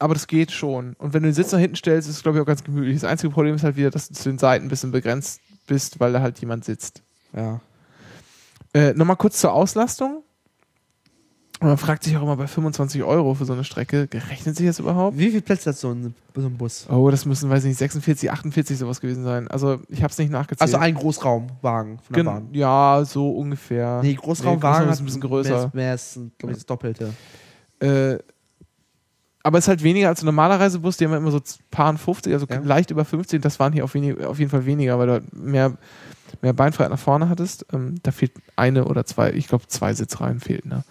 aber das geht schon. Und wenn du den Sitz nach hinten stellst, ist es, glaube ich, auch ganz gemütlich. Das einzige Problem ist halt wieder, dass du zu den Seiten ein bisschen begrenzt bist, weil da halt jemand sitzt. Ja. Äh, Nochmal kurz zur Auslastung. Und man fragt sich auch immer bei 25 Euro für so eine Strecke, gerechnet sich das überhaupt? Wie viele Plätze hat so ein, so ein Bus? Oh, das müssen, weiß ich nicht, 46, 48 sowas gewesen sein. Also ich habe es nicht nachgezählt. Also ein Großraumwagen von der Gen- Bahn. Ja, so ungefähr. Nee, Großraumwagen Nee, hat ist ein bisschen größer. Mehr, mehr ist, glaube ich, das Doppelte. Äh, aber es ist halt weniger als ein normaler Reisebus, die haben ja immer so paar 50, also Ja. leicht über 50. Das waren hier auf, wenig, auf jeden Fall weniger, weil du halt mehr, mehr Beinfreiheit nach vorne hattest. Ähm, da fehlt eine oder zwei, ich glaube zwei Sitzreihen fehlten. Ne?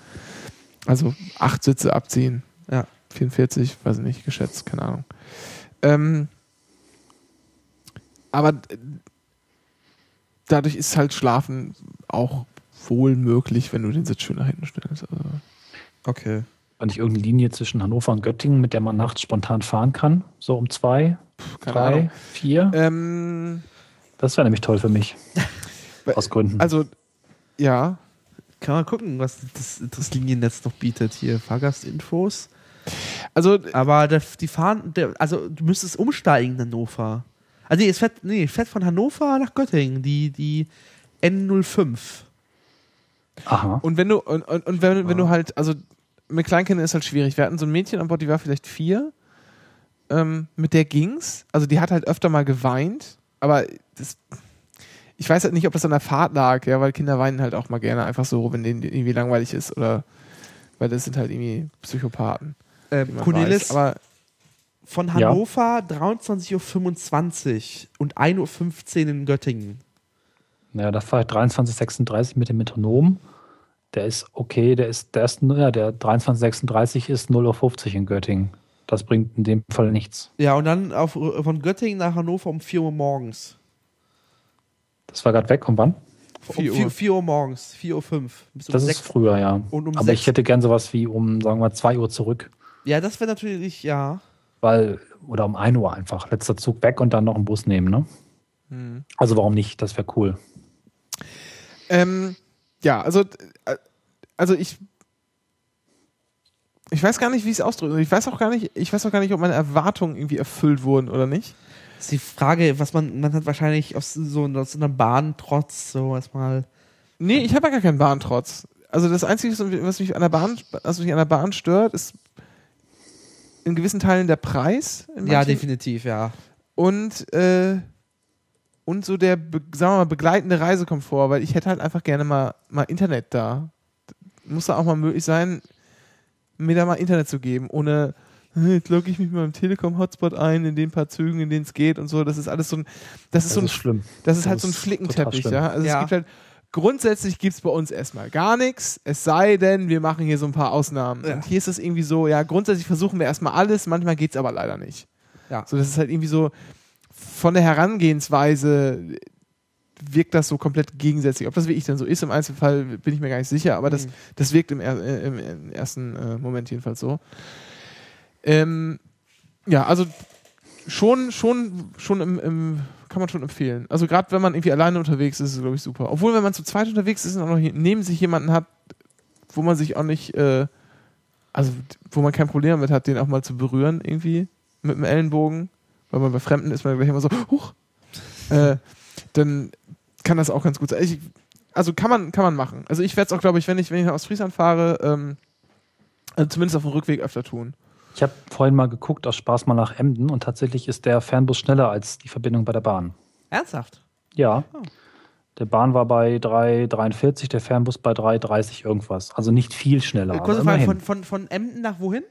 Also acht Sitze abziehen. Ja. 44, weiß ich nicht, geschätzt, keine Ahnung. Ähm, aber äh, dadurch ist halt Schlafen auch wohl möglich, wenn du den Sitz schön nach hinten stellst. Also, Okay. War nicht irgendeine Linie zwischen Hannover und Göttingen, mit der man nachts spontan fahren kann? So um zwei, keine drei, Ahnung. vier? Ähm, Das wäre nämlich toll für mich. Aus Gründen. also, ja. Kann man gucken, was das, das Liniennetz noch bietet. Hier Fahrgastinfos. Also, Aber der, die fahren, der, also du müsstest umsteigen in Hannover. Also nee, es fährt, nee, fährt von Hannover nach Göttingen, die, die N05. Aha. und wenn du, und, und, und wenn, wenn du halt, also mit Kleinkindern ist halt schwierig. Wir hatten so ein Mädchen an Bord, die war vielleicht vier. Ähm, mit der ging's. Also die hat halt öfter mal geweint, aber das, ich weiß halt nicht, ob das an der Fahrt lag, ja, weil Kinder weinen halt auch mal gerne einfach so, wenn denen irgendwie langweilig ist oder weil das sind halt irgendwie Psychopathen. Ähm, Cornelis, weiß. Aber von Ja. Hannover 23.25 Uhr und 1.15 Uhr in Göttingen. Ja, da fahre ich 2336 mit dem Metronom. Der ist okay, der ist, der ist, ja, der 2336 ist 0.50 Uhr in Göttingen. Das bringt in dem Fall nichts. Ja, und dann auf, von Göttingen nach Hannover um 4 Uhr morgens. Das war gerade weg. Und wann? Um 4 4, Uhr. 4 Uhr morgens, 4 Uhr 5. Bis um Das ist 6. früher, ja. Und um Aber sechs- ich hätte gern sowas wie um, sagen wir, 2 Uhr zurück. Ja, das wäre natürlich, ja. Weil, oder um 1 Uhr einfach. Letzter Zug weg und dann noch einen Bus nehmen, ne? hm. Also warum nicht? Das wäre cool. Ähm, ja, also, äh, also ich, ich weiß gar nicht, wie ich es ausdrücke. Ich weiß auch gar nicht, ich weiß auch gar nicht, ob meine Erwartungen irgendwie erfüllt wurden oder nicht. ist die Frage, was man, man hat wahrscheinlich aus so, aus einer Bahn trotz so erstmal. Nee, ich habe ja gar keinen Bahntrotz. Also das Einzige, was mich an der Bahn, was mich an der Bahn stört, ist in gewissen Teilen der Preis. Ja, definitiv, ja. Und, äh, und so der, sagen wir mal, begleitende Reisekomfort, weil ich hätte halt einfach gerne mal, mal Internet da. Muss da auch mal möglich sein, mir da mal Internet zu geben, ohne, "Hm, jetzt logge ich mich mit meinem Telekom-Hotspot ein, in den paar Zügen, in denen es geht und so. Das ist alles so ein, das ist Das so ein ist schlimm. das ist Das halt so ein ist Flickenteppich, ja. Also Ja. es gibt halt, grundsätzlich gibt es bei uns erstmal gar nichts, es sei denn, wir machen hier so ein paar Ausnahmen. Ja. Und hier ist es irgendwie so, ja, grundsätzlich versuchen wir erstmal alles, manchmal geht es aber leider nicht. Ja. So, das ist halt irgendwie so, von der Herangehensweise wirkt das so komplett gegensätzlich. Ob das wirklich dann so ist im Einzelfall, bin ich mir gar nicht sicher, aber das, Mhm. das wirkt im, äh, im, ersten äh, Moment jedenfalls so. Ähm, ja, also schon, schon, schon im, im, kann man schon empfehlen. Also gerade wenn man irgendwie alleine unterwegs ist, ist es, glaube ich, super. Obwohl, wenn man zu zweit unterwegs ist und auch noch neben sich jemanden hat, wo man sich auch nicht, äh, also wo man kein Problem damit hat, den auch mal zu berühren irgendwie mit dem Ellenbogen, weil man bei Fremden ist man gleich immer so, huch, äh, dann kann das auch ganz gut sein. Ich, also kann man, kann man machen. Also ich werde es auch, glaube ich, wenn ich, wenn ich nach Ostfriesland fahre, ähm, also zumindest auf dem Rückweg öfter tun. Ich habe vorhin mal geguckt, aus Spaß mal nach Emden und tatsächlich ist der Fernbus schneller als die Verbindung bei der Bahn. Ernsthaft? Ja. Oh. Der Bahn war bei 3,43, der Fernbus bei 3,30 irgendwas. Also nicht viel schneller. Äh, Kurze aber Frage, von, von, von Emden nach wohin?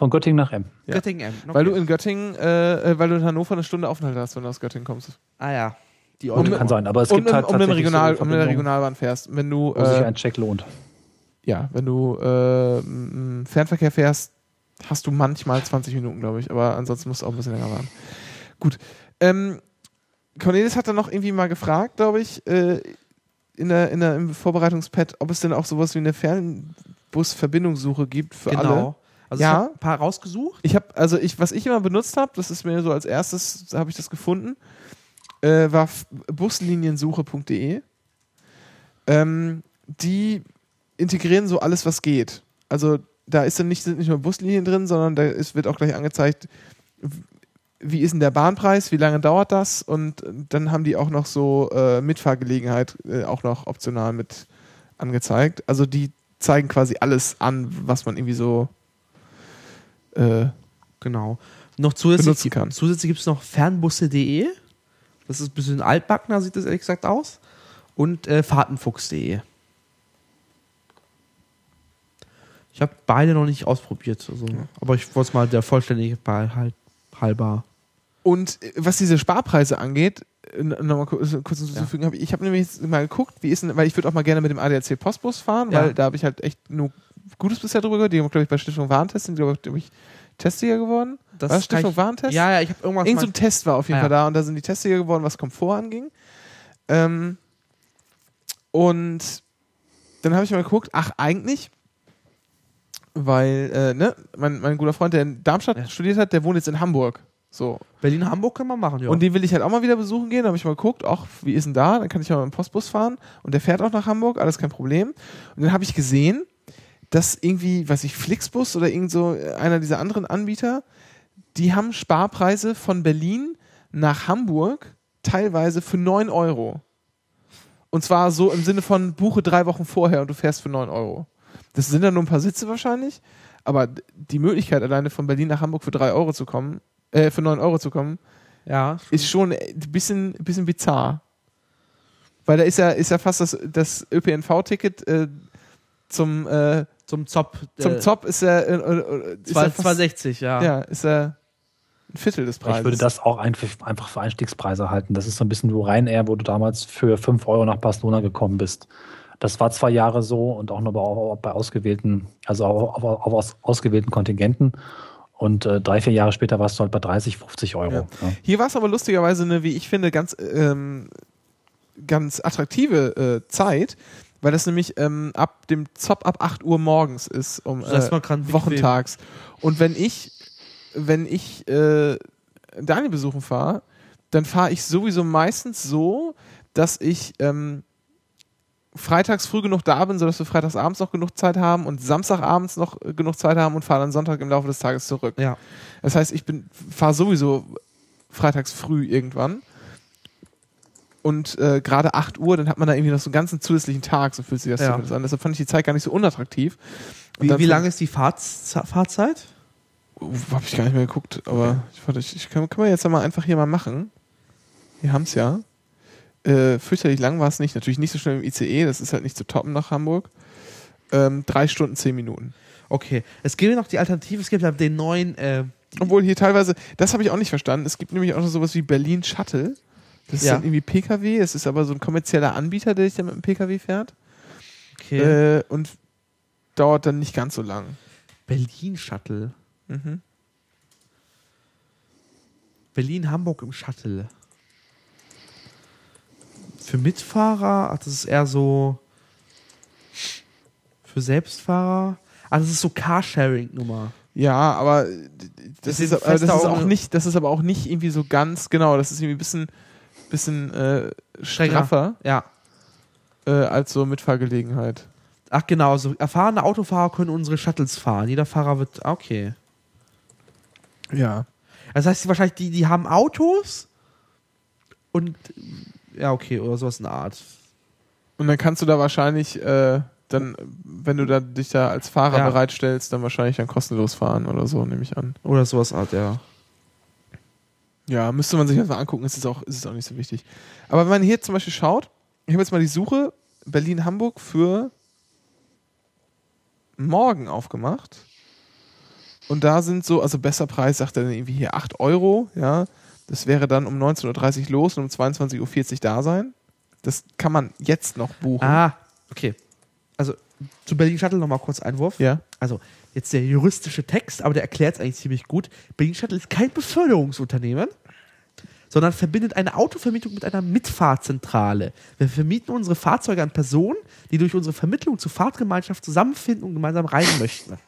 Von Göttingen nach Emden. Ja. Göttingen Emden. Okay. Weil du in Göttingen, äh, äh, weil du in Hannover eine Stunde Aufenthalt hast, wenn du aus Göttingen kommst. ah ja. Die Um-. Kann sein, aber es um, gibt halt um, den tatsächlich Regional, so um Verbindungen, Regionalbahn fährst. Wenn du, wo sich äh, ein Check lohnt. ja, wenn du äh, m- Fernverkehr fährst, hast du manchmal 20 Minuten, glaube ich. Aber ansonsten musst du auch ein bisschen länger warten. Gut. Ähm, Cornelis hat dann noch irgendwie mal gefragt, glaube ich, äh, in der, in der, im Vorbereitungspad, ob es denn auch sowas wie eine Fernbusverbindungssuche gibt für alle. Also Ja. ich habe ein paar rausgesucht. Ich habe, also ich, was ich immer benutzt habe, das ist mir so als erstes, habe ich das gefunden, äh, war busliniensuche.de. Ähm, die integrieren so alles, was geht. Also da ist dann nicht, sind nicht nur Buslinien drin, sondern da ist, wird auch gleich angezeigt, wie ist denn der Bahnpreis, wie lange dauert das und dann haben die auch noch so äh, Mitfahrgelegenheit äh, auch noch optional mit angezeigt. Also die zeigen quasi alles an, was man irgendwie so äh, Genau. Noch zusätzlich, kann. zusätzlich gibt es noch fernbusse.de. Das ist ein bisschen altbackener, sieht das ehrlich gesagt aus. Und äh, fahrtenfuchs.de. Ich habe beide noch nicht ausprobiert. Also, Aber ich wollte es mal der Vollständigkeit halt halber. Und äh, was diese Sparpreise angeht, äh, nochmal kurz, hinzuzufügen, hab ich, habe nämlich mal geguckt, wie ist denn, weil ich würde auch mal gerne mit dem ADAC Postbus fahren, Ja. weil da habe ich halt echt nur Gutes bisher drüber gehört. Die haben, glaube ich, bei Stiftung Warentest sind, glaube ich, Testsieger geworden. Das War das Stiftung ich- Warentest? Ja, ja, ich habe irgendwas Irgend so ein Test war auf jeden Ah, Fall ja. da und da sind die Testsieger geworden, was Komfort anging. Ähm, und dann habe ich mal geguckt, ach, eigentlich, weil, äh, ne, mein, mein guter Freund, der in Darmstadt Ja. studiert hat, der wohnt jetzt in Hamburg. So. Berlin-Hamburg kann man machen, ja. Und den will ich halt auch mal wieder besuchen gehen. Da habe ich mal geguckt, ach, wie ist denn da? Dann kann ich mal mit dem Postbus fahren. Und der fährt auch nach Hamburg, alles kein Problem. Und dann habe ich gesehen, dass irgendwie, weiß ich, Flixbus oder irgend so äh, einer dieser anderen Anbieter, die haben Sparpreise von Berlin nach Hamburg teilweise für 9 Euro. Und zwar so im Sinne von buche drei Wochen vorher und du fährst für 9 Euro. Das sind dann nur ein paar Sitze wahrscheinlich, aber die Möglichkeit alleine von Berlin nach Hamburg für 3 Euro zu kommen, äh, für 9 Euro zu kommen, ja. ist schon ein bisschen, bisschen bizarr. Weil da ist ja, ist ja fast das, das ÖPNV-Ticket äh, zum, äh, Zum Zop. zum äh, Zop ist ja, äh, äh, ist ja, fast, 260, ja. ja, ist ja ein Viertel des Preises. Ich würde das auch einfach, einfach für Einstiegspreise halten. Das ist so ein bisschen wie Ryanair, wo du damals für 5 Euro nach Barcelona gekommen bist. Das war zwei Jahre so und auch nur bei, bei ausgewählten, also auch, auch, auch aus ausgewählten Kontingenten. Und äh, drei, vier Jahre später warst du halt bei 30, 50 Euro. Ja. Ja. Hier war es aber lustigerweise eine, wie ich finde, ganz, ähm, ganz attraktive äh, Zeit, weil das nämlich ähm, ab dem Zop ab 8 Uhr morgens ist, um äh, wochentags. Und wenn ich, wenn ich äh, Daniel besuchen fahre, dann fahre ich sowieso meistens so, dass ich ähm, freitags früh genug da bin, sodass wir freitags abends noch genug Zeit haben und Samstagabends noch äh, genug Zeit haben und fahre dann Sonntag im Laufe des Tages zurück. Ja. Das heißt, ich bin fahre sowieso freitags früh irgendwann. Und äh, gerade 8 Uhr, dann hat man da irgendwie noch so einen ganzen zusätzlichen Tag, so fühlt sich das Ja. zumindest an. Deshalb fand ich die Zeit gar nicht so unattraktiv. Und Wie, wie lange ist die Fahrts Fahrzeit? Uh, hab ich gar nicht mehr geguckt, aber ich, warte, ich, ich kann, können wir jetzt mal einfach hier mal machen. Wir haben es ja. Äh, fürchterlich lang war es nicht. Natürlich nicht so schnell im ICE, das ist halt nicht zu toppen nach Hamburg. Ähm, drei Stunden, zehn Minuten. Okay. Es gibt noch die Alternative, es gibt ja den neuen, äh, Obwohl hier teilweise, das habe ich auch nicht verstanden. Es gibt nämlich auch noch sowas wie Berlin Shuttle. Das ist Ja. dann irgendwie PKW. Es ist aber so ein kommerzieller Anbieter, der sich dann mit dem PKW fährt. okay. Äh, und dauert dann nicht ganz so lang. Berlin Shuttle. Mhm. Berlin-Hamburg im Shuttle. Für Mitfahrer, ach, das ist eher so für Selbstfahrer. Ah, das ist so Carsharing-Nummer. Ja, aber das, Das ist, aber das ist auch nicht, das ist aber auch nicht irgendwie so ganz genau. Das ist irgendwie ein bisschen, bisschen äh, straffer Ja. äh, als so Mitfahrgelegenheit. Ach genau, so erfahrene Autofahrer können unsere Shuttles fahren. Jeder Fahrer wird. ah, Okay. Ja. Das heißt, wahrscheinlich, die, die haben Autos und. Ja, okay, oder sowas in der Art. Und dann kannst du da wahrscheinlich, äh, dann, wenn du da dich da als Fahrer Ja. bereitstellst, dann wahrscheinlich dann kostenlos fahren oder so, nehme ich an. Oder sowas Art, ja. Ja, müsste man sich einfach angucken, ist es auch, ist es auch nicht so wichtig. Aber wenn man hier zum Beispiel schaut, ich habe jetzt mal die Suche Berlin-Hamburg für morgen aufgemacht. Und da sind so, also besser Preis, sagt er dann irgendwie hier 8 Euro, ja. Das wäre dann um 19.30 Uhr los und um 22.40 Uhr da sein. Das kann man jetzt noch buchen. Ah, okay. Also zu Berlin Shuttle nochmal kurz Einwurf. Ja. Also jetzt der juristische Text, aber der erklärt es eigentlich ziemlich gut. Berlin Shuttle ist kein Beförderungsunternehmen, sondern verbindet eine Autovermietung mit einer Mitfahrzentrale. Wir vermieten unsere Fahrzeuge an Personen, die durch unsere Vermittlung zur Fahrtgemeinschaft zusammenfinden und gemeinsam reisen möchten.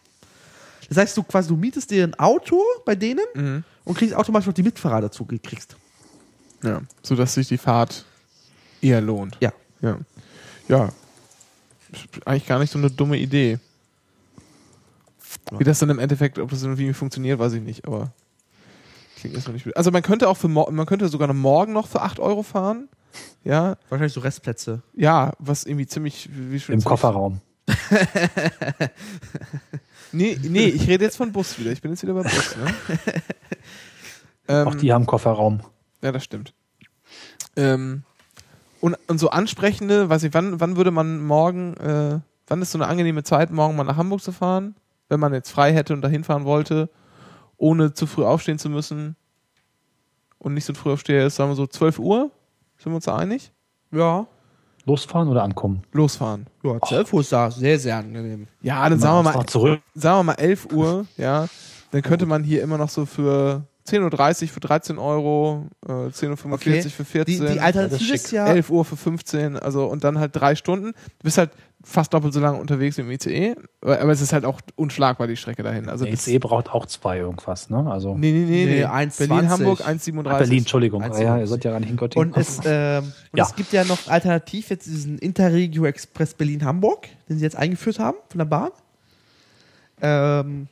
Das heißt, du quasi du mietest dir ein Auto bei denen Mhm. und kriegst automatisch noch die Mitfahrer dazu gekriegst. Ja. Sodass sich die Fahrt eher lohnt. Ja. Ja. Ja. Eigentlich gar nicht so eine dumme Idee. Wie das dann im Endeffekt, ob das irgendwie funktioniert, weiß ich nicht, aber klingt erstmal nicht. Also man könnte auch für man könnte sogar noch morgen noch für 8 Euro fahren. Ja, Wahrscheinlich so Restplätze. ja, was irgendwie ziemlich, wie schon Im ziemlich- Kofferraum. Nee, nee, ich rede jetzt von Bus wieder. Ich bin jetzt wieder beim Bus, ne? ähm, Auch die haben Kofferraum. Ja, das stimmt. Ähm, und, und so ansprechende, weiß ich, wann, wann würde man morgen, äh, wann ist so eine angenehme Zeit, morgen mal nach Hamburg zu fahren, wenn man jetzt frei hätte und dahin fahren wollte, ohne zu früh aufstehen zu müssen und nicht so ein Frühaufsteher ist, sagen wir so 12 Uhr? Sind wir uns da einig? Ja. Losfahren oder ankommen? Losfahren. Ja, 12 Uhr ist da sehr, sehr angenehm. Ja, dann sagen wir mal, zurück. sagen wir mal 11 Uhr, ja, dann könnte man hier immer noch so für 10.30 Uhr für 13 Euro, äh, 10.45 Uhr Okay. für Die, 14 die Alternative schick. ist ja. 11 Uhr für 15, also und dann halt drei Stunden. Du bist halt fast doppelt so lange unterwegs wie im ICE, aber es ist halt auch unschlagbar, die Strecke dahin. Also Der das, ICE braucht auch zwei irgendwas, ne? Also nee, nee, nee, Nee, nee. 1,20. Berlin, Hamburg, Ach, 1,37. Berlin, Entschuldigung. Ah, ja, ihr seid ja gar nicht in Göttingen. Und, es, ähm, und Ja. es gibt ja noch alternativ jetzt diesen Interregio Express Berlin-Hamburg, den sie jetzt eingeführt haben von der Bahn. Ähm,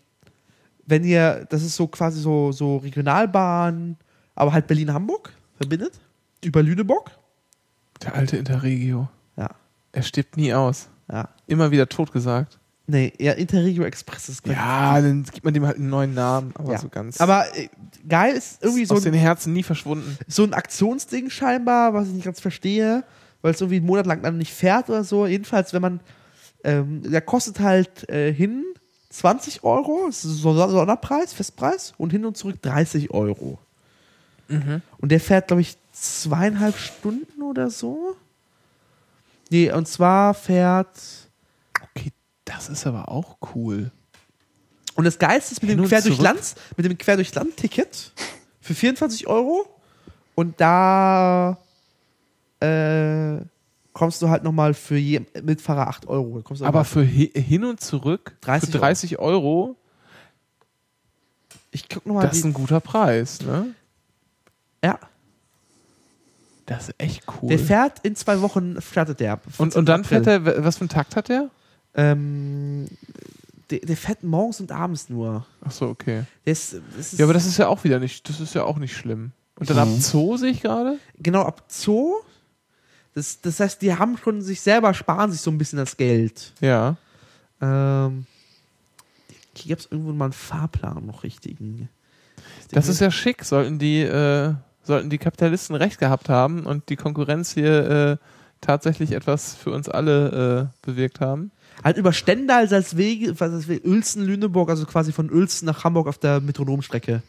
wenn ihr, das ist so quasi so, so Regionalbahn, aber halt Berlin-Hamburg verbindet, über Lüneburg. Der alte Interregio. Ja, Er stirbt nie aus. Ja. Immer wieder totgesagt. Nee, ja, Interregio Express ist Ja, dann gibt man dem halt einen neuen Namen, aber Ja. so ganz. Aber äh, geil ist irgendwie so aus ein, den Herzen nie verschwunden. so ein Aktionsding scheinbar, was ich nicht ganz verstehe, weil es irgendwie einen Monat lang dann nicht fährt oder so. Jedenfalls, wenn man, ähm, der kostet halt äh, hin 20 Euro, das ist so ein Sonderpreis, Festpreis, und hin und zurück 30 Euro. Und der fährt, glaube ich, zweieinhalb Stunden oder so. Nee, und zwar fährt. Okay, das ist aber auch cool. Und das Geilste ist mit Hin dem Quer durch? Land, mit dem Quer durch Land Ticket für 24 Euro. Und da äh, kommst du halt nochmal für je Mitfahrer 8 Euro. Aber nochmal- für hi hin und zurück 30 für 30 Euro, ich guck nochmal. das ist ein guter Preis, ne? Ja, Das ist echt cool. der fährt in zwei Wochen, startet der. und, und dann fährt er, was für einen Takt hat der? Ähm, der, der fährt morgens und abends nur. Ach so, okay. Der ist, das ist, Ja, aber das ist ja auch wieder nicht, das ist ja auch nicht schlimm. Und dann ab Zoo sehe ich gerade? genau ab Zoo. Das, das heißt, die haben schon sich selber, sparen sich so ein bisschen das Geld. Ja. Ähm, hier gab es irgendwo mal einen Fahrplan noch richtigen. Das ist ja schick. Sollten die, äh, sollten die Kapitalisten recht gehabt haben und die Konkurrenz hier äh, tatsächlich etwas für uns alle äh, bewirkt haben. Halt über Stendal, Salzwege, Salzwege, Uelzen, Lüneburg, also quasi von Uelzen nach Hamburg auf der Metronomstrecke.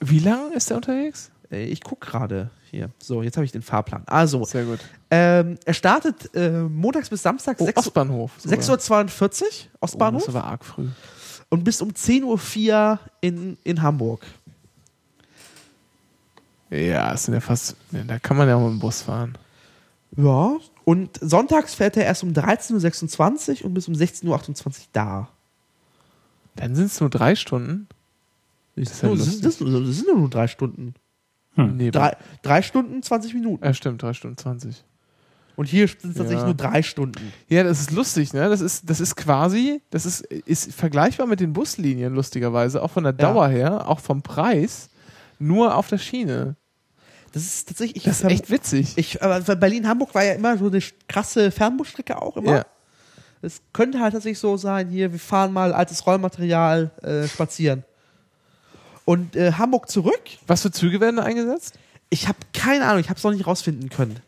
Wie lang ist der unterwegs? Äh, Ich guck gerade hier. So, jetzt habe ich den Fahrplan. Also, Sehr gut. ähm, er startet äh, montags bis samstags Oh, 6 Uhr- Ostbahnhof. sogar. 6.42 Uhr, Oh, Ostbahnhof, das ist aber arg früh. und bis um 10.04 Uhr in, in Hamburg. Ja, es sind ja fast, ja, da kann man ja auch mit dem Bus fahren. Ja. Und sonntags fährt er erst um 13.26 Uhr und bis um 16.28 Uhr da. Dann sind es nur drei Stunden. Das, ist ja das, lustig. das, das sind ja nur drei Stunden. Hm. Nee, Drei, drei Stunden, 20 Minuten. Ja, stimmt, drei Stunden 20. Und hier sind es tatsächlich Ja. nur drei Stunden. Ja, das ist lustig, ne? Das ist, das ist quasi, das ist, ist vergleichbar mit den Buslinien, lustigerweise, auch von der Ja. Dauer her, auch vom Preis, nur auf der Schiene. Das ist tatsächlich. Ich Das ist echt witzig. Ich, aber Berlin-Hamburg war ja immer so eine krasse Fernbusstrecke auch immer. ja. Es könnte halt tatsächlich so sein, hier, wir fahren mal altes Rollmaterial äh, spazieren. Und äh, Hamburg zurück, Was für Züge werden da eingesetzt? ich habe keine Ahnung, ich habe es noch nicht rausfinden können.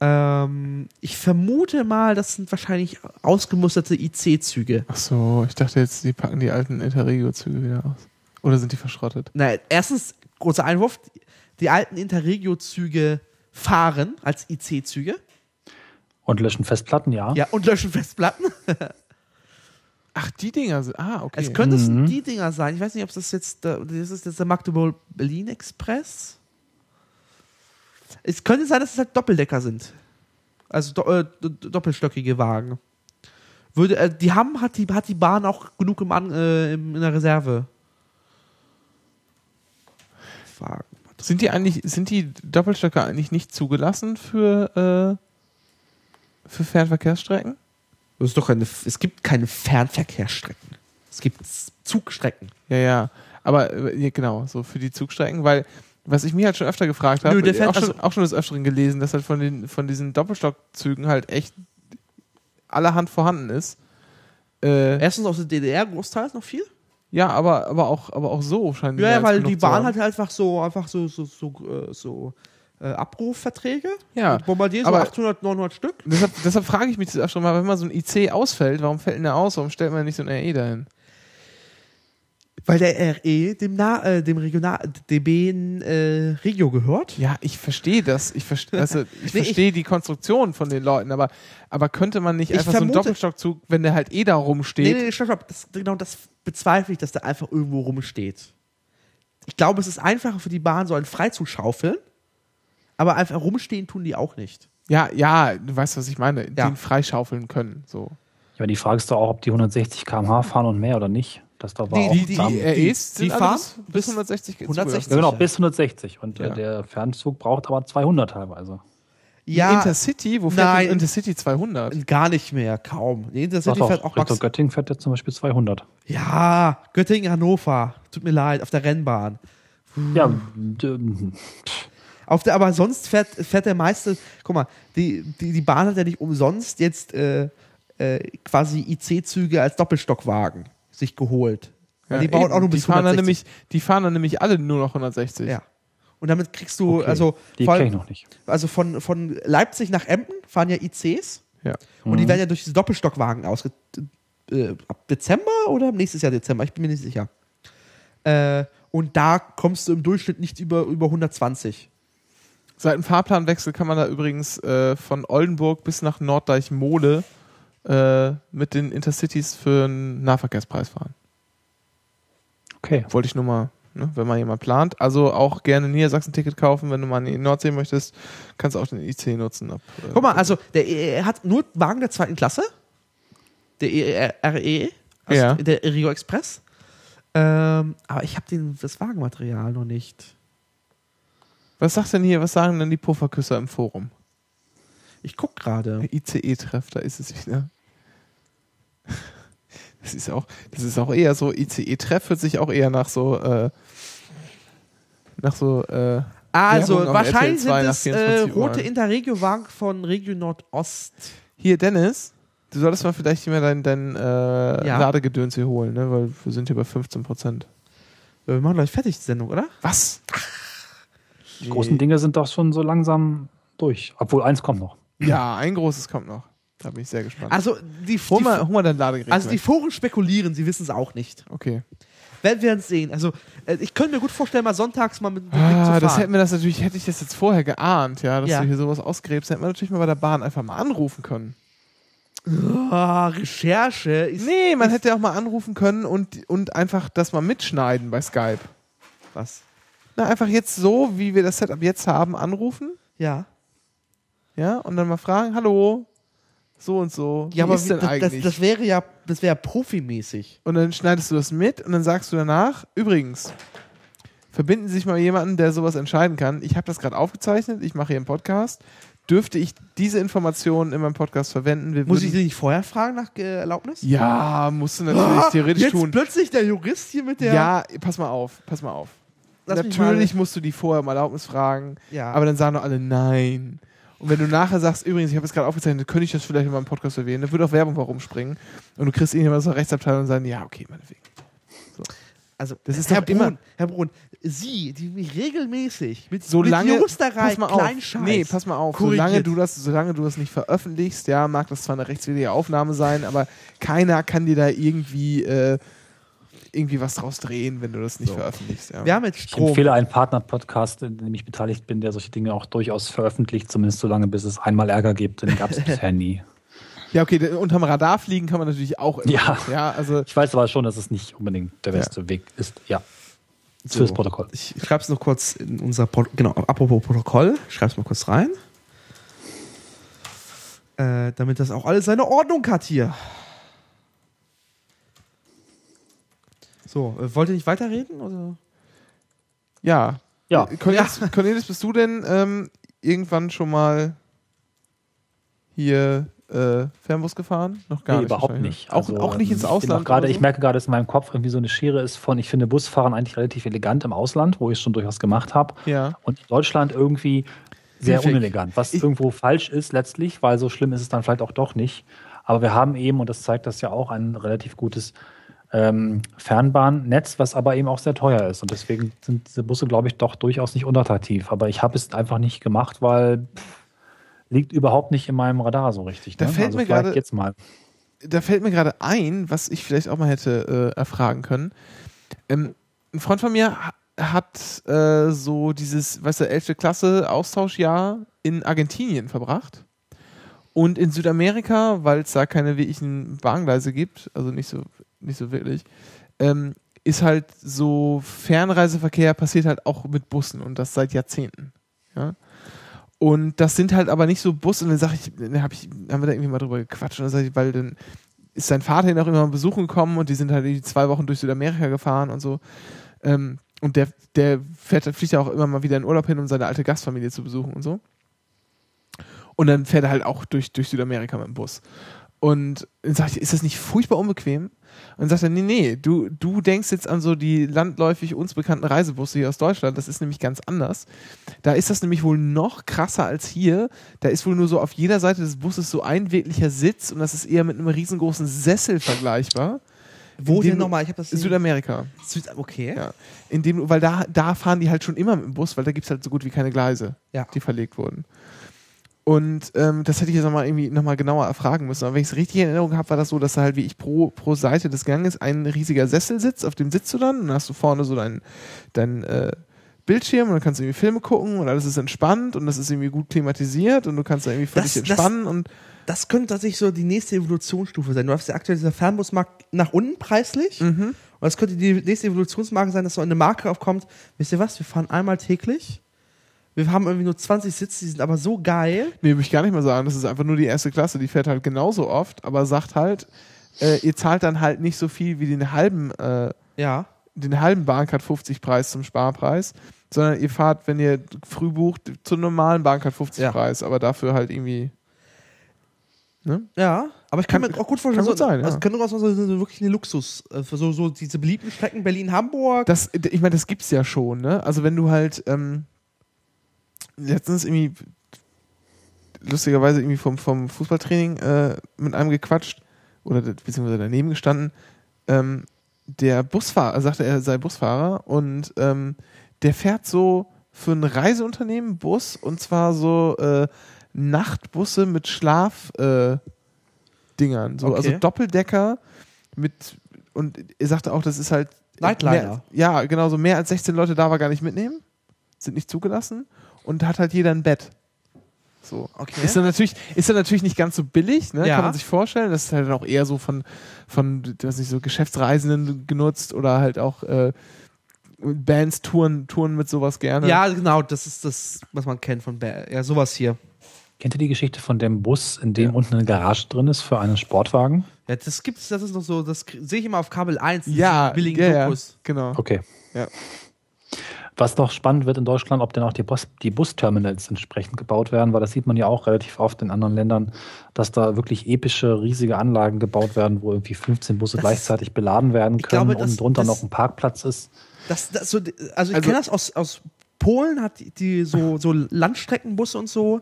Ähm, ich vermute mal, das sind wahrscheinlich ausgemusterte IC-Züge. Ach so, ich dachte jetzt, die packen die alten Interregio-Züge wieder aus. Oder sind die verschrottet? Na, erstens, großer Einwurf, die alten Interregio-Züge fahren als IC-Züge. Und löschen Festplatten, ja. Ja, und löschen Festplatten. Ach, die Dinger sind. Ah, okay. Es könnte es Mhm. die Dinger sein. Ich weiß nicht, ob das jetzt, äh, das ist jetzt der Magdeburg Berlin Express. Es könnte sein, dass es halt Doppeldecker sind. Also do, äh, do, doppelstöckige Wagen. Würde, äh, die haben, hat die, hat die Bahn auch genug im An, äh, im, in der Reserve. Wagen. sind die eigentlich, sind die Doppelstöcker eigentlich nicht zugelassen für, äh, für Fernverkehrsstrecken? Das ist doch eine, es gibt keine Fernverkehrsstrecken. Es gibt Zugstrecken. Ja, ja. Aber äh, ja, genau, so für die Zugstrecken, weil was ich mir halt schon öfter gefragt habe, auch, schon, also- auch schon des Öfteren gelesen, dass halt von, den, von diesen Doppelstockzügen halt echt allerhand vorhanden ist. Äh, Erstens aus der DDR großteils noch viel. Ja, aber, aber, auch, aber auch so scheinen die Ja, ja, weil die Bahn hat halt einfach so, einfach so, so, so, äh, so äh, Abrufverträge. Ja, Und Bombardier so aber- 800, 900 Stück. deshalb, deshalb frage ich mich das auch schon mal, wenn mal so ein IC ausfällt, warum fällt denn der aus? Warum stellt man nicht so ein RE dahin? Weil der RE dem, Na äh, dem Regional DB äh, Regio gehört. Ja, ich verstehe das. Ich, verste also, ich Nee, verstehe die Konstruktion von den Leuten, aber, aber könnte man nicht Ich einfach so einen vermute- Doppelstockzug, wenn der halt eh da rumsteht? Nee, nee, stopp, stopp. Das, genau das bezweifle ich, dass der einfach irgendwo rumsteht. Ich glaube, es ist einfacher für die Bahn, so einen frei zu schaufeln. Aber einfach rumstehen tun die auch nicht. Ja, ja, du weißt, was ich meine. Ja. Den freischaufeln können. So. Ja, die Frage ist doch auch, ob die 160 km/h fahren und mehr oder nicht. Das da war Die- auch die- die- Die REs die fahren alles bis 160 geht 160. ja, genau, bis 160. Und Ja. äh, der Fernzug braucht aber 200 teilweise. Ja. Intercity, wo fährt Nein. Intercity 200? gar nicht mehr, kaum. Doch, Intercity doch, fährt auch Richtung Göttingen fährt der zum Beispiel 200. Ja, Göttingen, Hannover. Tut mir leid, auf der Rennbahn. Ja, Hm. ähm, Auf der, aber sonst fährt, fährt der meiste, guck mal, die, die, die Bahn hat ja nicht umsonst jetzt äh, äh, quasi IC-Züge als Doppelstockwagen sich geholt. Weil die bauen eben. auch nur bis die fahren, dann 160. nämlich, die fahren dann nämlich alle nur noch 160. Ja. Und damit kriegst du, okay. also, die allem, ich noch nicht. also von, von Leipzig nach Emden fahren ja ICs Ja. und die werden ja durch diese Doppelstockwagen ausge... Äh, ab Dezember oder nächstes Jahr Dezember? Ich bin mir nicht sicher. Äh, und da kommst du im Durchschnitt nicht über, über 120. Seit dem Fahrplanwechsel kann man da übrigens äh, von Oldenburg bis nach Norddeich-Mole äh, mit den Intercities für einen Nahverkehrspreis fahren. Okay. Wollte ich nur mal, ne, wenn mal jemand plant. Also auch gerne ein Niedersachsen-Ticket kaufen, wenn du mal in die Nordsee möchtest, kannst du auch den IC nutzen. Ab, äh, Guck mal, also der er hat nur Wagen der zweiten Klasse. Der E- RE, also Ja. der Rio Express. Ähm, aber ich habe das Wagenmaterial noch nicht. Was sagt denn hier, was sagen denn die Pufferküsser im Forum? Ich guck gerade. ICE-Treff, da ist es wieder. Das ist auch, das ist auch eher so, ICE-Treff hört sich auch eher nach so, äh, nach so, äh, Also wahrscheinlich RTL 2 sind es äh, 24 Uhr. rote Interregio-Wagen von Regio Nordost. hier, Dennis, du solltest mal vielleicht immer dein, dein äh, Ja. Ladegedöns hier holen, ne? weil wir sind hier bei 15 Prozent. Wir machen gleich fertig die Sendung, oder? Was? Die großen Dinge sind doch schon so langsam durch. Obwohl eins kommt noch. Ja, ein großes kommt noch. Da bin ich sehr gespannt. Also die, mal, hol mal dein Ladegerät. also die. Foren spekulieren, sie wissen es auch nicht. okay. Werden wir uns sehen. Also äh, ich könnte mir gut vorstellen, mal sonntags mal mit, mit Ah, zu das fahren. hätten wir das natürlich, hätte ich das jetzt vorher geahnt, ja, dass Ja. du hier sowas ausgräbst, hätten wir natürlich mal bei der Bahn einfach mal anrufen können. Ah, Recherche ist Nee, man hätte auch mal anrufen können und, und einfach das mal mitschneiden bei Skype. was. Na, einfach jetzt so, wie wir das Setup jetzt haben, anrufen, Ja. ja, und dann mal fragen, hallo, so und so, Ja, wie aber ist denn das, das, eigentlich? das wäre ja, das wäre profimäßig. und dann schneidest du das mit und dann sagst du danach, übrigens, verbinden Sie sich mal jemanden, der sowas entscheiden kann. Ich habe das gerade aufgezeichnet, ich mache hier einen Podcast. Dürfte ich diese Informationen in meinem Podcast verwenden? Wir Muss ich dich nicht vorher fragen nach äh, Erlaubnis? Ja, musst du natürlich Ah, theoretisch Jetzt tun. plötzlich der Jurist hier mit der. Ja, pass mal auf, pass mal auf. Lass natürlich musst du die vorher um Erlaubnis fragen, Ja. aber dann sagen doch alle nein. Und wenn du nachher sagst, übrigens, ich habe es gerade aufgezeichnet, könnte ich das vielleicht in meinem Podcast erwähnen, dann würde auch Werbung herumspringen und du kriegst irgendjemand aus der Rechtsabteilung und sagen, ja, okay, meinetwegen. Also, Das ist Herr doch immer- Brun, Herr Brun, Sie, die mich regelmäßig mit, Solange, mit Juristerei, pass mal auf, Kleinscheiß nee, pass mal auf, korrigiert. solange du, das, solange du das nicht veröffentlichst, ja, mag das zwar eine rechtswidrige Aufnahme sein, aber keiner kann dir da irgendwie, äh, irgendwie was draus drehen, wenn du das nicht So. veröffentlichst. Ja. Wir haben jetzt Ich Strom. empfehle einen Partner-Podcast, in dem ich beteiligt bin, der solche Dinge auch durchaus veröffentlicht, zumindest so lange, bis es einmal Ärger gibt. Den gab es bisher nie. Ja, okay, unterm Radar fliegen kann man natürlich auch immer. Ja. ja also Ich weiß aber schon, dass es nicht unbedingt der Ja. beste Weg ist. Ja. So. Fürs Protokoll. Ich schreibe es noch kurz in unser Pro genau, apropos Protokoll, ich schreibe es mal kurz rein. Äh, damit das auch alles seine Ordnung hat hier. So, äh, wollt ihr nicht weiterreden? Oder? ja. Ja. Äh, Cornelis, Cornelis, bist du denn ähm, irgendwann schon mal hier äh, Fernbus gefahren? Noch gar nee, nicht. überhaupt nicht. Auch, Also, auch nicht ins ähm, ich bin Ausland. Gerade, oder ich so? merke gerade, dass in meinem Kopf irgendwie so eine Schere ist von, ich finde Busfahren eigentlich relativ elegant im Ausland, wo ich es schon durchaus gemacht habe. Ja. Und in Deutschland irgendwie sehr Piefig. unelegant, was Ich- irgendwo falsch ist letztlich, weil so schlimm ist es dann vielleicht auch doch nicht. Aber wir haben eben, und das zeigt das ja auch, ein relativ gutes ähm, Fernbahnnetz, was aber eben auch sehr teuer ist. Und deswegen sind diese Busse, glaube ich, doch durchaus nicht unattraktiv. Aber ich habe es einfach nicht gemacht, weil pff, liegt überhaupt nicht in meinem Radar so richtig. Da ne? fällt also mir gerade- jetzt mal. da fällt mir gerade ein, was ich vielleicht auch mal hätte äh, erfragen können. Ähm, ein Freund von mir ha- hat äh, so dieses, weißt du, 11. Klasse Austauschjahr in Argentinien verbracht. Und in Südamerika, weil es da keine wirklichen Bahngleise gibt, also nicht so, nicht so wirklich, ähm, ist halt so Fernreiseverkehr passiert halt auch mit Bussen und das seit Jahrzehnten. Ja? Und das sind halt aber nicht so Busse. Und dann sag ich, dann hab ich, haben wir da irgendwie mal drüber gequatscht und dann sag ich, weil dann ist sein Vater ihn auch immer mal besuchen gekommen und die sind halt irgendwie zwei Wochen durch Südamerika gefahren und so. Ähm, und der, der fährt, fliegt ja auch immer mal wieder in Urlaub hin, um seine alte Gastfamilie zu besuchen und so. Und dann fährt er halt auch durch, durch Südamerika mit dem Bus. Und dann sag ich, ist das nicht furchtbar unbequem? Und dann sagt er, nee, nee, du, du denkst jetzt an so die landläufig uns bekannten Reisebusse hier aus Deutschland. Das ist nämlich ganz anders. Da ist das nämlich wohl noch krasser als hier. Da ist wohl nur so auf jeder Seite des Busses so ein wirklicher Sitz und das ist eher mit einem riesengroßen Sessel vergleichbar. Wo dem denn nochmal? Ich habe das Südamerika. Süd okay. Ja. In dem, weil da, da fahren die halt schon immer mit dem Bus, weil da gibt es halt so gut wie keine Gleise, Ja. die verlegt wurden. Und ähm, das hätte ich jetzt nochmal irgendwie nochmal genauer erfragen müssen. Aber wenn ich es richtig in Erinnerung habe, war das so, dass da halt wie ich pro, pro Seite des Ganges ein riesiger Sessel sitzt, auf dem sitzt du dann und dann hast du vorne so deinen dein, äh, Bildschirm und dann kannst du irgendwie Filme gucken und alles ist entspannt und das ist irgendwie gut klimatisiert und du kannst da irgendwie völlig Das- das- entspannen und Das könnte tatsächlich so die nächste Evolutionsstufe sein. Du hast ja aktuell dieser Fernbusmarkt nach unten preislich. Mhm. Und das könnte die nächste Evolutionsmarke sein, dass so eine Marke aufkommt. Wisst ihr was? Wir fahren einmal täglich. Wir haben irgendwie nur 20 Sitze, die sind aber so geil. Nee, würde ich gar nicht mal sagen. Das ist einfach nur die erste Klasse. Die fährt halt genauso oft, aber sagt halt, äh, ihr zahlt dann halt nicht so viel wie den halben, äh, Ja. den halben Bahncard 50 Preis zum Sparpreis, sondern ihr fahrt, wenn ihr früh bucht, zum normalen Bahncard 50 Ja. Preis, aber dafür halt irgendwie. Ne? Ja, aber ich kann, Kann- mir auch gut vorstellen, kann so, sein, ja. also kann durchaus so, wirklich eine Luxus, äh, für so, so diese beliebten Strecken Berlin-Hamburg. Das, ich meine, das gibt's ja schon, ne? Also wenn du halt ähm, letztens irgendwie lustigerweise irgendwie vom, vom Fußballtraining äh, mit einem gequatscht oder beziehungsweise daneben gestanden, ähm, der Busfahrer, sagte er sei Busfahrer und ähm, der fährt so für ein Reiseunternehmen Bus und zwar so äh, Nachtbusse mit Schlaf äh, so, Okay. also Doppeldecker mit und er sagte auch, das ist halt Nightliner. Mehr, ja, genau, so mehr als 16 Leute darf er gar nicht mitnehmen, sind nicht zugelassen und hat halt jeder ein Bett. So. Okay. Ist dann natürlich, ist dann natürlich nicht ganz so billig, ne? Ja. kann man sich vorstellen. Das ist halt dann auch eher so von, von weiß nicht, so Geschäftsreisenden genutzt oder halt auch äh, Bands touren, touren mit sowas gerne. ja, genau, das ist das, was man kennt von Bär. Ja, sowas hier. Kennt ihr die Geschichte von dem Bus, in dem Ja. unten eine Garage drin ist für einen Sportwagen? Ja, das gibt's, das ist noch so, das sehe ich immer auf Kabel 1, diesen ja, billigen ja, ja, Dokus. genau. Okay. Was noch spannend wird in Deutschland, ob denn auch die, Bus die Busterminals entsprechend gebaut werden, weil das sieht man ja auch relativ oft in anderen Ländern, dass da wirklich epische, riesige Anlagen gebaut werden, wo irgendwie 15 Busse Das gleichzeitig beladen werden können glaube, das- und drunter das- noch ein Parkplatz ist. Das, das so, also ich Also- kenne das aus, aus Polen, hat die, die so, so Landstreckenbusse und so.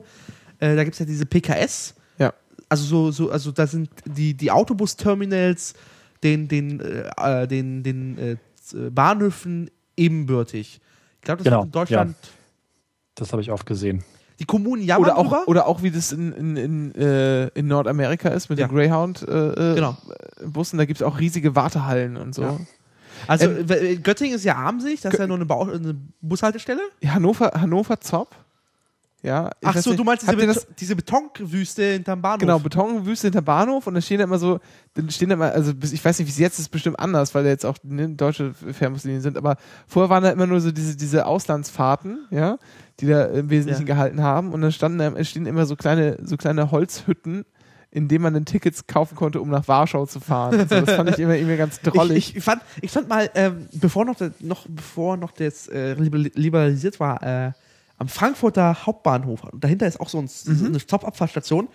Äh, da gibt es ja diese PKS. Ja. Also so, so, also da sind die, die Autobus-Terminals den, den, äh, den, den äh, Bahnhöfen ebenbürtig. Ich glaube, das Genau, in Deutschland. Das habe ich oft gesehen. Die Kommunen jammern Oder auch, drüber. oder auch wie das in, in, in, äh, in Nordamerika ist mit Ja. den Greyhound-Bussen. Äh, Genau. Bussen. Da gibt es auch riesige Wartehallen und so. Ja. Also Ähm, äh, Göttingen ist ja Armsig, das ist ja nur eine, Bau eine Bushaltestelle. Hannover, Hannover Zopp. Ja, Ach so, nicht, du meinst diese, ihr das, diese Betonwüste hinterm Bahnhof. Genau, Betonwüste hinter Bahnhof und da stehen da immer so, dann stehen da immer, also ich weiß nicht, wie es jetzt ist, bestimmt anders, weil da jetzt auch ne, deutsche Fernbuslinien sind, aber vorher waren da immer nur so diese, diese Auslandsfahrten, ja, die da im Wesentlichen Ja. gehalten haben und dann standen da, stehen immer so kleine, so kleine Holzhütten, in denen man dann Tickets kaufen konnte, um nach Warschau zu fahren. Also das fand ich immer, immer ganz drollig. Ich, ich, fand, ich fand mal, ähm, bevor noch, der, noch bevor noch das äh, liber- liberalisiert war, äh, am Frankfurter Hauptbahnhof, und dahinter ist auch so ein, Mhm. eine Stop-Abfahrtstation.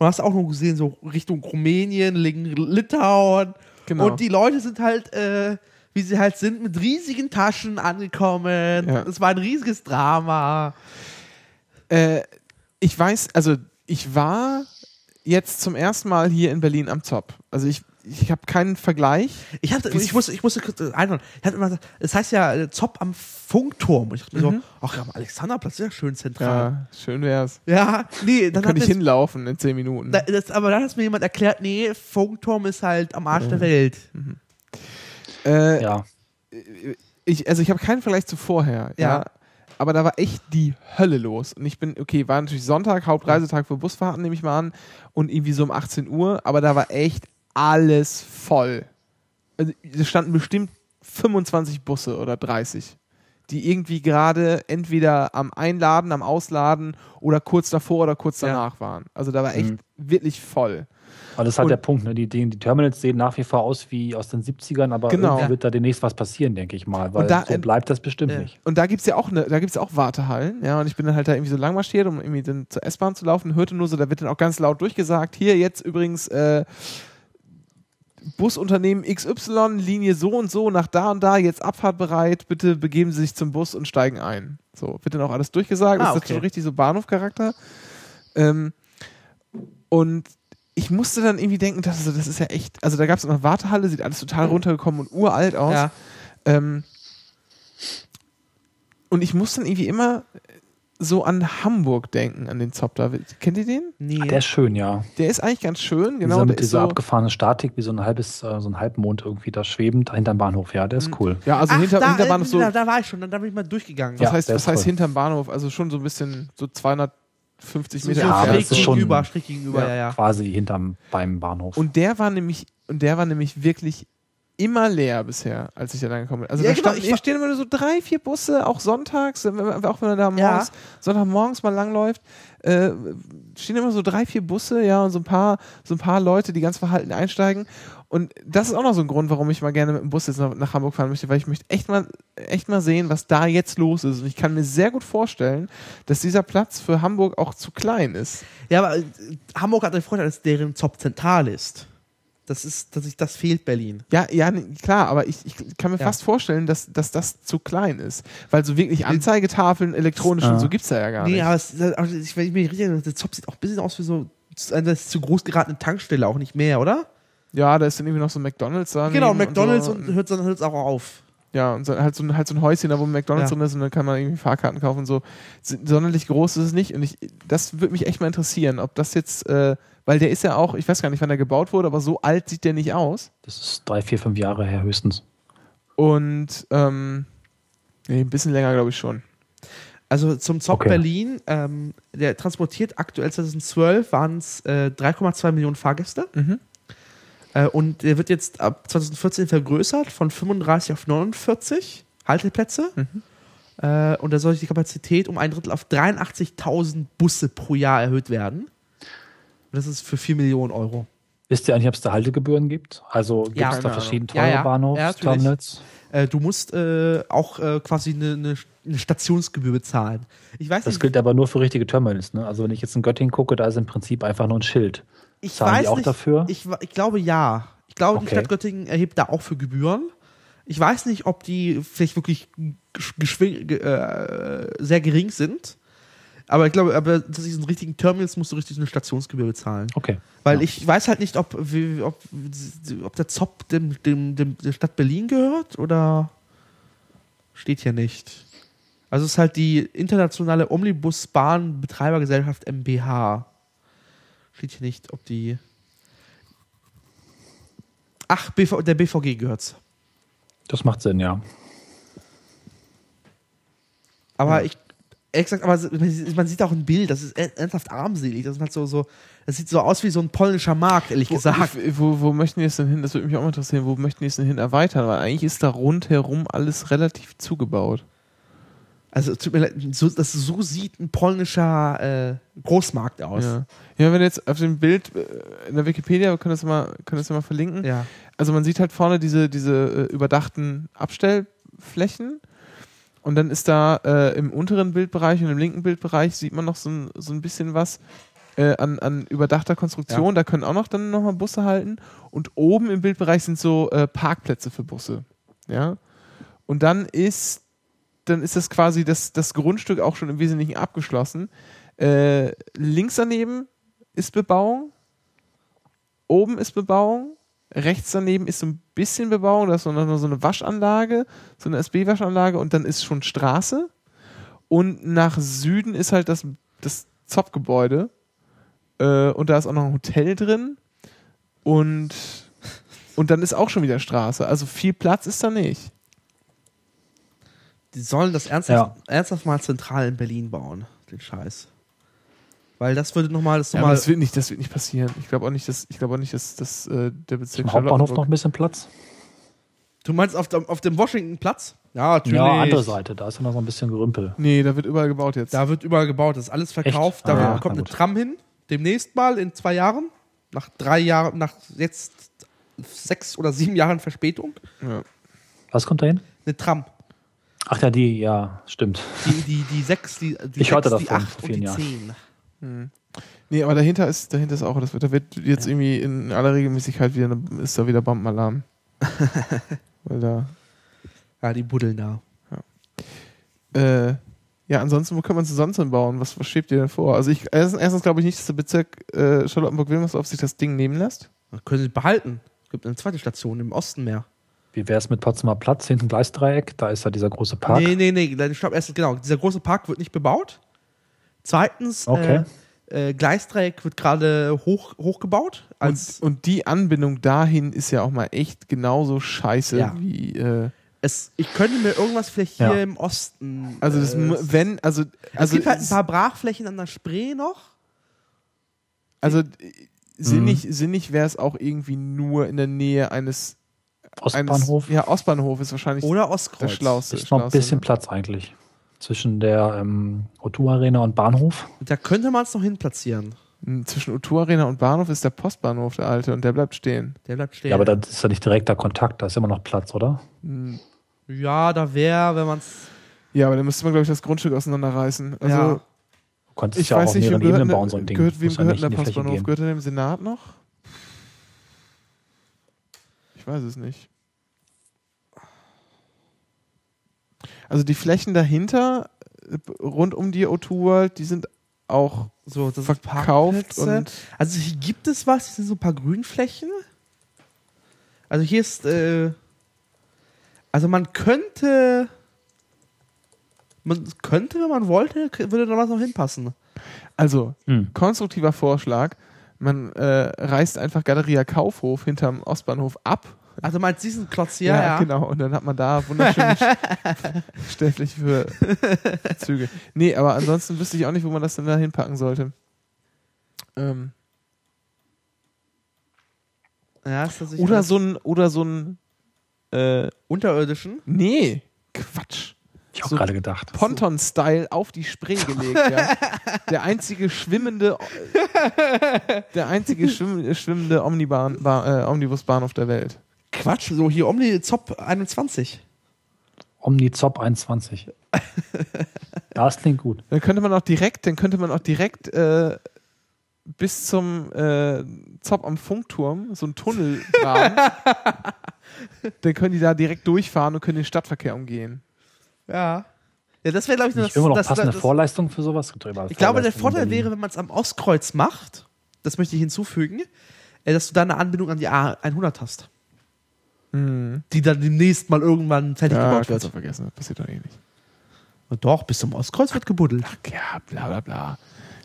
Und hast auch noch gesehen, so Richtung Rumänien, Litauen. Genau. Und die Leute sind halt, äh, wie sie halt sind, mit riesigen Taschen angekommen. Ja. Es war ein riesiges Drama. Äh, ich weiß, also ich war jetzt zum ersten Mal hier in Berlin am Zopp. Also ich, ich habe keinen Vergleich. Ich, hatte, Wie's- ich, musste, ich musste kurz äh, einhauen. Ich hatte immer, gesagt, es heißt ja äh, Zopp am Funkturm. Und ich dachte mir so, ach ja, am Alexanderplatz ist ja schön zentral. Ja, schön wär's. Ja, nee, dann Könnte ich hinlaufen in zehn Minuten. da, das, aber dann hat mir jemand erklärt, nee, Funkturm ist halt am Arsch der Welt. Äh, Ja. ich, also ich habe keinen Vergleich zu vorher, ja. Ja. Aber da war echt die Hölle los. Und ich bin, okay, war natürlich Sonntag, Hauptreisetag für Busfahrten, nehme ich mal an. Und irgendwie so um 18 Uhr, aber da war echt alles voll. Also, es standen bestimmt 25 Busse oder 30, die irgendwie gerade entweder am Einladen, am Ausladen oder kurz davor oder kurz Ja. danach waren. Also da war echt Mhm. wirklich voll. Aber das ist halt Und- der Punkt. Ne? Die, die, Terminals sehen nach wie vor aus wie aus den 70ern, aber Genau. Ja. wird da demnächst was passieren, denke ich mal. Weil Und da- so bleibt das bestimmt Ja. nicht. Und da gibt es ja auch ne, da gibt's auch Wartehallen, ja, und ich bin dann halt da irgendwie so lang marschiert, um irgendwie dann zur S-Bahn zu laufen, hörte nur so, da wird dann auch ganz laut durchgesagt, hier jetzt übrigens äh, Busunternehmen XY, Linie so und so, nach da und da, jetzt abfahrtbereit, bitte begeben Sie sich zum Bus und steigen ein. So, wird dann auch alles durchgesagt, Ah, ist das okay. so richtig so Bahnhofcharakter. Ähm, und ich musste dann irgendwie denken, das ist, das ist ja echt, also da gab es eine Wartehalle, sieht alles total runtergekommen und uralt aus. Ja. Ähm, und ich muss dann irgendwie immer so an Hamburg denken, an den Zop da. Kennt ihr den? Nee. Ah, Der ist schön, ja. Der ist eigentlich ganz schön, genau. dieser, mit ist dieser so, abgefahrene Statik, wie so ein halbes, äh, so ein Halbmond irgendwie da schwebend hinterm Bahnhof. Ja, der ist cool. ja, also Ach, hinter, da, hinter äh, Bahnhof so. da, da war ich schon, dann, da bin ich mal durchgegangen. Was Ja, heißt, was heißt hinterm Bahnhof? Also schon so ein bisschen, so 250 So, Meter Ja, das ist schon- gegenüber, schräg gegenüber, Ja. ja, ja. Quasi hinterm beim Bahnhof. Und der war nämlich, und der war nämlich wirklich immer leer bisher, als ich da lang gekommen bin. Also Ja, da genau, standen, stehen immer nur so drei, vier Busse, auch sonntags, auch wenn man da Ja. morgens, Sonntagmorgens mal langläuft, äh, stehen immer so drei, vier Busse, ja, und so ein paar, so ein paar Leute, die ganz verhalten einsteigen. Und das ist auch noch so ein Grund, warum ich mal gerne mit dem Bus jetzt nach, nach Hamburg fahren möchte, weil ich möchte echt mal, echt mal sehen, was da jetzt los ist. Und ich kann mir sehr gut vorstellen, dass dieser Platz für Hamburg auch zu klein ist. Ja, aber äh, Hamburg hat den Vorteil, dass deren Zop zentral ist. Das ist, dass ich, das fehlt Berlin. Ja, ja, nee, klar, aber ich, ich kann mir Ja. fast vorstellen, dass, dass das zu klein ist. Weil so wirklich Anzeigetafeln, elektronisch und Ah. so gibt es da ja gar nee, nicht. aber es, also ich, wenn ich mich richtig erinnere, der Zop sieht auch ein bisschen aus wie so eine zu groß geratene Tankstelle, auch nicht mehr, oder? Ja, da ist dann irgendwie noch so ein McDonalds da. genau, McDonalds so. und, hört dann hört's auch auf. Ja, und so, halt, so, ein- halt so ein Häuschen, da wo ein McDonalds Ja. drin ist und dann kann man irgendwie Fahrkarten kaufen und so. Sonderlich groß ist es nicht und ich, das würde mich echt mal interessieren, ob das jetzt, äh, weil der ist ja auch, ich weiß gar nicht, wann der gebaut wurde, aber so alt sieht der nicht aus. das ist drei, vier, fünf Jahre her höchstens. Und, ähm, nee, ein bisschen länger glaube ich schon. Also zum Zop Okay. Berlin, ähm, der transportiert aktuell 2012 waren es äh, 3,2 Millionen Fahrgäste. Mhm. Äh, und der wird jetzt ab 2014 vergrößert von 35 auf 49 Halteplätze. Mhm. Äh, und da soll die Kapazität um ein Drittel auf 83.000 Busse pro Jahr erhöht werden. Und das ist für 4 Millionen Euro. Wisst ihr eigentlich, ob es da Haltegebühren gibt? Also gibt Ja, es da keine verschiedene Ja, ja. teure Ja, natürlich. Bahnhofsterminals? Äh, du musst äh, auch äh, quasi eine, eine, eine Stationsgebühr bezahlen. Ich weiß das nicht, gilt aber nur für richtige Terminals. Ne? Also wenn ich jetzt in Göttingen gucke, da ist im Prinzip einfach nur ein Schild. Ich zahlen die weiß auch nicht, dafür? Ich, ich glaube ja. Ich glaube, die Okay. Stadt Göttingen erhebt da auch für Gebühren. Ich weiß nicht, ob die vielleicht wirklich äh, sehr gering sind. Aber ich glaube, aber zu diesen richtigen Terminals musst du richtig eine Stationsgebühr bezahlen. Okay. Weil Ja. ich weiß halt nicht, ob, wie, ob, ob der ZOP dem, dem, dem, der Stadt Berlin gehört oder steht hier nicht. Also es ist halt die internationale Omnibusbahnbetreibergesellschaft MBH. Steht hier nicht, ob die. Ach, BV, der BVG gehört's. Das macht Sinn, ja. Aber Ja. ich. Exakt, aber man sieht auch ein Bild, das ist ernsthaft armselig. Das ist halt so, so, das sieht so aus wie so ein polnischer Markt, ehrlich gesagt. Wo, wo, wo möchten die es denn hin? Das würde mich auch mal interessieren. Wo möchten die es denn hin erweitern? Weil eigentlich ist da rundherum alles relativ zugebaut. Also, tut mir leid, so, das so sieht ein polnischer äh, Großmarkt aus. Ja. ja, wenn jetzt auf dem Bild äh, in der Wikipedia, wir können das mal, können das ja mal verlinken. Ja. Also man sieht halt vorne diese, diese äh, überdachten Abstellflächen. Und dann ist da äh, im unteren Bildbereich und im linken Bildbereich sieht man noch so ein, so ein bisschen was äh, an, an überdachter Konstruktion. Da können auch noch dann nochmal Busse halten. Und oben im Bildbereich sind so äh, Parkplätze für Busse. Ja. Und dann ist, dann ist das quasi das, das Grundstück auch schon im Wesentlichen abgeschlossen. Äh, links daneben ist Bebauung. Oben ist Bebauung. Rechts daneben ist so ein bisschen Bebauung, da ist so eine, so eine Waschanlage, so eine SB-Waschanlage und dann ist schon Straße. Und nach Süden ist halt das, das ZOP-Gebäude. Äh, und da ist auch noch ein Hotel drin. Und, und dann ist auch schon wieder Straße. Also viel Platz ist da nicht. Die sollen das ernsthaft, ernsthaft mal zentral in Berlin bauen, den Scheiß. Weil das würde nochmal, das Ja, das wird nicht, das wird nicht passieren. Ich glaube auch nicht, dass, ich glaube auch nicht, dass, dass äh, der Bezirk Im Hauptbahnhof noch ein bisschen Platz? du meinst auf dem, auf dem Washington-Platz? Ja, natürlich. Ja, andere Seite, da ist ja noch so ein bisschen Gerümpel. Nee, da wird überall gebaut jetzt. Da wird überall gebaut, das ist alles verkauft. Echt? Da Ah, wird- kommt eine. Tram hin, demnächst mal in zwei Jahren. Nach drei Jahren, nach jetzt sechs oder sieben Jahren Verspätung. ja. Was kommt da hin? Eine Tram. Ach ja, die, ja, stimmt. Die, die, die sechs, die, die Ich hörte sechs, die davon acht und die Jahren. zehn. Hm. Nee, aber dahinter ist, dahinter ist auch, das wird, da wird jetzt irgendwie in aller Regelmäßigkeit wieder, eine, ist da wieder Bombenalarm. Weil da, Ja, die buddeln da. äh, ja, ansonsten, wo kann man es sonst hinbauen? Was, was schwebt dir denn vor? Also ich, erstens, erstens glaube ich nicht, dass der Bezirk äh, Charlottenburg-Wilmersdorf sich das Ding nehmen lässt. Das können sie behalten. Es gibt eine zweite Station im Osten mehr. Wie wäre es mit Potsdamer Platz, hinten Gleisdreieck? Da ist ja dieser große Park. Nee, nee, nee. Stopp, erstens, genau. Dieser große Park wird nicht bebaut. Zweitens, Okay. äh, äh, Gleisdreieck wird gerade hoch, hochgebaut. Als Und, und die Anbindung dahin ist ja auch mal echt genauso scheiße Ja. wie, äh, es, ich könnte mir irgendwas vielleicht hier Ja. im Osten. also das, äh, wenn, also, es also, gibt halt ein paar Brachflächen an der Spree noch. also, äh, sinnig, Mhm. sinnig wäre es auch irgendwie nur in der Nähe eines, Ostbahnhof. eines, ja, Ostbahnhof ist wahrscheinlich Oder der Ostkreuz. schlauste. ist noch ein bisschen ne? Platz eigentlich. Zwischen der ähm, O2 Arena und Bahnhof. Da könnte man es noch hin platzieren. Hm, Zwischen O2 Arena und Bahnhof ist der Postbahnhof, der alte, und der bleibt stehen. Der bleibt stehen. Ja, aber das ist ja nicht direkter Kontakt, da ist immer noch Platz, oder? Hm, ja, da wäre, wenn man es. Ja, aber dann müsste man, glaube ich, das Grundstück auseinanderreißen. Also, Ja. Du konntest ich ja auch weiß auf nicht, mehreren Ebenen ne- bauen, so ein Ding. gehört, wem ja gehört nicht der Postbahnhof? Gehört er dem Senat noch? Ich weiß es nicht. Also die Flächen dahinter, äh, rund um die O2 World, die sind auch So, verkauft Parkplätze. und Also hier gibt es was, hier sind so ein paar Grünflächen. Also hier ist, äh, also man könnte, man könnte, wenn man wollte, würde da was noch hinpassen. also Hm. konstruktiver Vorschlag. Man äh, reißt einfach Galeria Kaufhof hinterm Ostbahnhof ab. Also meinst du diesen Klotz hier? Ja, genau. Und dann hat man da wunderschöne Stellfläche für Züge. Nee, aber ansonsten wüsste ich auch nicht, wo man das denn da hinpacken sollte. Ähm, Ja, ist tatsächlich oder so ein, oder so ein, äh, unterirdischen. nee, Quatsch. Ich auch So gerade gedacht. Ponton-Style auf die Spree gelegt. Ja. Der einzige schwimmende, der einzige schwimm, schwimmende Omnibahn, Ba- äh, Omnibusbahnhof der Welt. Quatsch, so hier Omni Zop 21. Omnizop 21. ja, das klingt gut. Dann könnte man auch direkt, dann könnte man auch direkt äh, bis zum äh, Zop am Funkturm so einen Tunnel graben. dann können die da direkt durchfahren und können den Stadtverkehr umgehen. Ja. Ja, das wäre, glaube ich, Nicht das, immer noch das, passende das, Vorleistungen für sowas? Ich glaube, der Vorteil wäre, wenn man es am Ostkreuz macht, das möchte ich hinzufügen, äh, dass du da eine Anbindung an die A100 hast. Die dann demnächst mal irgendwann fertig Ja, gebaut wird. vergessen, das passiert doch eh nicht. Und doch, bis zum Ostkreuz wird gebuddelt. Ja, bla bla bla.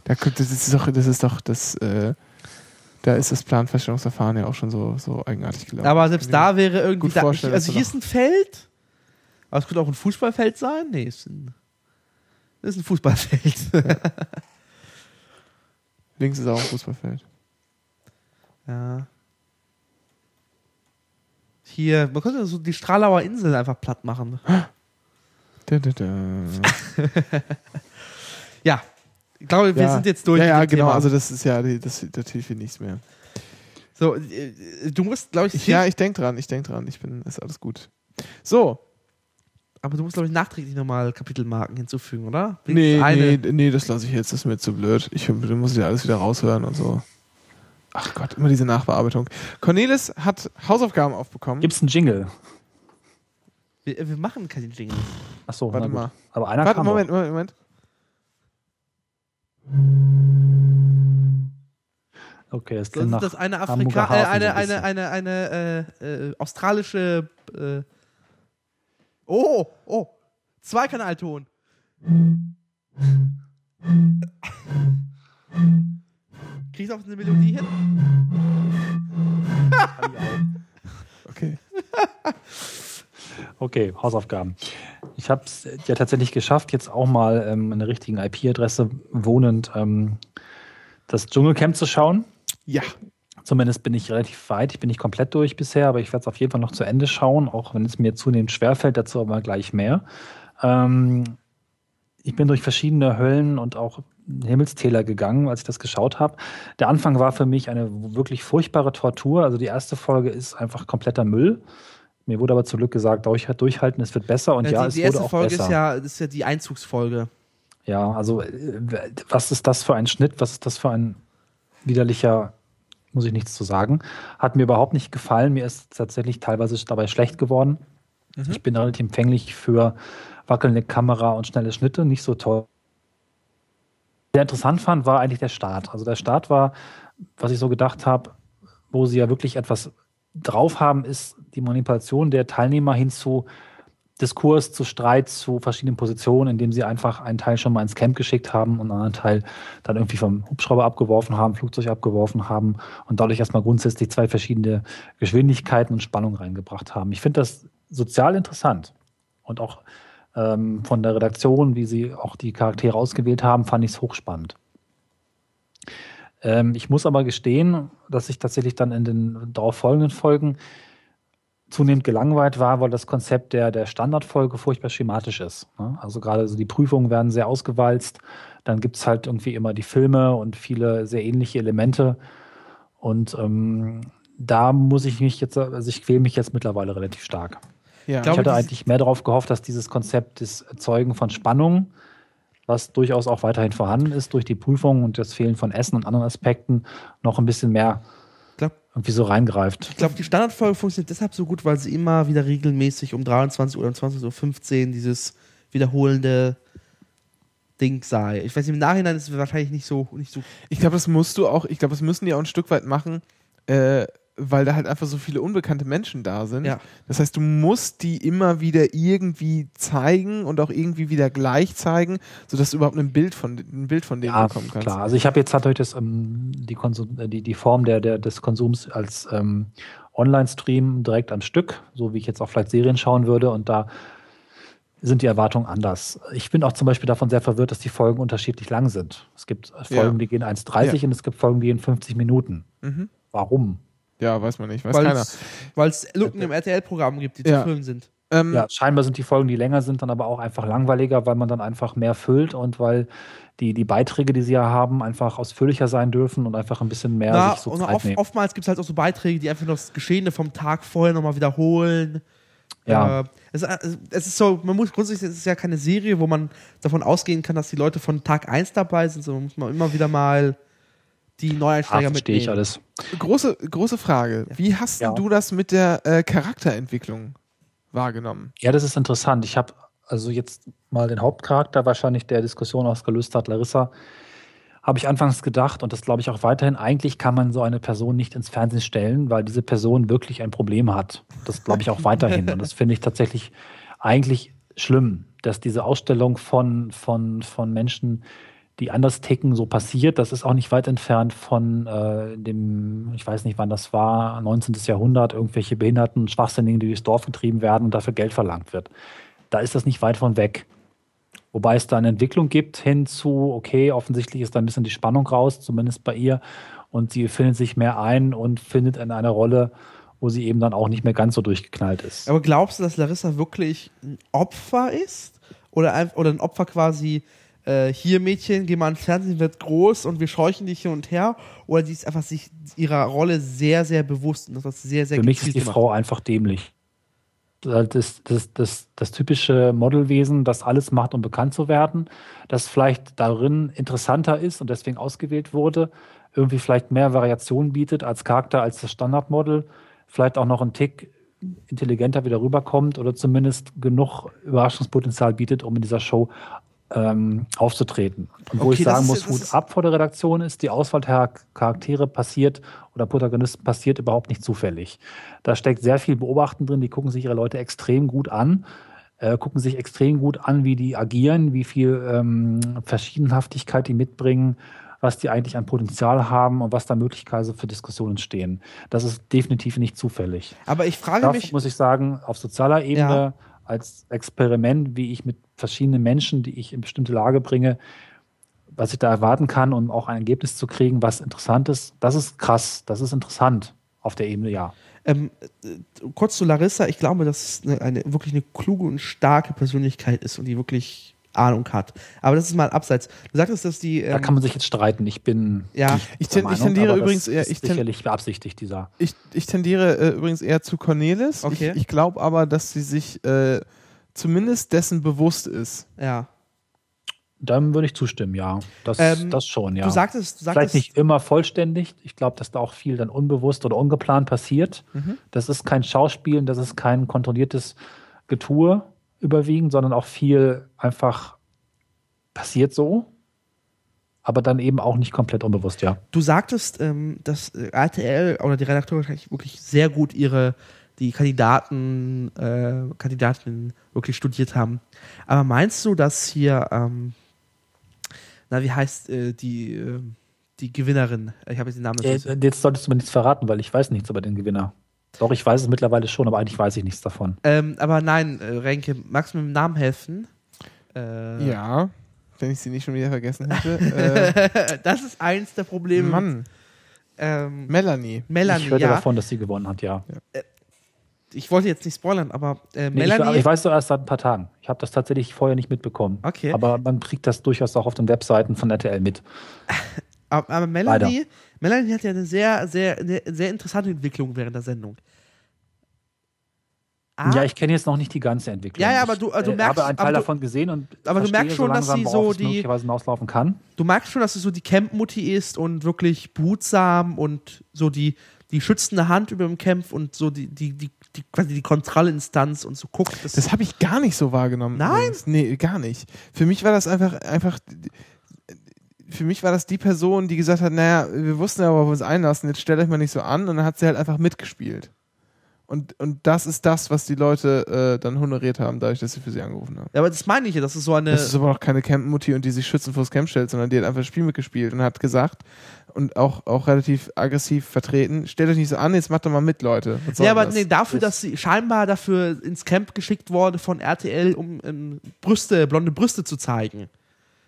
Da, das ist doch, das ist doch das, äh, da ist das Planfeststellungsverfahren ja auch schon so, so eigenartig gelaufen. Aber selbst da wäre irgendwie. gut Da, vorstellen, also hier ist ein Feld. Aber es könnte auch ein Fußballfeld sein. Nee, es ist ein, das ist ein Fußballfeld. Links ist auch ein Fußballfeld. ja. Hier, man könnte so die Stralauer Insel einfach platt machen. Da, da, da. Ja. Ich glaube, wir ja. sind jetzt durch. Ja, ja genau. Thema. Also, das ist ja, das, das hilft nichts mehr. so, äh, du musst, glaube ich, Ich, ja, ich denke dran, ich denke dran. Ich bin, ist alles gut. So. aber du musst, glaube ich, nachträglich nochmal Kapitelmarken hinzufügen, oder? Nee, eine- nee, nee, das lasse ich jetzt. Das ist mir zu blöd. Ich du musst ja alles wieder raushören und so. Ach Gott, immer diese Nachbearbeitung. Cornelis hat Hausaufgaben aufbekommen. Gibt's einen Jingle? Wir, wir machen keine Jingles. Achso, Warte na gut. mal. Aber einer Warte, kam Moment. Moment, Moment. Okay, das Das ist nach das eine Afrika, äh, so eine, eine, eine, eine äh, äh, australische. Äh, oh, oh, Zweikanalton. Kriegst du auch eine Melodie hin? Okay. Okay, Hausaufgaben. Ich habe es ja tatsächlich geschafft, jetzt auch mal ähm, an der richtigen IP-Adresse wohnend ähm, das Dschungelcamp zu schauen. Ja. Zumindest bin ich relativ weit. Ich bin nicht komplett durch bisher, aber ich werde es auf jeden Fall noch zu Ende schauen, auch wenn es mir zunehmend schwerfällt, dazu aber gleich mehr. Ähm, ich bin durch verschiedene Höllen und auch Himmelstäler gegangen, als ich das geschaut habe. Der Anfang war für mich eine wirklich furchtbare Tortur. Also die erste Folge ist einfach kompletter Müll. Mir wurde aber zum Glück gesagt, durch, durchhalten, es wird besser. Und Äh, ja, die, es die wurde erste auch Folge besser. ist ja, ist ja die Einzugsfolge. Ja, also äh, was ist das für ein Schnitt? Was ist das für ein widerlicher, muss ich nichts zu sagen. Hat mir überhaupt nicht gefallen. Mir ist tatsächlich teilweise dabei schlecht geworden. Ich bin relativ empfänglich für wackelnde Kamera und schnelle Schnitte, nicht so toll. Sehr interessant fand, war eigentlich der Start. Also der Start war, was ich so gedacht habe, wo sie ja wirklich etwas drauf haben, ist die Manipulation der Teilnehmer hin zu Diskurs, zu Streit, zu verschiedenen Positionen, indem sie einfach einen Teil schon mal ins Camp geschickt haben und einen anderen Teil dann irgendwie vom Hubschrauber abgeworfen haben, Flugzeug abgeworfen haben und dadurch erstmal grundsätzlich zwei verschiedene Geschwindigkeiten und Spannungen reingebracht haben. Ich finde das sozial interessant und auch ähm, von der Redaktion, wie sie auch die Charaktere ausgewählt haben, fand ich es hochspannend. Ähm, ich muss aber gestehen, dass ich tatsächlich dann in den darauf folgenden Folgen zunehmend gelangweilt war, weil das Konzept der, der Standardfolge furchtbar schematisch ist. ne? Also gerade so die Prüfungen werden sehr ausgewalzt, dann gibt es halt irgendwie immer die Filme und viele sehr ähnliche Elemente. Und ähm, da muss ich mich jetzt, also ich quäle mich jetzt mittlerweile relativ stark. Ja. Ich glaube, ich hatte eigentlich mehr darauf gehofft, dass dieses Konzept des Erzeugen von Spannung, was durchaus auch weiterhin vorhanden ist durch die Prüfung und das Fehlen von Essen und anderen Aspekten, noch ein bisschen mehr Ich glaube, irgendwie so reingreift. ich glaub, die Standardfolge funktioniert deshalb so gut, weil sie immer wieder regelmäßig um 23 oder um 20.15 Uhr dieses wiederholende Ding sei. Ich weiß, im Nachhinein ist es wahrscheinlich nicht so, nicht so Ich glaube, das musst du auch, ich glaube, das müssen die auch ein Stück weit machen, äh, weil da halt einfach so viele unbekannte Menschen da sind. Ja. Das heißt, du musst die immer wieder irgendwie zeigen und auch irgendwie wieder gleich zeigen, sodass du überhaupt ein Bild von, ein Bild von denen Ja, bekommen kannst. klar. Also ich habe jetzt natürlich das, ähm, die, Konsum, äh, die, die Form der, der, des Konsums als ähm, Online-Stream direkt am Stück, so wie ich jetzt auch vielleicht Serien schauen würde. Und da sind die Erwartungen anders. Ich bin auch zum Beispiel davon sehr verwirrt, dass die Folgen unterschiedlich lang sind. Es gibt Folgen, Ja. die gehen 1,30 Ja. und es gibt Folgen, die gehen 50 Minuten. Mhm. Warum? Ja, weiß man nicht, weiß keiner. weil es Lücken im RTL-Programm gibt, die Ja. zu füllen sind. Ähm, Ja, scheinbar sind die Folgen, die länger sind, dann aber auch einfach langweiliger, weil man dann einfach mehr füllt und weil die, die Beiträge, die sie ja haben, einfach ausführlicher sein dürfen und einfach ein bisschen mehr Na, sich so und Zeit oft, nehmen. oftmals gibt es halt auch so Beiträge, die einfach nur das Geschehene vom Tag vorher nochmal wiederholen. Ja. Äh, es, es ist so, man muss grundsätzlich, es ist ja keine Serie, wo man davon ausgehen kann, dass die Leute von Tag 1 dabei sind, sondern muss man immer wieder mal die Neueinsteiger verstehe ich mitnehmen. alles. große, große Frage. Wie hast Ja. du das mit der äh, Charakterentwicklung wahrgenommen? Ja, das ist interessant. Ich habe also jetzt mal den Hauptcharakter wahrscheinlich der Diskussion ausgelöst hat, Larissa, habe ich anfangs gedacht und das glaube ich auch weiterhin, eigentlich kann man so eine Person nicht ins Fernsehen stellen, weil diese Person wirklich ein Problem hat. Das glaube ich auch weiterhin und das finde ich tatsächlich eigentlich schlimm, dass diese Ausstellung von, von, von Menschen, die anders ticken, so passiert. Das ist auch nicht weit entfernt von äh, dem, ich weiß nicht, wann das war, 19. Jahrhundert, irgendwelche Behinderten, Schwachsinnigen, die durchs Dorf getrieben werden und dafür Geld verlangt wird. Da ist das nicht weit von weg. Wobei es da eine Entwicklung gibt hin zu, okay, offensichtlich ist da ein bisschen die Spannung raus, zumindest bei ihr. Und sie findet sich mehr ein und findet in einer Rolle, wo sie eben dann auch nicht mehr ganz so durchgeknallt ist. Aber glaubst du, dass Larissa wirklich ein Opfer ist? Oder, oder ein Opfer quasi, äh, hier Mädchen, geh mal ins Fernsehen, wird groß und wir scheuchen dich hin und her? Oder die ist einfach sich ihrer Rolle sehr, sehr bewusst und das hat sehr, sehr Für mich ist die gemacht? Frau einfach dämlich. Das, das, das, das typische Modelwesen, das alles macht, um bekannt zu werden, das vielleicht darin interessanter ist und deswegen ausgewählt wurde, irgendwie vielleicht mehr Variation bietet als Charakter als das Standardmodel, vielleicht auch noch einen Tick intelligenter wieder rüberkommt oder zumindest genug Überraschungspotenzial bietet, um in dieser Show ähm, aufzutreten. Und wo Okay, ich das sagen muss, das Hut ab vor der Redaktion ist, die Auswahl der Charaktere passiert oder Protagonisten passiert überhaupt nicht zufällig. Da steckt sehr viel Beobachten drin, die gucken sich ihre Leute extrem gut an, äh, gucken sich extrem gut an, wie die agieren, wie viel ähm, Verschiedenhaftigkeit die mitbringen, was die eigentlich an Potenzial haben und was da Möglichkeiten für Diskussionen stehen. Das ist definitiv nicht zufällig. Aber ich frage Dafür mich, muss ich sagen, auf sozialer Ebene Ja. als Experiment, wie ich mit verschiedenen Menschen, die ich in bestimmte Lage bringe, was ich da erwarten kann, um auch ein Ergebnis zu kriegen, was interessant ist, das ist krass, das ist interessant auf der Ebene, ja. ähm, äh, kurz zu Larissa, ich glaube, dass es eine, eine wirklich eine kluge und starke Persönlichkeit ist und die wirklich Ahnung hat. Aber das ist mal abseits. Du sagtest, dass die. Da Ähm, kann man sich jetzt streiten. Ich bin Ja. Ich ten- ich Meinung, tendiere aber das übrigens eher- ist ich ten- sicherlich beabsichtigt, dieser. Ich, ich tendiere äh, übrigens eher zu Cornelis. Okay. Ich, ich glaube aber, dass sie sich äh, zumindest dessen bewusst ist. ja. Dann würde ich zustimmen, ja. Das, Ähm, das schon, ja. Du sagtest, du Vielleicht sagtest nicht immer vollständig. Ich glaube, dass da auch viel dann unbewusst oder ungeplant passiert. Mhm. Das ist kein Schauspielen, das ist kein kontrolliertes Getue überwiegend, sondern auch viel einfach passiert so. Aber dann eben auch nicht komplett unbewusst, ja. Du sagtest, ähm, dass äh, RTL oder die Redakteure wirklich sehr gut ihre die Kandidaten, äh, Kandidatinnen wirklich studiert haben. Aber meinst du, dass hier, ähm, na, wie heißt äh, die, äh, die Gewinnerin? Ich habe jetzt den Namen Äh, nicht. Jetzt solltest du mir nichts verraten, weil ich weiß nichts über den Gewinner. Doch, ich weiß es mittlerweile schon, aber eigentlich weiß ich nichts davon. Ähm, aber nein, äh, Renke, magst du mir mit dem Namen helfen? Äh, Ja, wenn ich sie nicht schon wieder vergessen hätte. äh, das ist eins der Probleme. Mann, Ähm, Melanie. Melanie, ich hörte ja. davon, dass sie gewonnen hat, ja. Ich wollte jetzt nicht spoilern, aber äh, Nee, ich, Melanie. ich weiß so erst seit ein paar Tagen. Ich habe das tatsächlich vorher nicht mitbekommen. Okay. Aber man kriegt das durchaus auch auf den Webseiten von RTL mit. Aber, aber Melanie, Melanie hat ja eine sehr, sehr, eine sehr interessante Entwicklung während der Sendung. Ah, Ja, ich kenne jetzt noch nicht die ganze Entwicklung. Ja, ja, aber ich, du- also äh, merkst- habe einen Teil du- davon gesehen und aber du verstehe merkst schon, dass langsam, sie worauf so die- möglicherweise hinauslaufen kann. du merkst schon, dass sie so die Camp-Mutti ist und wirklich behutsam und so die, die schützende Hand über dem Camp und so die, die, die, die quasi die Kontrollinstanz und so guckt. dass- Das habe ich gar nicht so wahrgenommen. Nein? übrigens. Nee, gar nicht. Für mich war das einfach, einfach. Für mich war das die Person, die gesagt hat, naja, wir wussten ja, worauf wir uns einlassen, jetzt stellt euch mal nicht so an und dann hat sie halt einfach mitgespielt. Und, und das ist das, was die Leute äh, dann honoriert haben, dadurch, dass sie für sie angerufen haben. ja, aber das meine ich ja, das ist so eine. Das ist aber auch keine Camp-Mutti und die sich schützen vors Camp stellt, sondern die hat einfach das Spiel mitgespielt und hat gesagt und auch, auch relativ aggressiv vertreten, stellt euch nicht so an, jetzt macht doch mal mit, Leute. Ja, aber das? nee, dafür, dass sie scheinbar dafür ins Camp geschickt wurde von RTL, um ähm, Brüste, blonde Brüste zu zeigen.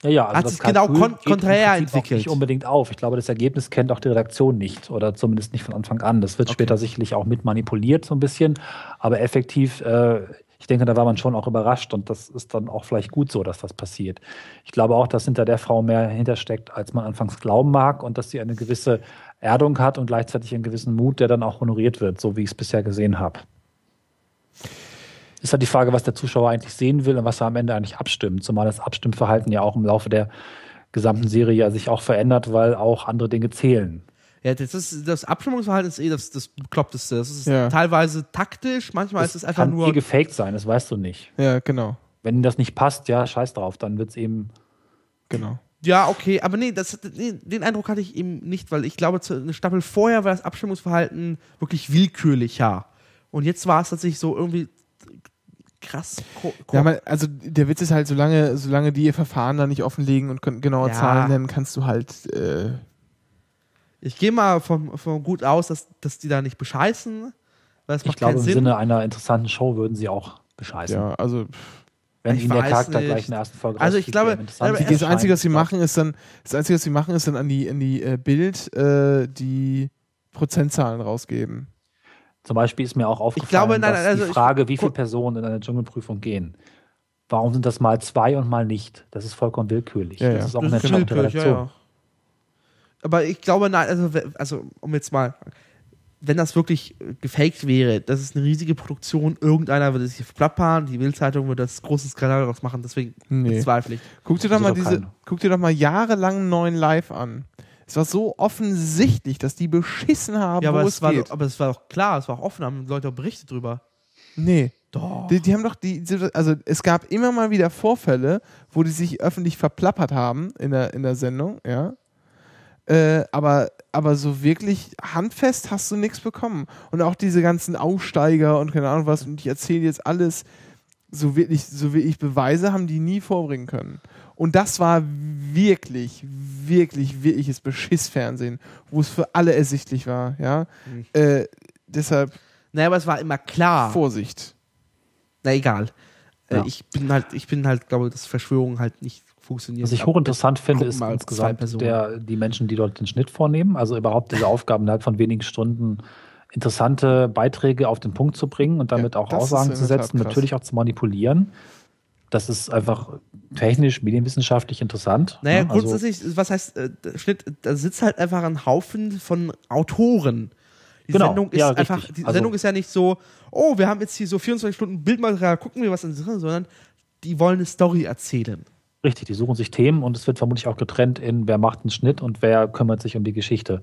Ja, ja, also Hat das sich genau kon- konträr entwickelt. Nicht unbedingt auf. Ich glaube, das Ergebnis kennt auch die Redaktion nicht oder zumindest nicht von Anfang an. Das wird Okay. später sicherlich auch mit manipuliert so ein bisschen, aber effektiv äh, ich denke, da war man schon auch überrascht und das ist dann auch vielleicht gut so, dass das passiert. Ich glaube auch, dass hinter der Frau mehr hintersteckt, als man anfangs glauben mag und dass sie eine gewisse Erdung hat und gleichzeitig einen gewissen Mut, der dann auch honoriert wird, so wie ich es bisher gesehen habe. Ist halt die Frage, was der Zuschauer eigentlich sehen will und was er am Ende eigentlich abstimmt, zumal das Abstimmverhalten ja auch im Laufe der gesamten Serie ja sich auch verändert, weil auch andere Dinge zählen. Ja, das, ist, das Abstimmungsverhalten ist eh das, das Bekloppteste. Das ist Ja. teilweise taktisch, manchmal ist es einfach kann nur. eh gefaked sein, das weißt du nicht. Ja, genau. Wenn das nicht passt, ja, scheiß drauf, dann wird es eben. Genau. Ja, okay, aber nee, das, nee, den Eindruck hatte ich eben nicht, weil ich glaube, zu- eine Staffel vorher war das Abstimmungsverhalten wirklich willkürlicher. Und jetzt war es tatsächlich so irgendwie krass. Ko Ja, man, also der Witz ist halt, solange, solange die ihr Verfahren da nicht offenlegen und können genaue Ja. Zahlen nennen, kannst du halt. Äh, ich gehe mal von, von gut aus, dass, dass die da nicht bescheißen, weil es Ich macht glaube, keinen im Sinn. Sinne einer interessanten Show würden sie auch bescheißen. ja, also Wenn Ich ihnen der Charakter nicht. gleich in der ersten Folge Also ich glaube- ist, das Einzige, was sie machen, ist dann, das Einzige, was sie machen, ist dann an die, in die äh, Bild äh, die Prozentzahlen rausgeben. Zum Beispiel ist mir auch aufgefallen, glaube, nein, dass also die ich- Frage, wie viele Personen in eine Dschungelprüfung gehen. Warum sind das mal zwei und mal nicht? Das ist vollkommen willkürlich. Ja, das ja. ist auch Das eine ist willkürlich, ja, ja. Aber ich glaube, nein, also, also um jetzt mal, wenn das wirklich äh, gefaked wäre, das ist eine riesige Produktion, irgendeiner würde sich verplappern, die Bildzeitung würde das große Skandal daraus machen, deswegen Nee. bezweifle ich. Guck dir doch mal diese, keine. guck dir doch mal jahrelang einen neuen Live an. Es war so offensichtlich, dass die beschissen haben, Ja, wo aber es war geht. doch, aber es war doch klar, es war auch offen, haben Leute auch berichtet drüber. nee. Doch. Die, die haben doch die, also es gab immer mal wieder Vorfälle, wo die sich öffentlich verplappert haben in der, in der Sendung, ja. Äh, aber, aber so wirklich handfest hast du nichts bekommen. Und auch diese ganzen Aussteiger und keine Ahnung was, und ich erzähle jetzt alles, so wirklich, so wirklich Beweise haben die nie vorbringen können. Und das war wirklich, wirklich, wirkliches Beschissfernsehen, wo es für alle ersichtlich war, ja. Mhm. Äh, deshalb Naja, aber es war immer klar. Vorsicht. Na egal. Äh, Ja. Ich bin halt, ich bin halt, glaube dass Verschwörungen halt nicht funktionieren. Was ich hochinteressant finde, gucken ist insgesamt der, die Menschen, die dort den Schnitt vornehmen. Also überhaupt diese Aufgaben innerhalb von wenigen Stunden interessante Beiträge auf den Punkt zu bringen und damit Ja, auch Aussagen zu setzen, natürlich auch zu manipulieren. Das ist einfach technisch, medienwissenschaftlich interessant. Naja, ne? Also- grundsätzlich, was heißt äh, Schnitt? Da sitzt halt einfach ein Haufen von Autoren. Die Genau, Sendung ist ja, einfach, richtig. die Also- Sendung ist ja nicht so, oh, wir haben jetzt hier so 24 Stunden Bildmaterial, gucken wir was interessant, sondern die wollen eine Story erzählen. Richtig, die suchen sich Themen und es wird vermutlich auch getrennt in, wer macht einen Schnitt und wer kümmert sich um die Geschichte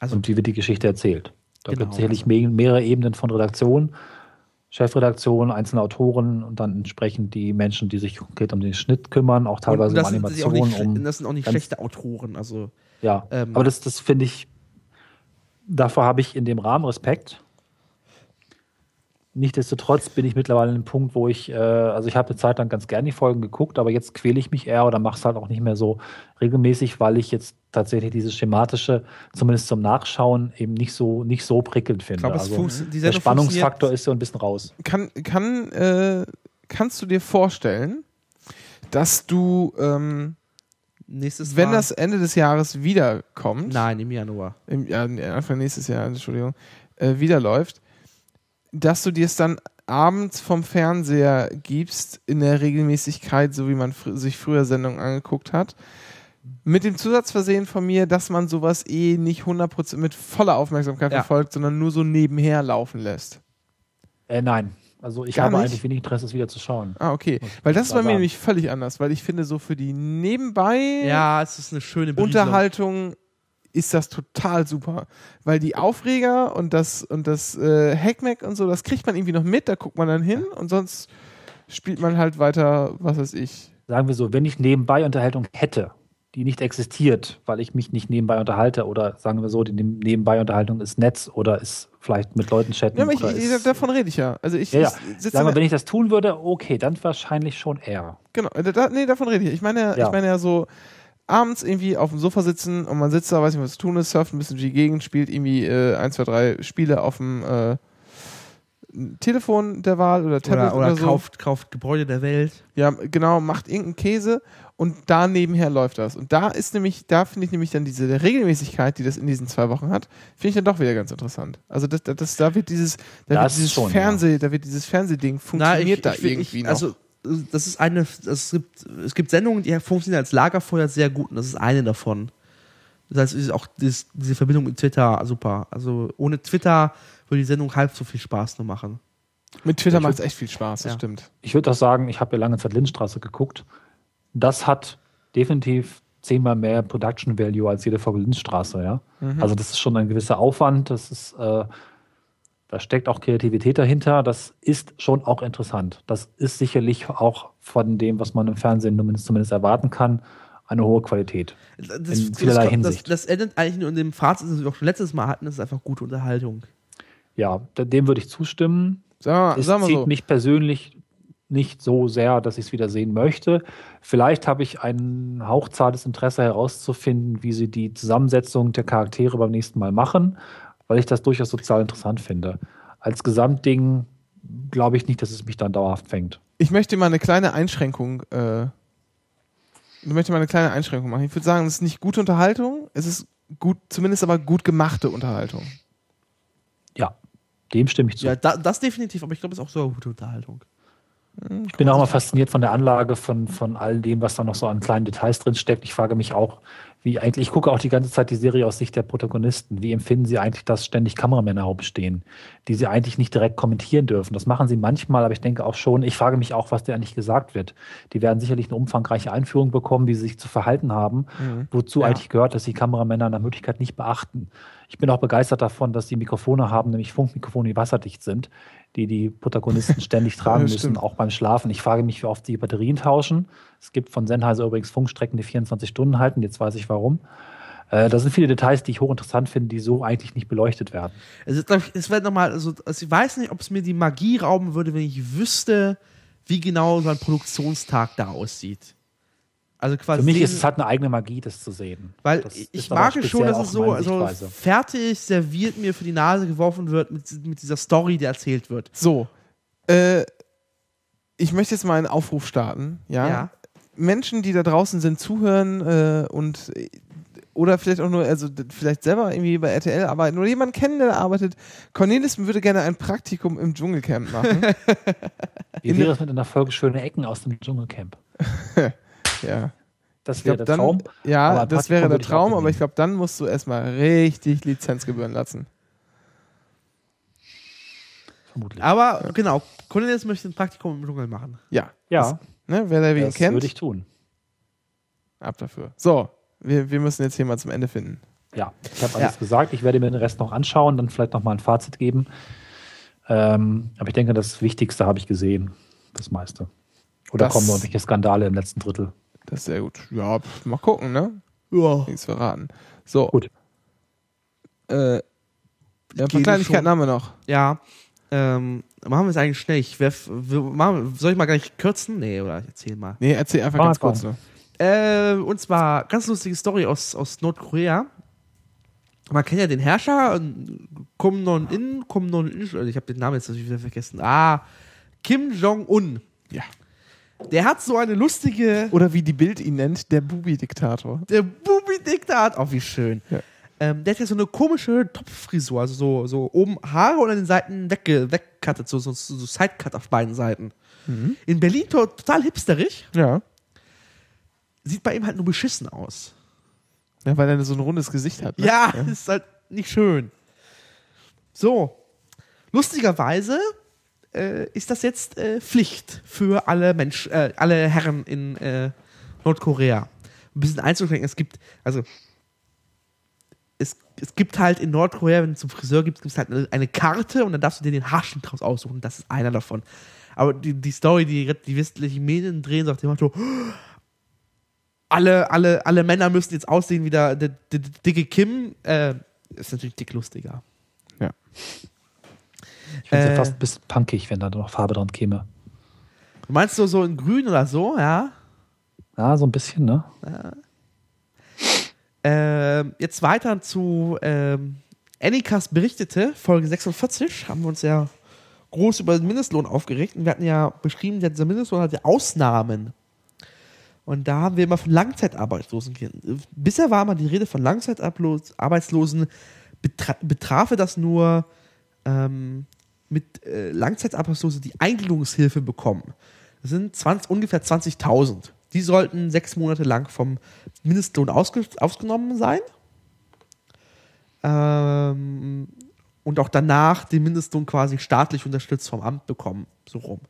Also, und wie wird die Geschichte erzählt. Da Genau, gibt es sicherlich also- me- mehrere Ebenen von Redaktion, Chefredaktion, einzelne Autoren und dann entsprechend die Menschen, die sich konkret um den Schnitt kümmern, auch teilweise um sind, Animationen. nicht, schle- Um, das sind auch nicht schlechte Autoren. Also, ja, ähm, aber das, das finde ich, davor habe ich in dem Rahmen Respekt. Nichtsdestotrotz bin ich mittlerweile an einem Punkt, wo ich, äh, also ich habe eine Zeit lang ganz gerne die Folgen geguckt, aber jetzt quäle ich mich eher oder mache es halt auch nicht mehr so regelmäßig, weil ich jetzt tatsächlich dieses schematische, zumindest zum Nachschauen, eben nicht so, nicht so prickelnd finde. ich glaube, es also, der Spannungsfaktor ist so ein bisschen raus. kann, kann, äh, kannst du dir vorstellen, dass du, ähm, Nächstes wenn Mal- das Ende des Jahres wiederkommt, Nein, im Januar. im, ja, Anfang nächstes Jahr, Entschuldigung, äh, wieder läuft, dass du dir es dann abends vom Fernseher gibst, in der Regelmäßigkeit, so wie man fr sich früher Sendungen angeguckt hat. Mit dem Zusatz versehen von mir, dass man sowas eh nicht 100% mit voller Aufmerksamkeit Ja. verfolgt, sondern nur so nebenher laufen lässt. Äh, nein. Also ich Gar habe nicht? eigentlich wenig Interesse, es wieder zu schauen. Ah, okay. Weil das ist bei mir nämlich völlig anders, weil ich finde, so für die nebenbei Ja, es ist eine schöne Berieselung. Unterhaltung ist das total super. Weil die Aufreger und das und das äh, Hackmack und so, das kriegt man irgendwie noch mit, da guckt man dann hin und sonst spielt man halt weiter, was weiß ich. Sagen wir so, wenn ich nebenbei Unterhaltung hätte, die nicht existiert, weil ich mich nicht nebenbei unterhalte, oder sagen wir so, die nebenbei Unterhaltung ist Netz oder ist vielleicht mit Leuten chatten. Ja, aber ich, oder ich, davon rede ich ja. Also ich, ja, ja. ich sitze Sagen wir, wenn ich das tun würde, okay, dann wahrscheinlich schon eher. Genau, da, nee, davon rede ich. Ich meine, Ja. ich meine ja so abends irgendwie auf dem Sofa sitzen und man sitzt da, weiß nicht, was zu tun ist, surft ein bisschen die Gegend, spielt irgendwie äh, ein, zwei, drei Spiele auf dem äh, Telefon der Wahl oder Tablet Oder, oder, oder so. kauft, kauft Gebäude der Welt. Ja, genau, macht irgendeinen Käse und da nebenher läuft das. Und da ist nämlich, da finde ich nämlich dann diese Regelmäßigkeit, die das in diesen zwei Wochen hat, finde ich dann doch wieder ganz interessant. Also das, das, das da wird dieses, da Das wird dieses schon, Fernseh, da wird dieses Fernsehding funktioniert da ich, ich, irgendwie ich, noch. Also, das ist eine, es gibt, es gibt Sendungen, die funktionieren als Lagerfeuer sehr gut und das ist eine davon. Das heißt, es ist auch dieses, diese Verbindung mit Twitter super. Also ohne Twitter würde die Sendung halb so viel Spaß nur machen. Mit Twitter macht es echt viel Spaß, das Ja. stimmt. Ich würde auch sagen, ich habe ja lange Zeit Lindstraße geguckt. Das hat definitiv zehnmal mehr Production Value als jede Folge Lindstraße, ja. Mhm. Also das ist schon ein gewisser Aufwand, das ist, äh, da steckt auch Kreativität dahinter, das ist schon auch interessant. Das ist sicherlich auch von dem, was man im Fernsehen zumindest, erwarten kann, eine hohe Qualität. Das, In vielerlei das, Hinsicht. Das, das endet eigentlich nur in dem Fazit, das wir auch schon letztes Mal hatten, das ist einfach gute Unterhaltung. Ja, de- dem würde ich zustimmen. Sag, Es sag zieht so. mich persönlich nicht so sehr, dass ich es wieder sehen möchte. Vielleicht habe ich ein hauchzartes Interesse herauszufinden, wie sie die Zusammensetzung der Charaktere beim nächsten Mal machen, weil ich das durchaus sozial interessant finde. Als Gesamtding glaube ich nicht, dass es mich dann dauerhaft fängt. Ich möchte mal eine kleine Einschränkung, äh, ich möchte mal eine kleine Einschränkung machen. Ich würde sagen, es ist nicht gute Unterhaltung, es ist gut, zumindest aber gut gemachte Unterhaltung. Ja, dem stimme ich zu. Ja, da, das definitiv, aber ich glaube, es ist auch so eine gute Unterhaltung. Ich bin auch mal fasziniert von der Anlage, von, von all dem, was da noch so an kleinen Details drin steckt. Ich frage mich auch, wie eigentlich, ich gucke auch die ganze Zeit die Serie aus Sicht der Protagonisten. Wie empfinden sie eigentlich, dass ständig Kameramänner herumstehen, die sie eigentlich nicht direkt kommentieren dürfen? Das machen sie manchmal, aber ich denke auch schon, ich frage mich auch, was da eigentlich gesagt wird. Die werden sicherlich eine umfangreiche Einführung bekommen, wie sie sich zu verhalten haben, wozu Ja. eigentlich gehört, dass die Kameramänner nach Möglichkeit nicht beachten. Ich bin auch begeistert davon, dass die Mikrofone haben, nämlich Funkmikrofone, die wasserdicht sind, die die Protagonisten ständig tragen Ja, müssen, auch beim Schlafen. Ich frage mich, wie oft die Batterien tauschen. Es gibt von Sennheiser übrigens Funkstrecken, die 24 Stunden halten. Jetzt weiß ich warum. Äh, das sind viele Details, die ich hochinteressant finde, die so eigentlich nicht beleuchtet werden. Also, ich, es wäre nochmal, also, also ich weiß nicht, ob es mir die Magie rauben würde, wenn ich wüsste, wie genau so ein Produktionstag da aussieht. Also quasi. Für mich ist es halt eine eigene Magie, das zu sehen. Weil das ich, mag es schon, dass es so Sichtweise. fertig serviert mir für die Nase geworfen wird mit, mit dieser Story, die erzählt wird. So, äh, ich möchte jetzt mal einen Aufruf starten, ja? Ja. Menschen, die da draußen sind, zuhören äh, und oder vielleicht auch nur, also vielleicht selber irgendwie bei RTL arbeiten oder jemanden kennen, der da arbeitet. Cornelis würde gerne ein Praktikum im Dschungelcamp machen. Wie wäre es mit einer Folge Schöne Ecken aus dem Dschungelcamp? ja. Das wäre glaub, der dann, Traum. Ja, Aber das wäre der Traum, aber ich glaube, dann musst du erstmal richtig Lizenzgebühren lassen. Vermutlich. Aber genau, Cornelius möchte ein Praktikum im Dschungel machen. Ja. Ja, Das, ne, wer da wen das kennt, würde ich tun. ab dafür. So, wir, wir müssen jetzt hier mal zum Ende finden. Ja, ich habe Ja. alles gesagt. Ich werde mir den Rest noch anschauen, dann vielleicht noch mal ein Fazit geben. Ähm, aber ich denke, das Wichtigste habe ich gesehen. Das meiste. Oder Das- kommen noch irgendwelche Skandale im letzten Drittel? Das ist sehr gut. Ja, pf, mal gucken, ne? Ja. Nichts verraten. So. Gut. Äh, ja, ein paar gehe Kleinigkeiten schon. haben wir noch. Ja. Ähm, machen wir es eigentlich schnell. Ich werf, wir, machen, soll ich mal gleich kürzen? Nee, oder ich erzähl mal. Nee, erzähl einfach Mach ganz kurz nur. Äh, und zwar ganz lustige Story aus, aus Nordkorea. Man kennt ja den Herrscher, ähm, Kim Non-in, Kim Non-in, also ich habe den Namen jetzt natürlich wieder vergessen. Ah, Kim Jong-un. Ja. Der hat so eine lustige, Oder wie die Bild ihn nennt, der Bubi-Diktator. der Bubi-Diktat, oh wie schön. Ja. Ähm, der hat ja so eine komische Topffrisur, also so, so oben Haare und an den Seiten wegge so, so, so Sidecut auf beiden Seiten. In Berlin to total hipsterig, Ja. sieht bei ihm halt nur beschissen aus. ja. Weil er so ein rundes Gesicht hat. Ne? Ja, ist halt nicht schön. So, lustigerweise äh, ist das jetzt äh, Pflicht für alle Mensch, äh, alle Herren in äh, Nordkorea. Ein bisschen einzuschränken. Es gibt, also es, es gibt halt in Nordkorea, wenn du zum Friseur gibst, gibt es halt eine, eine Karte und dann darfst du dir den Haarschnitt draus aussuchen. Das ist einer davon. Aber die, die Story, die die westlichen Medien drehen, sagt dem Motto, alle, alle, alle Männer müssen jetzt aussehen wie der, der, der, der dicke Kim. Äh, ist natürlich dick lustiger. Ich finde es Äh. ja fast ein bisschen punkig, wenn da noch Farbe dran käme. Meinst du so in grün oder so, ja? Ja, so ein bisschen, ne? Ähm, jetzt weiter zu ähm, Annikas berichtete, Folge 46, haben wir uns ja groß über den Mindestlohn aufgeregt und wir hatten ja beschrieben, dieser Mindestlohn hat ja Ausnahmen. Und da haben wir immer von Langzeitarbeitslosen geredet. Bisher war immer die Rede von Langzeitarbeitslosen, betra betrafe das nur ähm, mit äh, Langzeitarbeitslosen, die Eingliederungshilfe bekommen. Das sind 20, ungefähr 20.000. Die sollten sechs Monate lang vom Mindestlohn ausge ausgenommen sein. Ähm, und auch danach den Mindestlohn quasi staatlich unterstützt vom Amt bekommen. So rum.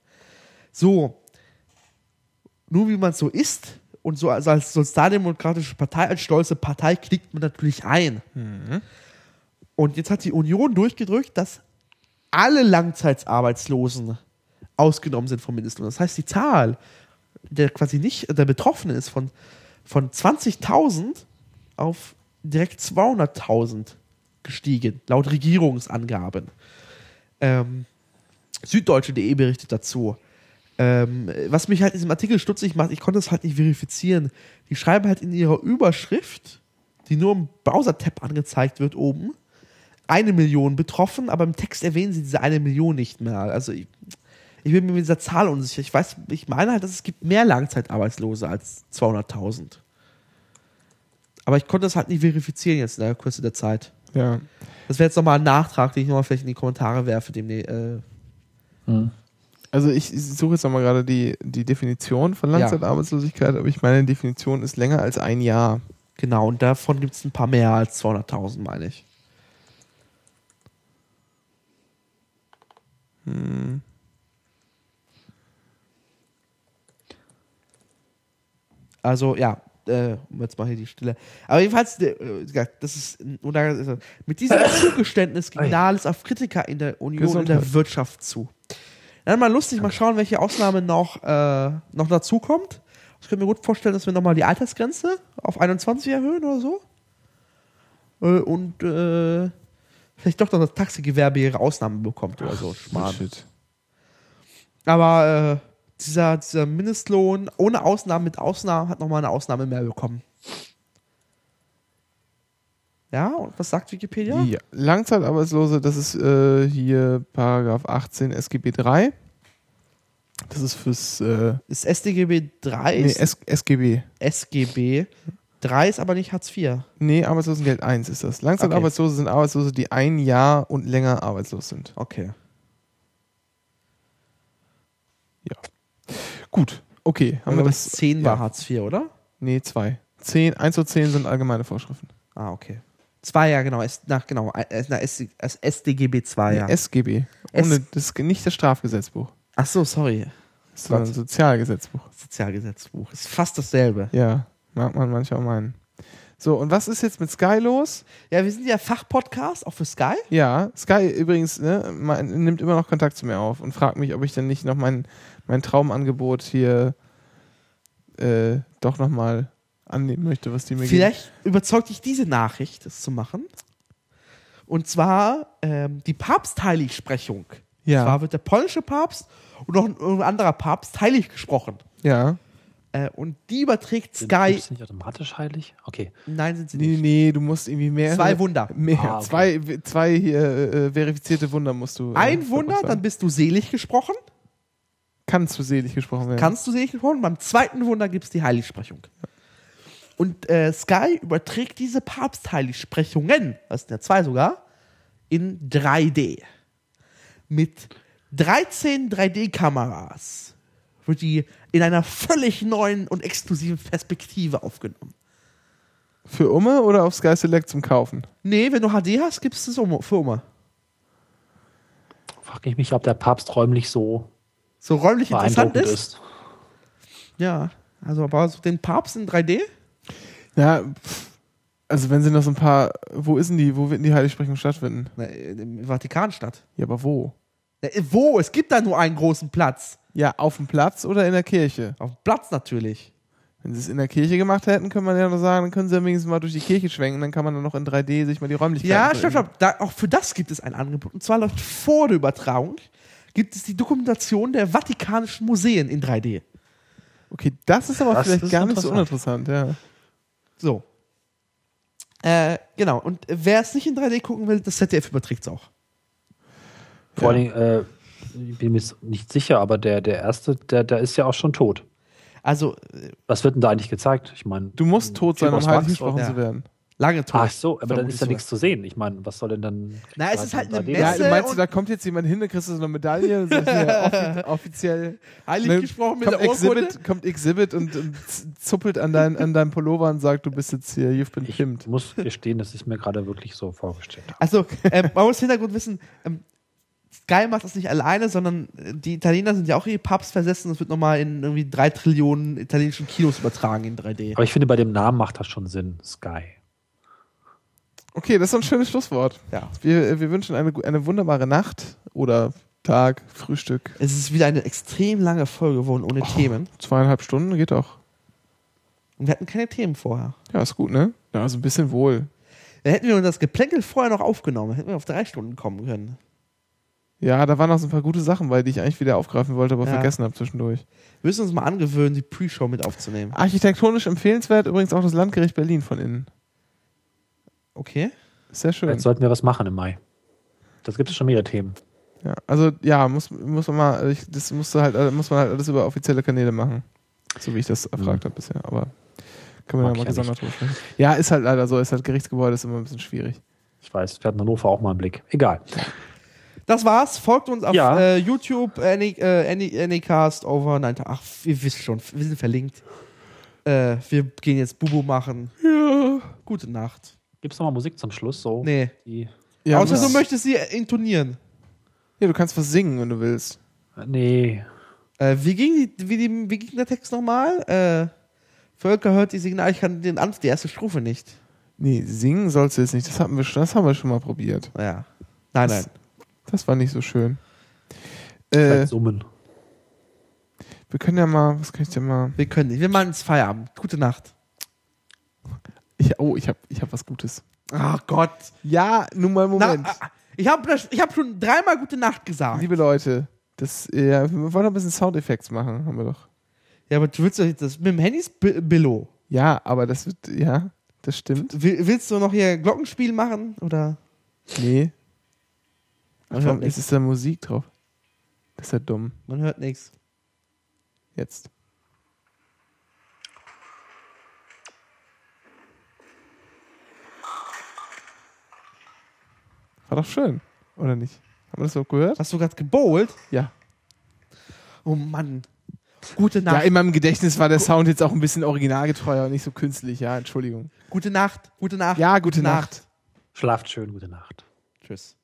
So. Nur wie man so ist und so also als sozialdemokratische Partei, als stolze Partei, klickt man natürlich ein. Und jetzt hat die Union durchgedrückt, dass alle Langzeitarbeitslosen ausgenommen sind vom Mindestlohn. Das heißt, die Zahl, der quasi nicht der Betroffene ist, von, von 20.000 auf direkt 200.000 gestiegen, laut Regierungsangaben. Ähm, Süddeutsche.de berichtet dazu. Ähm, was mich halt in diesem Artikel stutzig macht, ich konnte es halt nicht verifizieren. Die schreiben halt in ihrer Überschrift, die nur im Browser-Tab angezeigt wird oben, eine Million betroffen, aber im Text erwähnen sie diese eine Million nicht mehr. Also ich, ich bin mir mit dieser Zahl unsicher. Ich weiß, ich meine halt, dass es gibt mehr Langzeitarbeitslose als 200.000. Aber ich konnte das halt nicht verifizieren jetzt in der Kürze der Zeit. Ja. Das wäre jetzt nochmal ein Nachtrag, den ich nochmal vielleicht in die Kommentare werfe, dem äh, Hm. Also ich suche jetzt nochmal gerade die, die Definition von Langzeitarbeitslosigkeit, aber ich meine, die Definition ist länger als ein Jahr. genau, und davon gibt es ein paar mehr als 200.000, meine ich. Hm. Also, ja, äh, jetzt mal hier die Stille. Aber jedenfalls, äh, das ist, oder, mit diesem Zugeständnis ging. Nahles auf Kritiker in der Union und der Wirtschaft zu. Dann mal lustig, mal schauen, welche Ausnahme noch, äh, noch dazu kommt. Ich könnte mir gut vorstellen, dass wir nochmal die Altersgrenze auf 21 erhöhen oder so. Äh, und äh, vielleicht doch noch das Taxigewerbe ihre Ausnahme bekommt oder so. Schmarrn. Shit. Aber äh, dieser, dieser Mindestlohn ohne Ausnahmen mit Ausnahmen hat nochmal eine Ausnahme mehr bekommen. Ja, und was sagt Wikipedia? Ja. Langzeitarbeitslose, das ist äh, hier Paragraph 18 SGB 3. Das ist fürs äh, Ist SDGB 3 nee, S SGB. SGB. 3 ist aber nicht Hartz IV. Nee, Arbeitslosengeld 1 ist das. Langzeitarbeitslose sind Arbeitslose, die ein Jahr und länger arbeitslos sind. Okay. Gut, okay. Haben wir Aber das? 10 war ja. Hartz IV, oder? Nee, zwei. Zehn, 1 zu 10 sind allgemeine Vorschriften. Ah, okay. 2, ja, genau. S, nach, genau. Na, S, S, SDGB 2, ja. Nee, SGB. S- Ohne, das ist nicht das Strafgesetzbuch. Ach so, sorry. Das ist ein Sozialgesetzbuch. Sozialgesetzbuch. Ist fast dasselbe. Ja, mag man manchmal meinen. So, und was ist jetzt mit Sky los? Ja, wir sind ja Fachpodcast, auch für Sky. Ja, Sky übrigens ne, nimmt immer noch Kontakt zu mir auf und fragt mich, ob ich denn nicht noch mein, mein Traumangebot hier äh, doch nochmal annehmen möchte, was die mir geben. Vielleicht überzeugt dich diese Nachricht, das zu machen. Und zwar ähm, die Papstheiligsprechung. Ja. Zwar wird der polnische Papst und noch ein, ein anderer Papst heilig gesprochen. Ja. Äh, und die überträgt Sind Sky. Chips nicht automatisch heilig? Okay. Nein, sind sie Nee, nicht. nee, du musst irgendwie mehr. Zwei Wunder. Mehr. Ah, okay. Zwei, zwei hier, äh, verifizierte Wunder musst du. äh, Ein Wunder, dann bist du selig gesprochen. kannst du selig gesprochen werden. Kannst du selig gesprochen. Beim zweiten Wunder gibt es die Heiligsprechung. Und äh, Sky überträgt diese Papstheiligsprechungen, das sind ja zwei sogar, in 3D. Mit 13 3D-Kameras wird die in einer völlig neuen und exklusiven Perspektive aufgenommen. Für Umme oder auf Sky Select zum Kaufen? Nee, wenn du HD hast, gibt es das um, für Oma. Frage ich mich, ob der Papst räumlich so So räumlich interessant beeindruckend ist. ist. Ja, also aber so den Papst in 3D? Ja, also wenn sie noch so ein paar. Wo ist denn die? Wo wird denn die Heiligsprechung stattfinden? Na, Im Vatikan statt. Ja, aber wo? Na, wo? Es gibt da nur einen großen Platz. Ja, auf dem Platz oder in der Kirche? Auf dem Platz natürlich. Wenn sie es in der Kirche gemacht hätten, könnte man ja noch sagen, dann können sie ja wenigstens mal durch die Kirche schwenken, dann kann man dann noch in 3D sich mal die Räumlichkeiten Ja, stopp, stopp. Da, auch für das gibt es ein Angebot. Und zwar läuft vor der Übertragung gibt es die Dokumentation der Vatikanischen Museen in 3D. Okay, das ist aber Das vielleicht ist gar nicht so interessant. uninteressant, ja. So. Äh, genau. Und wer es nicht in 3D gucken will, das ZDF überträgt es auch. Vor Ja. allem, äh, ich bin mir nicht sicher, aber der, der erste, der, der ist ja auch schon tot. Also, äh, Was wird denn da eigentlich gezeigt? Ich meine, Du musst tot sein, um heilig Wachs, gesprochen ja. zu werden. lange tot. Ach so, aber dann ist ja nichts zu sehen. Ich meine, was soll denn dann. Na, es ist halt eine 3D Messe. Ja, du meinst, du, da kommt jetzt jemand hin, dann kriegst du so eine Medaille, so hier offi offiziell. Heilig gesprochen mit kommt der. Exhibit, kommt Exhibit und, zuppelt an, dein, an deinem Pullover und sagt, du bist jetzt hier, you've been Ich muss gestehen, das ist mir gerade wirklich so vorgestellt. Also, äh, man muss Hintergrund wissen, ähm, Sky macht das nicht alleine, sondern äh, die Italiener sind ja auch in die Pubs versessen. Das wird nochmal in irgendwie drei Trillionen italienischen Kinos übertragen in 3D. Aber ich finde, bei dem Namen macht das schon Sinn. Sky. Okay, das ist ein schönes Schlusswort. Ja. Wir, wir wünschen eine, eine wunderbare Nacht oder Tag, Frühstück. Es ist wieder eine extrem lange Folge geworden ohne Themen. Zweieinhalb Stunden geht auch. Und wir hatten keine Themen vorher. Ja, ist gut, ne? Ja, also ein bisschen wohl. Da hätten wir das Geplänkel vorher noch aufgenommen, hätten wir auf drei Stunden kommen können. Ja, da waren noch so ein paar gute Sachen bei, die ich eigentlich wieder aufgreifen wollte, aber Ja. vergessen habe zwischendurch. Wir müssen uns mal angewöhnen, die Pre-Show mit aufzunehmen. Architektonisch empfehlenswert übrigens auch das Landgericht Berlin von innen. Okay. Sehr schön. Jetzt sollten wir was machen im Mai. Das gibt es schon mehrere Themen. Ja, also ja, muss, muss man mal, ich, das musste halt, äh, muss man halt alles über offizielle Kanäle machen. So wie ich das erfragt habe bisher. Aber können wir da mal gesondert drüber sprechen. Ja, ist halt leider so, ist halt Gerichtsgebäude, ist immer ein bisschen schwierig. Ich weiß, wir hatten Hannover auch mal einen Blick. Egal. Das war's. Folgt uns auf Ja. äh, YouTube, Any, äh, Any, Anycast over 9. Ach, ihr wisst schon, wir sind verlinkt. Äh, wir gehen jetzt Bubu machen. Ja. Gute Nacht. Gibt es nochmal Musik zum Schluss? So, Nee. Die, Ja, Außer du möchtest sie intonieren. ja, du kannst was singen, wenn du willst. nee. Äh, wie, ging die, wie, die, wie ging der Text nochmal? Äh, Völker hört die Signal, ich kann den Anf die erste Strophe nicht. Nee, singen sollst du jetzt nicht. Das, hatten wir schon, das haben wir schon mal probiert. Ja. Nein, nein. Das- war nicht so schön. Äh, Vielleicht summen. wir können ja mal, was kann ich denn mal? Wir können nicht. Wir machen ins Feierabend. Gute Nacht. Ich, oh, ich habe ich hab was Gutes. Ach Gott. Ja, nun mal Na, Moment. ah, ich habe ich hab schon dreimal Gute Nacht gesagt. Liebe Leute, das, ja, wir wollen noch ein bisschen Soundeffekte machen, haben wir doch. Ja, aber du willst doch jetzt das mit dem Handy ist Bi- Billo. Ja, aber das wird, ja, das stimmt. Will, willst du noch hier Glockenspiel machen? Oder? Nee. Man hört Warum nichts. ist es da Musik drauf? Das ist ja dumm. Man hört nichts. Jetzt. War doch schön, oder nicht? Haben wir das so gehört? Hast du gerade gebowlt? Ja. Oh Mann. Gute Ja, Nacht. in meinem Gedächtnis war der Sound jetzt auch ein bisschen originalgetreuer und nicht so künstlich. Ja, Entschuldigung. gute Nacht. Gute Nacht. Ja, gute Nacht. Schlaft schön, gute Nacht. Tschüss.